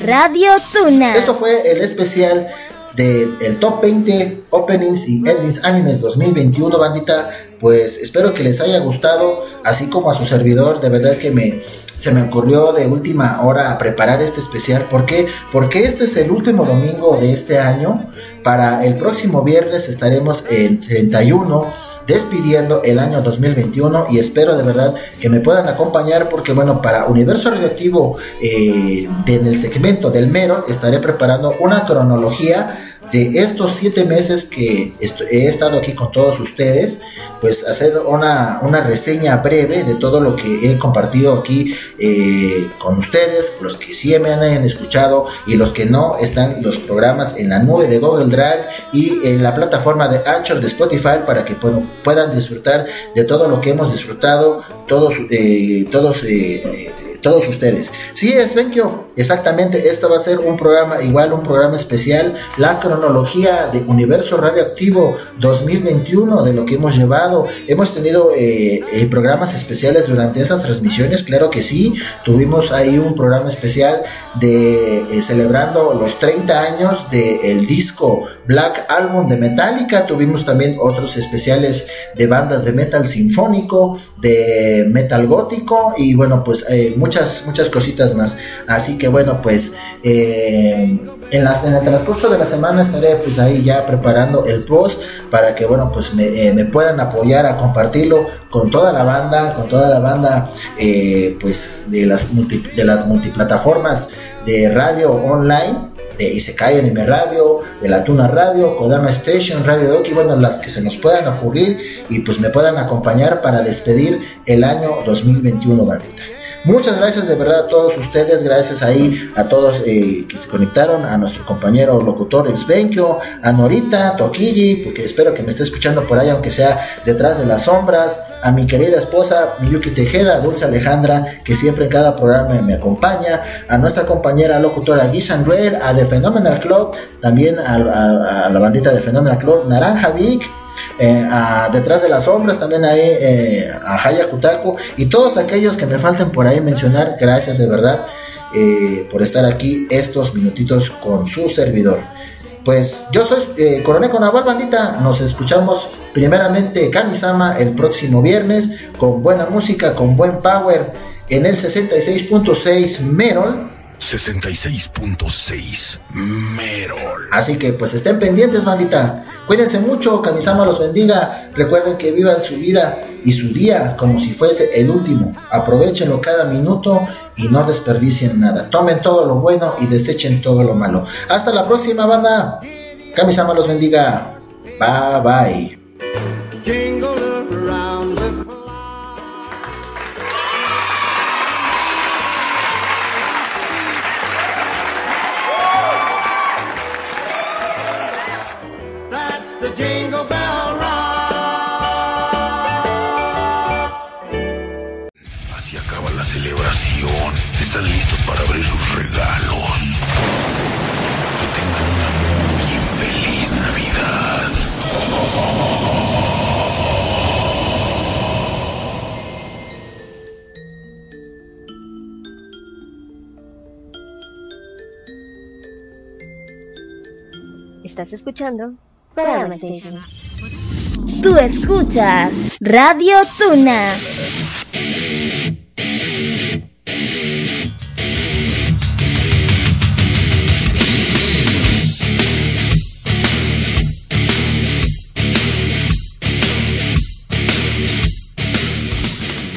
Speaker 2: Radio Tuna.
Speaker 4: Esto fue el especial del Top 20 Openings y Endings Animes 2021, bandita. Pues espero que les haya gustado, así como a su servidor. De verdad que me se me ocurrió de última hora preparar este especial. ¿Por qué? Porque este es el último domingo de este año. Para el próximo viernes estaremos en 31 despidiendo el año 2021 y espero de verdad que me puedan acompañar porque bueno para Universo Radioactivo eh, en el segmento del Meron estaré preparando una cronología de estos siete meses que he estado aquí con todos ustedes, pues hacer una, una reseña breve de todo lo que he compartido aquí eh, con ustedes, los que sí me han escuchado y los que no, están los programas en la nube de Google Drive y en la plataforma de Anchor de Spotify para que puedan, puedan disfrutar de todo lo que hemos disfrutado todos, eh, todos eh, todos ustedes. Sí, es Benkyo, exactamente. Esto va a ser un programa, igual un programa especial, la cronología de Universo Radioactivo 2021, de lo que hemos llevado. Hemos tenido eh, eh, programas especiales durante esas transmisiones, claro que sí. Tuvimos ahí un programa especial de eh, celebrando los 30 años del disco Black Album de Metallica. Tuvimos también otros especiales de bandas de metal sinfónico, de metal gótico y bueno, pues eh, muchas, cositas más. Así que bueno, pues eh, en, las, en el transcurso de la semana estaré pues ahí ya preparando el post para que bueno, pues me, eh, puedan apoyar a compartirlo con toda la banda, con toda la banda eh, pues de las, multi- de las multiplataformas de radio online de Isekai Anime Radio, de la Tuna Radio, Kodama Station, Radio Doki, bueno, las que se nos puedan ocurrir y pues me puedan acompañar para despedir el año 2021, bandita. Muchas gracias de verdad a todos ustedes, gracias ahí a todos eh, que se conectaron, a nuestro compañero locutor Exbenquio, a Norita, Toquilli, porque espero que me esté escuchando por ahí, aunque sea detrás de las sombras, a mi querida esposa Miyuki Tejeda, Dulce Alejandra, que siempre en cada programa me acompaña, a nuestra compañera locutora Gisan Rare, a The Phenomenal Club, también a, la bandita de Phenomenal Club, Naranja Vic, eh, a Detrás de las Sombras, también ahí eh, a Haya Kutaku y todos aquellos que me falten por ahí mencionar, gracias de verdad eh, por estar aquí estos minutitos con su servidor. Pues yo soy eh, Coronel Conaval Bandita, nos escuchamos primeramente Kamisama el próximo viernes con buena música, con buen power en el 66.6 Merol.
Speaker 5: 66.6 Merol.
Speaker 4: Así que pues estén pendientes, bandita. Cuídense mucho, Kamisama los bendiga. Recuerden que vivan su vida y su día como si fuese el último. Aprovechenlo cada minuto y no desperdicien nada. Tomen todo lo bueno y desechen todo lo malo. Hasta la próxima, banda. Kamisama los bendiga. Bye bye.
Speaker 5: Están listos para abrir sus regalos. Que tengan una muy infeliz Navidad.
Speaker 14: Estás escuchando Kodama Station.
Speaker 2: Tú escuchas Radio Tuna.